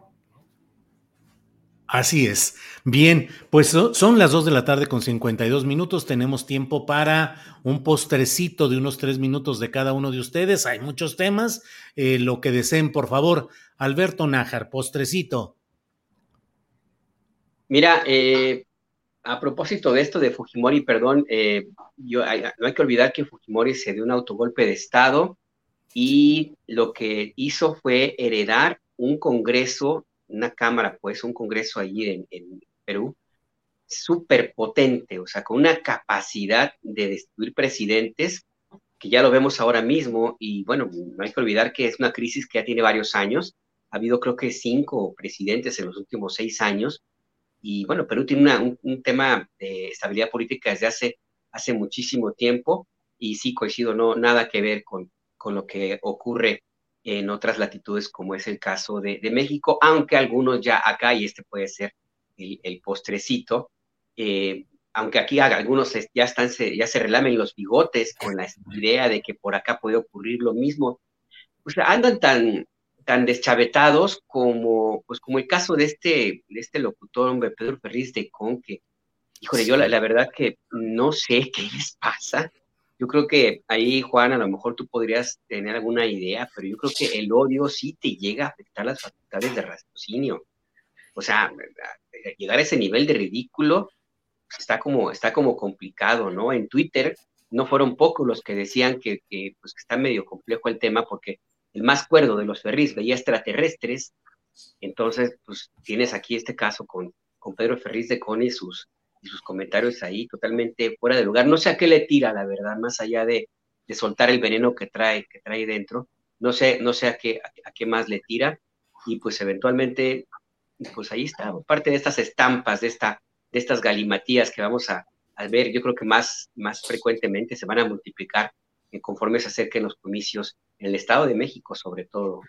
Así es. Bien, pues son las 2 de la tarde con 52 minutos. Tenemos tiempo para un postrecito de unos tres minutos de cada uno de ustedes. Hay muchos temas. Eh, lo que deseen, por favor. Alberto Nájar, postrecito. Mira, eh, a propósito de esto de Fujimori, perdón, eh, yo, no hay que olvidar que Fujimori se dio un autogolpe de Estado y lo que hizo fue heredar un Congreso, una Cámara, pues un Congreso allí en, Perú, súper potente, o sea, con una capacidad de destruir presidentes, que ya lo vemos ahora mismo, y bueno, no hay que olvidar que es una crisis que ya tiene varios años, ha habido creo que cinco presidentes en los últimos seis años, y bueno, Perú tiene un, tema de estabilidad política desde hace, hace muchísimo tiempo y sí coincido, no, nada que ver con, con lo que ocurre en otras latitudes como es el caso de, México, aunque algunos ya acá, y este puede ser el, postrecito, eh, aunque aquí algunos ya, están, ya se relamen los bigotes con la idea de que por acá puede ocurrir lo mismo, pues andan tan, tan deschavetados como, pues como el caso de este, de este locutor, hombre, Pedro Ferriz de Con, que, híjole, yo la, verdad que no sé (laughs) qué les pasa. Yo creo que ahí, Juan, a lo mejor tú podrías tener alguna idea, pero yo creo que el odio sí te llega a afectar las facultades de raciocinio. O sea, llegar a ese nivel de ridículo pues, está como, está como complicado, ¿no? En Twitter no fueron pocos los que decían que, que, pues, que está medio complejo el tema porque el más cuerdo de los Ferris veía extraterrestres, entonces pues tienes aquí este caso con, con Pedro Ferriz de Cone y sus, y sus comentarios ahí totalmente fuera de lugar. No sé a qué le tira, la verdad, más allá de, de soltar el veneno que trae, que trae dentro. No sé, no sé a qué, a, qué más le tira. Y pues eventualmente, pues ahí está, parte de estas estampas, de, esta, de estas galimatías que vamos a, a ver, yo creo que más, más frecuentemente se van a multiplicar conforme se acerquen los comicios el Estado de México, sobre todo,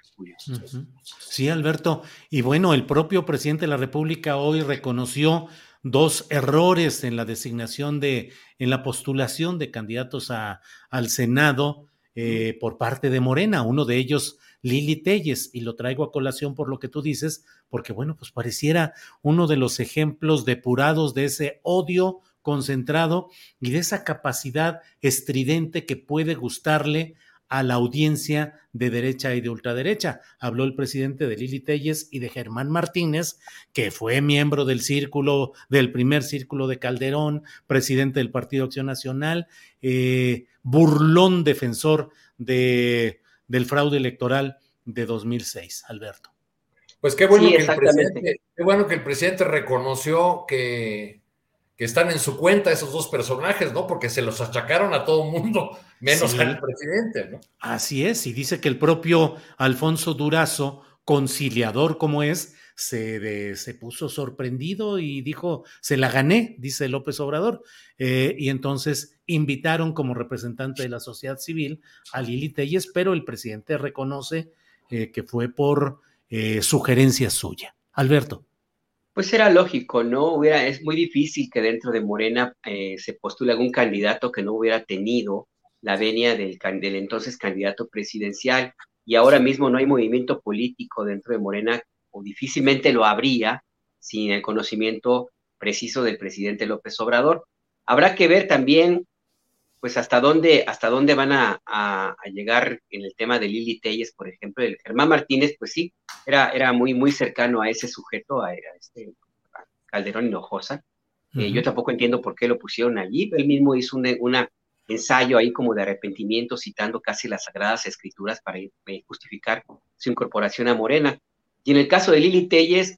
Sí, Alberto. Y bueno, el propio presidente de la República hoy reconoció dos errores en la designación de, en la postulación de candidatos a, al Senado eh, por parte de Morena. Uno de ellos, Lili Telles, y lo traigo a colación por lo que tú dices, porque bueno, pues pareciera uno de los ejemplos depurados de ese odio concentrado y de esa capacidad estridente que puede gustarle a la audiencia de derecha y de ultraderecha. Habló el presidente de Lili Telles y de Germán Martínez, que fue miembro del círculo, del primer círculo de Calderón, presidente del Partido Acción Nacional, eh, burlón defensor de, del fraude electoral de 2006. Alberto. Pues qué bueno, que el presidente, qué bueno que el presidente reconoció que que están en su cuenta esos dos personajes, ¿no? Porque se los achacaron a todo mundo, (laughs) menos al presidente, ¿no? Así es, y dice que el propio Alfonso Durazo, conciliador como es, se, se puso sorprendido y dijo, se la gané, dice López Obrador. Eh, y entonces invitaron como representante de la sociedad civil a Lili Telles, pero el presidente reconoce eh, que fue por eh, sugerencia suya. Alberto. Pues era lógico, ¿no? Hubiera, es muy difícil que dentro de Morena eh, se postule algún candidato que no hubiera tenido la venia del, del, entonces candidato presidencial. Y ahora mismo no hay movimiento político dentro de Morena, o difícilmente lo habría sin el conocimiento preciso del presidente López Obrador. Habrá que ver también pues hasta dónde, hasta dónde van a, llegar en el tema de Lili Telles, por ejemplo, el Germán Martínez, pues sí, era, era muy, muy cercano a ese sujeto, a, este Calderón Hinojosa. Eh, yo tampoco entiendo por qué lo pusieron allí. Él mismo hizo un ensayo ahí como de arrepentimiento, citando casi las sagradas escrituras para eh, justificar su incorporación a Morena. Y en el caso de Lili Telles,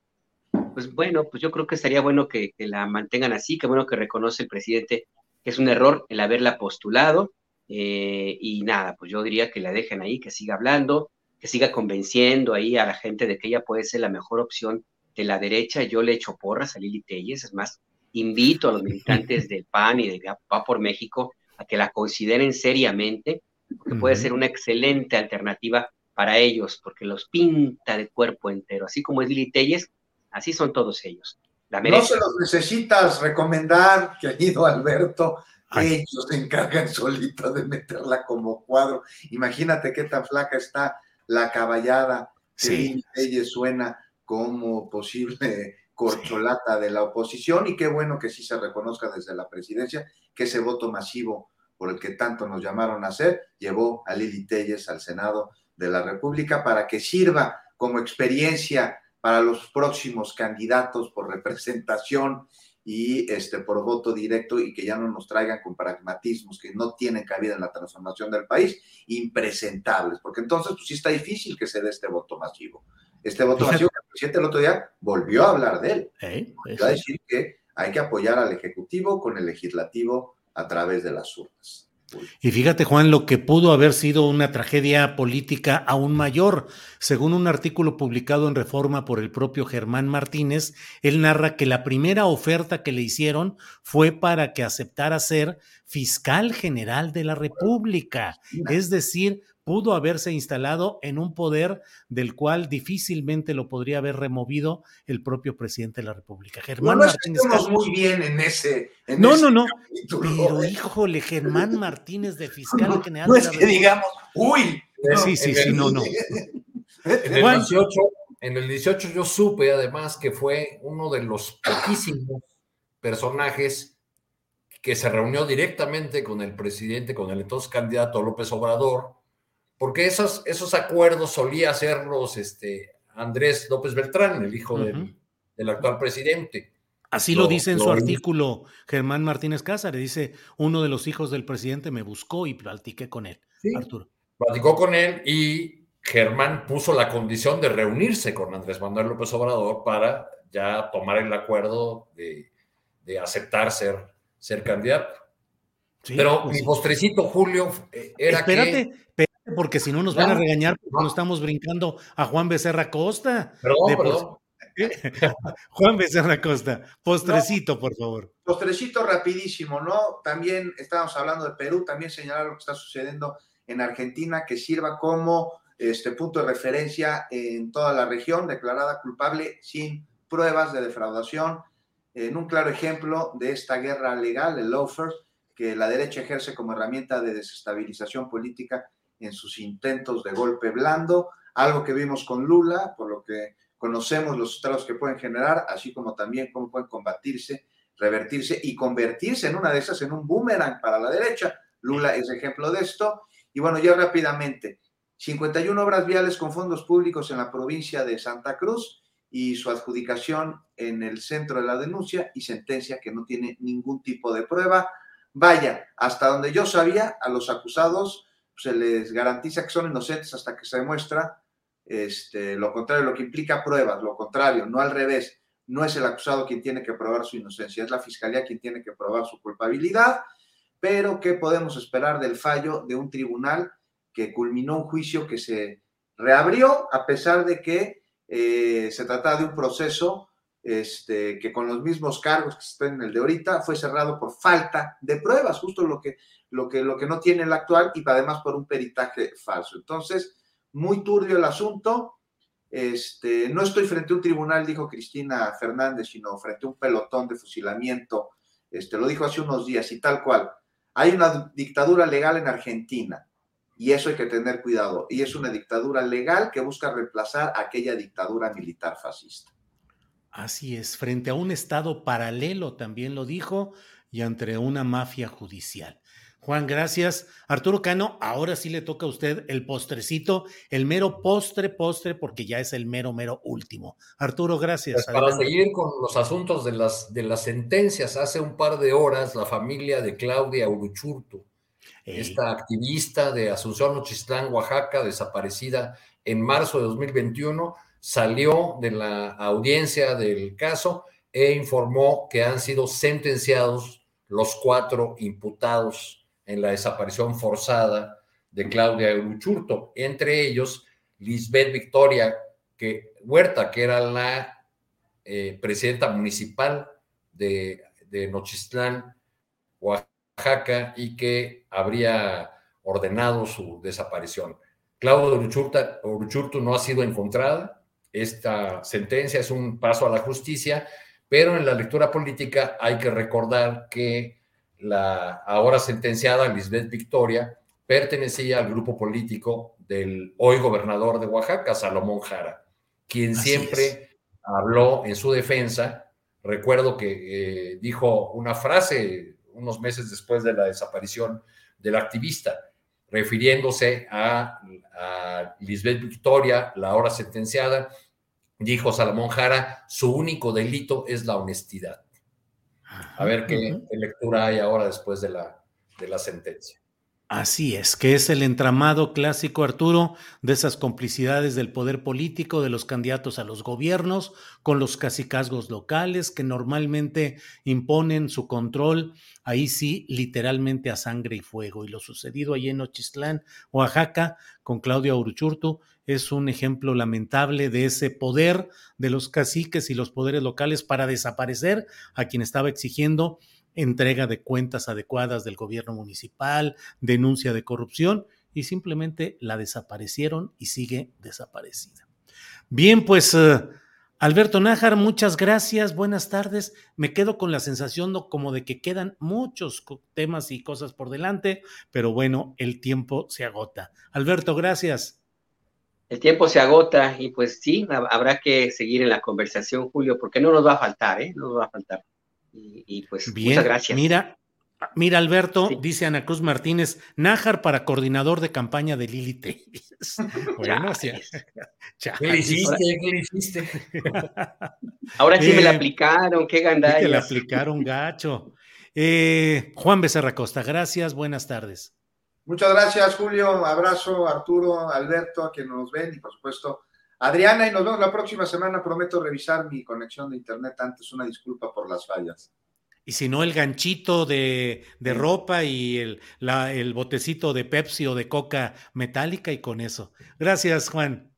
pues bueno, pues yo creo que estaría bueno que, que la mantengan así, que bueno que reconoce el presidente es un error el haberla postulado. Eh, y nada, pues yo diría que la dejen ahí, que siga hablando, que siga convenciendo ahí a la gente de que ella puede ser la mejor opción de la derecha. Yo le echo porras a Lili Telles, es más, invito a los militantes (laughs) del PAN y de Va por México a que la consideren seriamente, porque puede ser una excelente alternativa para ellos, porque los pinta de cuerpo entero, así como es Lili Telles, así son todos ellos. No se los necesitas recomendar, querido Alberto, ellos se encargan solitos de meterla como cuadro. Imagínate qué tan flaca está la caballada que Lili Telles suena como posible corcholata de la oposición. Y qué bueno que sí se reconozca desde la presidencia que ese voto masivo por el que tanto nos llamaron a hacer llevó a Lili Telles al Senado de la República para que sirva como experiencia para los próximos candidatos por representación y este, por voto directo y que ya no nos traigan con pragmatismos que no tienen cabida en la transformación del país, impresentables, porque entonces pues sí está difícil que se dé este voto masivo. Este voto masivo que el presidente el otro día volvió a hablar de él. ¿Eh? a decir que hay que apoyar al Ejecutivo con el Legislativo a través de las urnas. Y fíjate, Juan, lo que pudo haber sido una tragedia política aún mayor. Según un artículo publicado en Reforma por el propio Germán Martínez, él narra que la primera oferta que le hicieron fue para que aceptara ser fiscal general de la República, es decir, pudo haberse instalado en un poder del cual difícilmente lo podría haber removido el propio presidente de la República. Germán no, Martínez. muy bien en ese. no, no, no. Pero híjole, Germán Martínez de fiscal general. No es que digamos, uy. Sí, sí, sí, no, no. (laughs) En el, 18, en el 18 yo supe además que fue uno de los poquísimos personajes que se reunió directamente con el presidente, con el entonces candidato López Obrador, porque esos, esos acuerdos solía hacerlos este, Andrés López Beltrán, el hijo del, actual presidente. Así lo, dice en su artículo Germán Martínez Cázares, dice, uno de los hijos del presidente me buscó y platiqué con él, Arturo. Platicó con él y Germán puso la condición de reunirse con Andrés Manuel López Obrador para ya tomar el acuerdo de, aceptar ser, ser candidato. Pero pues mi postrecito, Julio, eh, era Espérate, porque si no nos van a regañar porque no estamos brincando a Juan Becerra Costa. Perdón, perdón. (laughs) Juan Becerra Costa, postrecito, por favor. Postrecito rapidísimo, ¿no? También estábamos hablando de Perú, también señalar lo que está sucediendo en Argentina, que sirva como este punto de referencia en toda la región, declarada culpable sin pruebas de defraudación, en un claro ejemplo de esta guerra legal, el lawfare, que la derecha ejerce como herramienta de desestabilización política en sus intentos de golpe blando, algo que vimos con Lula, por lo que conocemos los estados que pueden generar, así como también cómo pueden combatirse, revertirse y convertirse en una de esas en un boomerang para la derecha. Lula es ejemplo de esto. Y bueno, ya rápidamente, 51 obras viales con fondos públicos en la provincia de Santa Cruz y su adjudicación en el centro de la denuncia y sentencia que no tiene ningún tipo de prueba. Vaya, hasta donde yo sabía, a los acusados se les garantiza que son inocentes hasta que se demuestra este, lo contrario, lo que implica pruebas, lo contrario, no al revés. No es el acusado quien tiene que probar su inocencia, es la fiscalía quien tiene que probar su culpabilidad. Pero, ¿qué podemos esperar del fallo de un tribunal que culminó un juicio que se reabrió a pesar de que eh, se trataba de un proceso este, que con los mismos cargos que están en el de ahorita fue cerrado por falta de pruebas, justo lo que, lo que, lo que no tiene el actual y además por un peritaje falso. Entonces, muy turbio el asunto. Este, no estoy frente a un tribunal, dijo Cristina Fernández, sino frente a un pelotón de fusilamiento. Este, lo dijo hace unos días y tal cual. Hay una dictadura legal en Argentina y eso hay que tener cuidado. Y es una dictadura legal que busca reemplazar aquella dictadura militar fascista. Así es, frente a un Estado paralelo, también lo dijo, y entre una mafia judicial. Juan, gracias. Arturo Cano, ahora sí le toca a usted el postrecito, el mero postre, postre, porque ya es el mero, mero último. Arturo, gracias. Pues para seguir con los asuntos de las, de las sentencias, hace un par de horas la familia de Claudia Uruchurto, esta activista de Asunción Ochistlán, Oaxaca, desaparecida en marzo de 2021, salió de la audiencia del caso e informó que han sido sentenciados los cuatro imputados en la desaparición forzada de Claudia Uruchurto, entre ellos Lisbeth Victoria Huerta, que era la eh, presidenta municipal de, de Nochistlán, Oaxaca, y que habría ordenado su desaparición. Claudio Uruchurtu no ha sido encontrada. Esta sentencia es un paso a la justicia, pero en la lectura política hay que recordar que la ahora sentenciada Lisbeth Victoria pertenecía al grupo político del hoy gobernador de Oaxaca, Salomón Jara, quien siempre habló en su defensa. Recuerdo que eh, dijo una frase unos meses después de la desaparición del activista, refiriéndose a, a Lisbeth Victoria, la ahora sentenciada, dijo Salomón Jara, su único delito es la honestidad. A ver qué, lectura hay ahora después de la, de la sentencia. Así es, que es el entramado clásico, Arturo, de esas complicidades del poder político, de los candidatos a los gobiernos, con los cacicazgos locales que normalmente imponen su control, ahí sí, literalmente a sangre y fuego. Y lo sucedido allí en Ochistlán, Oaxaca, con Claudia Uruchurtu, es un ejemplo lamentable de ese poder de los caciques y los poderes locales para desaparecer a quien estaba exigiendo entrega de cuentas adecuadas del gobierno municipal, denuncia de corrupción y simplemente la desaparecieron y sigue desaparecida. Bien, pues eh, Alberto Nájar, muchas gracias, buenas tardes. Me quedo con la sensación como de que quedan muchos temas y cosas por delante, pero bueno, el tiempo se agota. Alberto, gracias. El tiempo se agota y pues sí, habrá que seguir en la conversación, Julio, porque no nos va a faltar, ¿eh? No nos va a faltar. Y, pues muchas gracias. Mira, mira Alberto, dice Ana Cruz Martínez, Nájar para coordinador de campaña de Lili (laughs) bueno, (laughs) ¿Qué le hiciste? ¿Qué le hiciste? Ahora sí me la aplicaron, qué gandalla. Que la aplicaron gacho. Eh, Juan Becerra Costa, gracias, buenas tardes. Muchas gracias, Julio. Abrazo, Arturo, Alberto, a quienes nos ven y por supuesto Adriana, y nos vemos la próxima semana. Prometo revisar mi conexión de internet antes. Una disculpa por las fallas. Y si no, el ganchito de, ropa y el, el botecito de Pepsi o de Coca metálica y con eso. Gracias, Juan.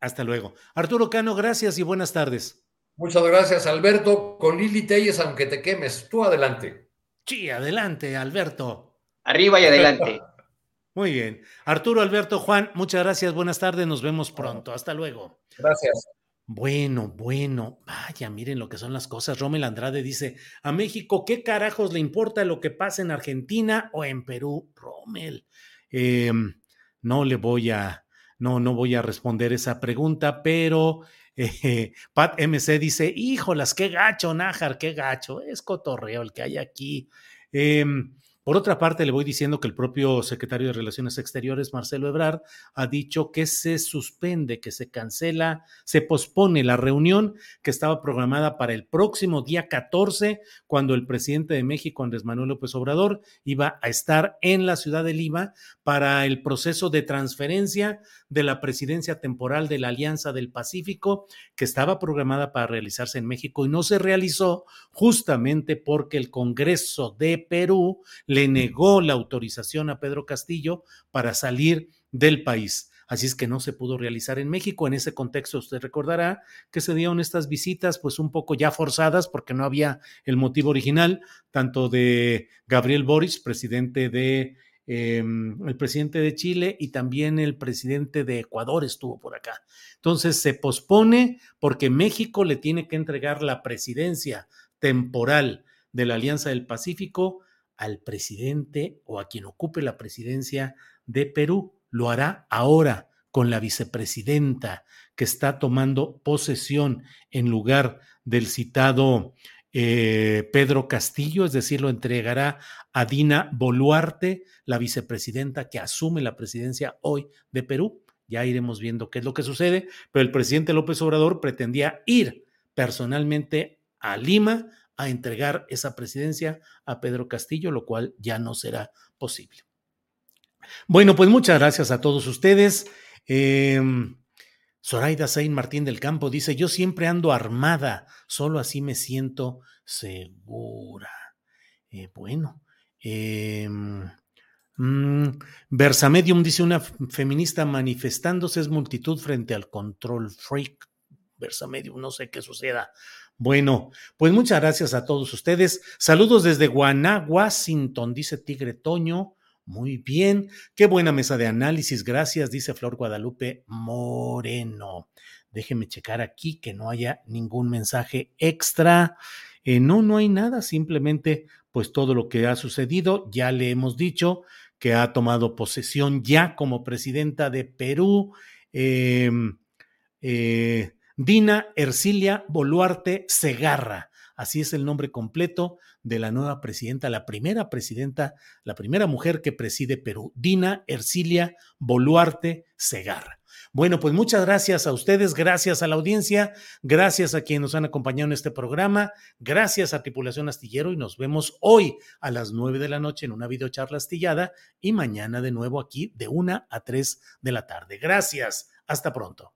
Hasta luego. Arturo Cano, gracias y buenas tardes. Muchas gracias, Alberto. Con Lili Telles, aunque te quemes, tú adelante. Sí, adelante, Alberto. Arriba y adelante. Muy bien. Arturo Alberto Juan, muchas gracias. Buenas tardes. Nos vemos pronto. Hasta luego. Gracias. Bueno, bueno, vaya, miren lo que son las cosas. Rommel Andrade dice, a México, ¿qué carajos le importa lo que pasa en Argentina o en Perú? Rommel, em, no le voy a, no, no voy a responder esa pregunta, pero (laughs) eh, Pat MC dice, híjolas, qué gacho, Nájar, qué gacho, es cotorreo el que hay aquí. Eh, por otra parte, le voy diciendo que el propio secretario de Relaciones Exteriores, Marcelo Ebrard, ha dicho que se suspende, que se cancela, se pospone la reunión que estaba programada para el próximo día 14, cuando el presidente de México, Andrés Manuel López Obrador, iba a estar en la ciudad de Lima para el proceso de transferencia de la presidencia temporal de la Alianza del Pacífico, que estaba programada para realizarse en México y no se realizó justamente porque el Congreso de Perú le negó la autorización a Pedro Castillo para salir del país. Así es que no se pudo realizar en México. En ese contexto, usted recordará que se dieron estas visitas, pues un poco ya forzadas, porque no había el motivo original, tanto de Gabriel Boris, presidente de em, el presidente de Chile y también el presidente de Ecuador estuvo por acá. Entonces se pospone porque México le tiene que entregar la presidencia temporal de la Alianza del Pacífico al presidente o a quien ocupe la presidencia de Perú. Lo hará ahora con la vicepresidenta que está tomando posesión en lugar del citado eh, Pedro Castillo, es decir, lo entregará a Dina Boluarte, la vicepresidenta que asume la presidencia hoy de Perú. Ya iremos viendo qué es lo que sucede, pero el presidente López Obrador pretendía ir personalmente a Lima a entregar esa presidencia a Pedro Castillo, lo cual ya no será posible. Bueno, pues muchas gracias a todos ustedes. Eh, Zoraida Sain Martín del Campo dice, yo siempre ando armada, solo así me siento segura. Eh, bueno, eh, Versamedium dice una feminista manifestándose es multitud frente al control freak. Versamedium, no sé qué suceda bueno, pues muchas gracias a todos ustedes. Saludos desde Guaná, Washington, dice Tigre Toño. Muy bien, qué buena mesa de análisis, gracias, dice Flor Guadalupe Moreno. Déjeme checar aquí que no haya ningún mensaje extra. Eh, no, no hay nada, simplemente pues todo lo que ha sucedido, ya le hemos dicho que ha tomado posesión ya como presidenta de Perú. Em, eh, Dina Ercilia Boluarte Segarra. Así es el nombre completo de la nueva presidenta, la primera presidenta, la primera mujer que preside Perú, Dina Ercilia Boluarte Segarra. Bueno, pues muchas gracias a ustedes, gracias a la audiencia, gracias a quienes nos han acompañado en este programa, gracias a Tripulación Astillero y nos vemos hoy a las nueve de la noche en una videocharla astillada y mañana de nuevo aquí de una a tres de la tarde. Gracias, hasta pronto.